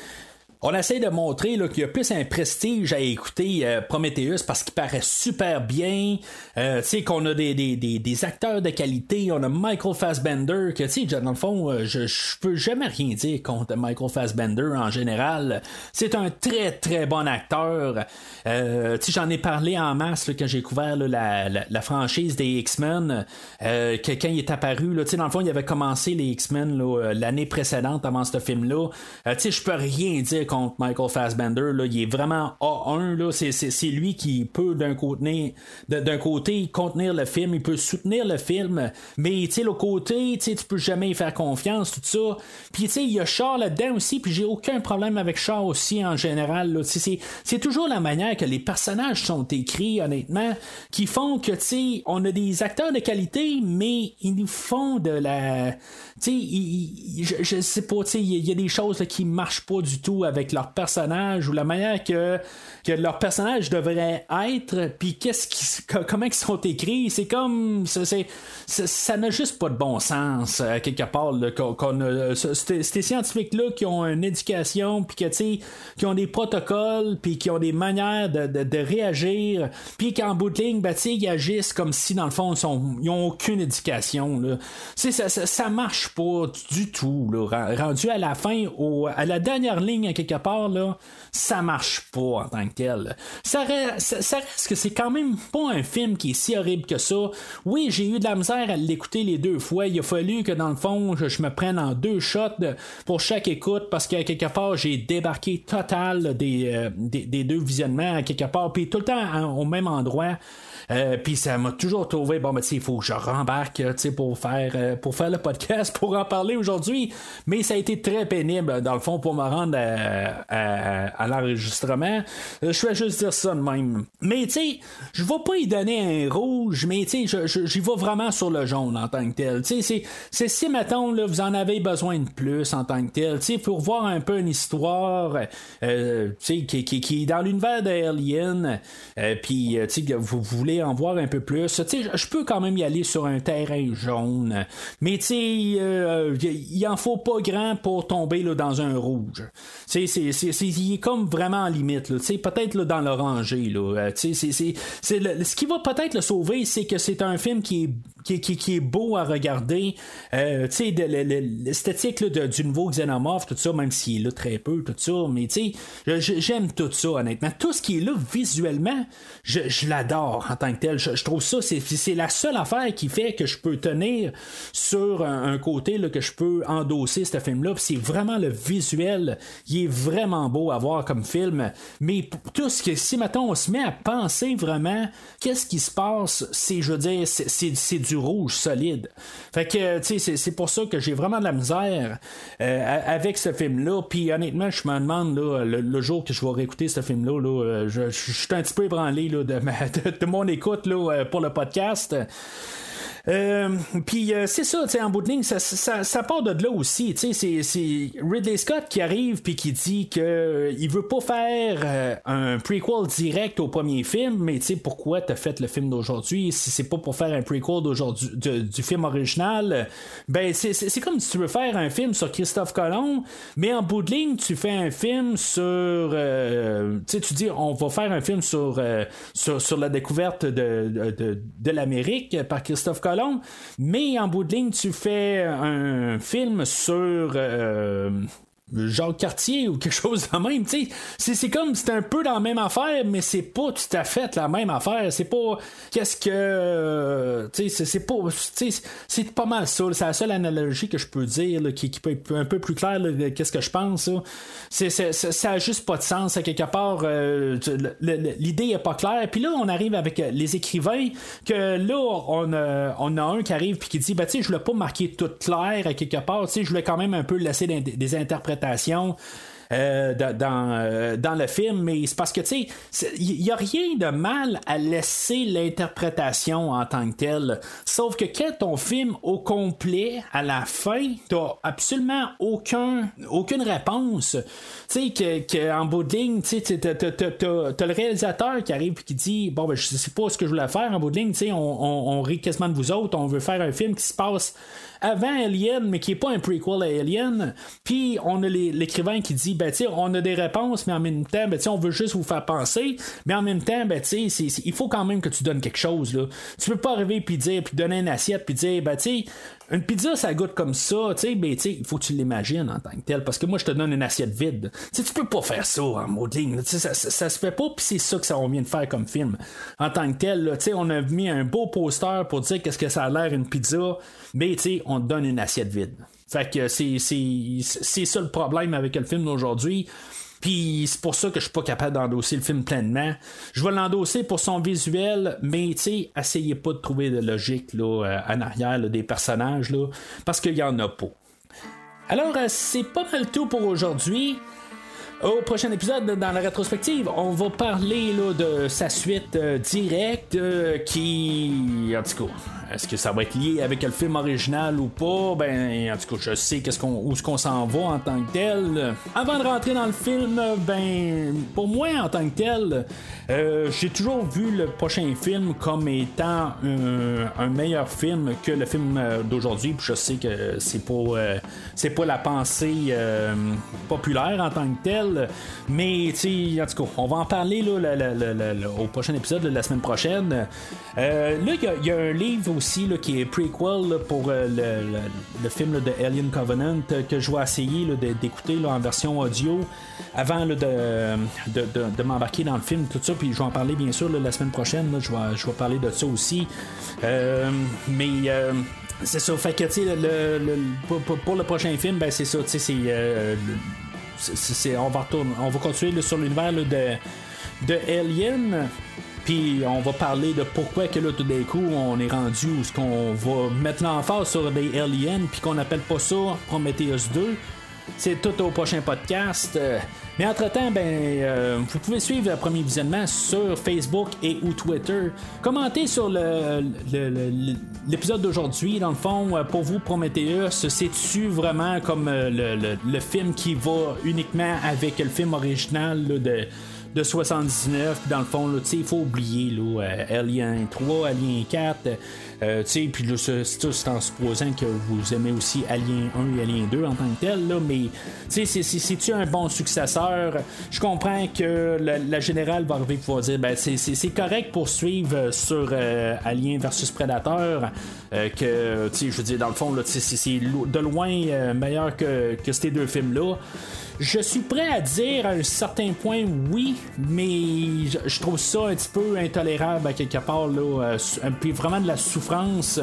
on essaie de montrer qu'il y a plus un prestige à écouter euh, Prometheus parce qu'il paraît super bien. Euh, tu sais, qu'on a des, acteurs de qualité. On a Michael Fassbender, que tu sais, dans le fond, euh, je, je peux jamais rien dire contre Michael Fassbender en général. C'est un très très bon acteur. Tu j'en ai parlé en masse quand j'ai couvert la, la, franchise des X-Men. Quand il est apparu, tu sais, dans le fond, il avait commencé les X-Men l'année précédente avant ce film-là. tu sais, je peux rien dire contre Michael Fassbender. Là. Il est vraiment A1. Là. C'est, lui qui peut d'un côté, contenir le film, il peut soutenir le film, mais l'autre côté, tu peux jamais y faire confiance, tout ça. Puis il y a Char là-dedans aussi, puis j'ai aucun problème avec Char aussi en général. C'est, toujours la manière que les personnages sont écrits, honnêtement, qui font que on a des acteurs de qualité, mais ils nous font de la. Je, je sais pas, il y, y, a des choses là, qui marchent pas du tout avec leur personnage ou la manière que, leur personnage devrait être, puis qu'est-ce qui, comment ils sont écrits, c'est comme ça n'a juste pas de bon sens euh, quelque part qu'on, ces scientifiques là qui ont une éducation puis qui ont des protocoles puis qui ont des manières de, de, réagir puis qu'en bout de ligne ben, ils agissent comme si dans le fond ils, ont aucune éducation. Ça, ça, marche pas du tout rendu à la fin à la dernière ligne quelque part là ça marche pas en tant que tel. Ça reste, que c'est quand même pas un film qui est si horrible que ça. Oui, j'ai eu de la misère à l'écouter les deux fois. Il a fallu que dans le fond, je, me prenne en deux shots pour chaque écoute parce qu'à quelque part, j'ai débarqué total des, euh, des, deux visionnements à quelque part, puis tout le temps au même endroit. Euh, puis ça m'a toujours trouvé, bon, ben, il faut que je rembarque pour faire, euh, pour faire le podcast, pour en parler aujourd'hui. Mais ça a été très pénible, dans le fond, pour me rendre à, l'enregistrement. Euh, je vais juste dire ça de même. Mais, tu sais, je vais pas y donner un rouge, mais, tu sais, j'y vais vraiment sur le jaune en tant que tel. Tu sais, c'est si, mettons, là, vous en avez besoin de plus en tant que tel, tu sais, pour voir un peu une histoire, tu sais, qui, est dans l'univers d'Alien, puis, tu sais, vous voulez en voir un peu plus, je peux quand même y aller sur un terrain jaune. Mais euh, il en faut pas grand pour tomber dans un rouge. C'est, il est comme vraiment en limite. peut-être dans l'oranger. Euh, ce qui va peut-être le sauver, c'est que c'est un film qui est qui, est beau à regarder. Euh, tu sais, l'esthétique du nouveau Xenomorph, tout ça, même s'il est là très peu, tout ça, mais tu sais, j'aime tout ça, honnêtement. Tout ce qui est là visuellement, je, l'adore en tant que tel. Je, trouve ça, c'est la seule affaire qui fait que je peux tenir sur un, côté que je peux endosser ce film-là. C'est vraiment le visuel. Il est vraiment beau à voir comme film. Mais tout ce que, si maintenant on se met à penser vraiment, qu'est-ce qui se passe, c'est, je veux dire, c'est du rouge solide. Fait que, tu sais, c'est pour ça que j'ai vraiment de la misère euh, avec ce film-là. Puis honnêtement, je me demande, là, le, jour que je vais réécouter ce film-là, là, euh, je, suis un petit peu ébranlé là, de, de, mon écoute là, euh, pour le podcast. Euh, puis euh, c'est ça, en bout de ligne, ça, part de là aussi. C'est Ridley Scott qui arrive puis qui dit que euh, il veut pas faire un prequel direct au premier film, mais tu sais, pourquoi t'as fait le film d'aujourd'hui? Si c'est pas pour faire un prequel d'aujourd'hui du film original? Ben, c'est comme si tu veux faire un film sur Christophe Colomb, mais en bout de ligne, tu fais un film sur. tu tu dis, on va faire un film sur, la découverte de l'Amérique par Christophe Colomb mais en bout de ligne, tu fais un film sur euh, Jacques Cartier ou quelque chose de même. C'est, c'est comme c'est un peu la même affaire, mais c'est pas tout à fait la même affaire. C'est pas qu'est-ce que. c'est, c'est pas. C'est pas mal ça. C'est la seule analogie que je peux dire qui, qui, peut être un peu plus claire qu'est-ce que je pense. C'est, ça a juste pas de sens. À quelque part, euh, l'idée est pas claire. Puis là, on arrive avec euh, les écrivains que là, on a, on a un qui arrive puis qui dit ben, tu je l'ai pas marqué tout clair à quelque part. Je voulais quand même un peu laisser des, des interprétations euh, dans, euh, dans, le film, mais c'est parce que, tu sais, il n'y a rien de mal à laisser l'interprétation en tant que telle. Sauf que quand ton film au complet, à la fin, t'as absolument aucun, aucune réponse. Tu sais, que, que, en bout de ligne, tu sais, t'as, le réalisateur qui arrive et qui dit Bon, ben, je sais pas ce que je voulais faire en bout de ligne, tu sais, on, on, on rit quasiment de vous autres, on veut faire un film qui se passe avant Alien, mais qui est pas un prequel à Alien. Puis on a l'écrivain qui dit, ben on a des réponses, mais en même temps, ben on veut juste vous faire penser, mais en même temps, ben tu il faut quand même que tu donnes quelque chose là. Tu peux pas arriver puis dire, puis donner une assiette puis dire, ben une pizza, ça goûte comme ça, tu sais, mais tu il faut que tu l'imagines en tant que tel, parce que moi, je te donne une assiette vide. Tu tu peux pas faire ça en modeling, ça, ça, se fait pas, puis c'est ça que ça vient de faire comme film. En tant que tel, tu sais, on a mis un beau poster pour dire qu'est-ce que ça a l'air une pizza, mais tu on te donne une assiette vide. Fait que c'est ça le problème avec le film d'aujourd'hui. Puis c'est pour ça que je suis pas capable d'endosser le film pleinement. Je vais l'endosser pour son visuel, mais tu sais, essayez pas de trouver de logique là, euh, en arrière des personnages, là, parce qu'il y en a pas. Alors, euh, c'est pas mal tout pour aujourd'hui. Au prochain épisode, dans la rétrospective, on va parler là, de sa suite euh, directe qui, en tout cas, est-ce que ça va être lié avec le film original ou pas? Ben, en tout cas, je sais qu'est-ce qu'on, où ce qu'on s'en va en tant que tel. Avant de rentrer dans le film, ben, pour moi, en tant que tel, euh, j'ai toujours vu le prochain film comme étant un, meilleur film que le film euh, d'aujourd'hui. Puis je sais que c'est pas, euh, c'est pas la pensée populaire en tant que tel. Mais, tu en tout cas, on va en parler là, au prochain épisode de la semaine prochaine. là, il y, a un livre aussi qui est prequel pour euh, le, film de Alien Covenant euh, que je vais essayer d'écouter en version audio avant de, m'embarquer dans le film, tout ça. Puis je vais en parler bien sûr la semaine prochaine. je, vais, je vais parler de ça aussi. Euh, mais. c'est ça, fait que le, pour, le prochain film, ben c'est ça, c'est, on va on va continuer sur l'univers de, de Alien. Puis on va parler de pourquoi que là tout d'un coup on est rendu ce qu'on va mettre l'emphase sur des aliens puis qu'on appelle pas ça Prometheus 2. C'est tout au prochain podcast. Mais entre-temps, ben, euh, vous pouvez suivre le premier visionnement sur Facebook et ou Twitter. Commentez sur l'épisode d'aujourd'hui. Dans le fond, euh, pour vous, Prometheus, c'est-tu vraiment comme euh, le, film qui va uniquement avec le film original de de 79. Dans le fond, il faut oublier là, euh, Alien 3, Alien 4. Euh, puis c'est en supposant que vous aimez aussi Alien 1 et Alien 2 en tant que tel. Là, mais c'est-tu un bon successeur? Je comprends que la, générale va arriver pour dire ben, c'est correct pour suivre sur euh, Alien versus Predator. que, je veux dire, dans le fond, c'est de loin meilleur que, que ces deux films-là. Je suis prêt à dire à un certain point oui, mais je, trouve ça un petit peu intolérable à quelque part, là, euh, puis vraiment de la souffrance.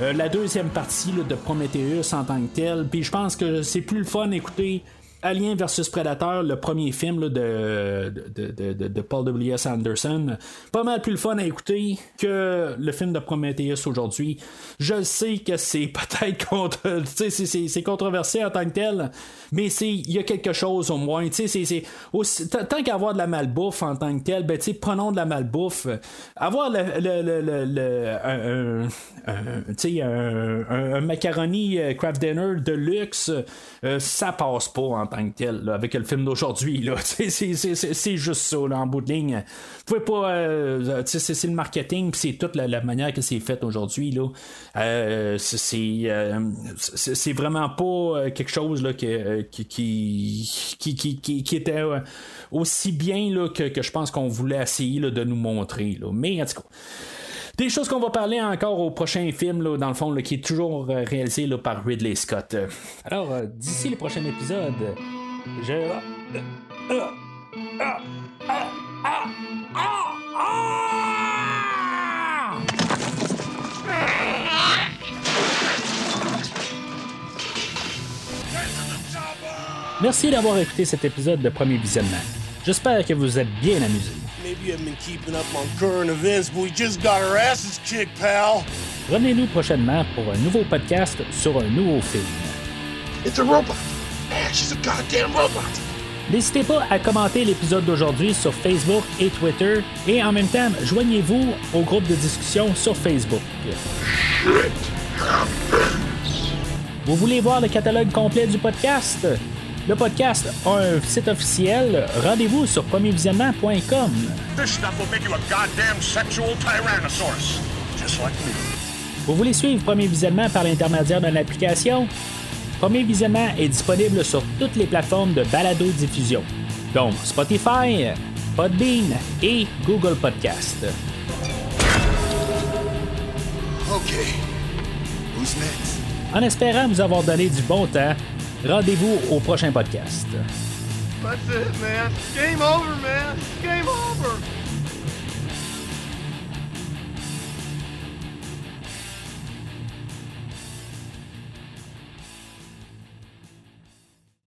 Euh, la deuxième partie de Prometheus en tant que tel, puis je pense que c'est plus le fun d'écouter Alien versus Predator, le premier film de, de, Paul W.S. Anderson, pas mal plus le fun à écouter que le film de Prometheus aujourd'hui. Je sais que c'est peut-être contre, c'est controversé en tant que tel, mais il y a quelque chose au moins. C'est, tant qu'avoir de la malbouffe en tant que tel, ben, prenons de la malbouffe. Avoir le, le, le, un, un, macaroni euh, craft dinner de luxe, euh, ça passe pas en tant que tel, avec le film d'aujourd'hui. C'est juste ça, en bout de ligne. Vous pouvez pas. Euh, c'est le marketing, puis c'est toute la, manière que c'est fait aujourd'hui. Euh, c'est vraiment pas quelque chose là, qui, qui, qui, qui, était aussi bien là, que, que je pense qu'on voulait essayer là, de nous montrer. Là. Mais en tout cas. Des choses qu'on va parler encore au prochain film, dans le fond, qui est toujours réalisé là, par Ridley Scott. Alors, d'ici le prochain épisode, je. Merci d'avoir écouté cet épisode de Premier Visionnement. J'espère que vous êtes bien amusés. Revenez-nous prochainement pour un nouveau podcast sur un nouveau film. It's a robot. she's a goddamn robot. N'hésitez pas à commenter l'épisode d'aujourd'hui sur Facebook et Twitter et en même temps, joignez-vous au groupe de discussion sur Facebook. Vous voulez voir le catalogue complet du podcast? Le podcast a un site officiel. Rendez-vous sur premiervisionnement.com. Like. Vous voulez suivre Premier Visionnement par l'intermédiaire d'une application? Premier Visionnement est disponible sur toutes les plateformes de balado-diffusion, donc Spotify, Podbean et Google Podcast. Okay. Who's next? En espérant vous avoir donné du bon temps, rendez-vous au prochain podcast.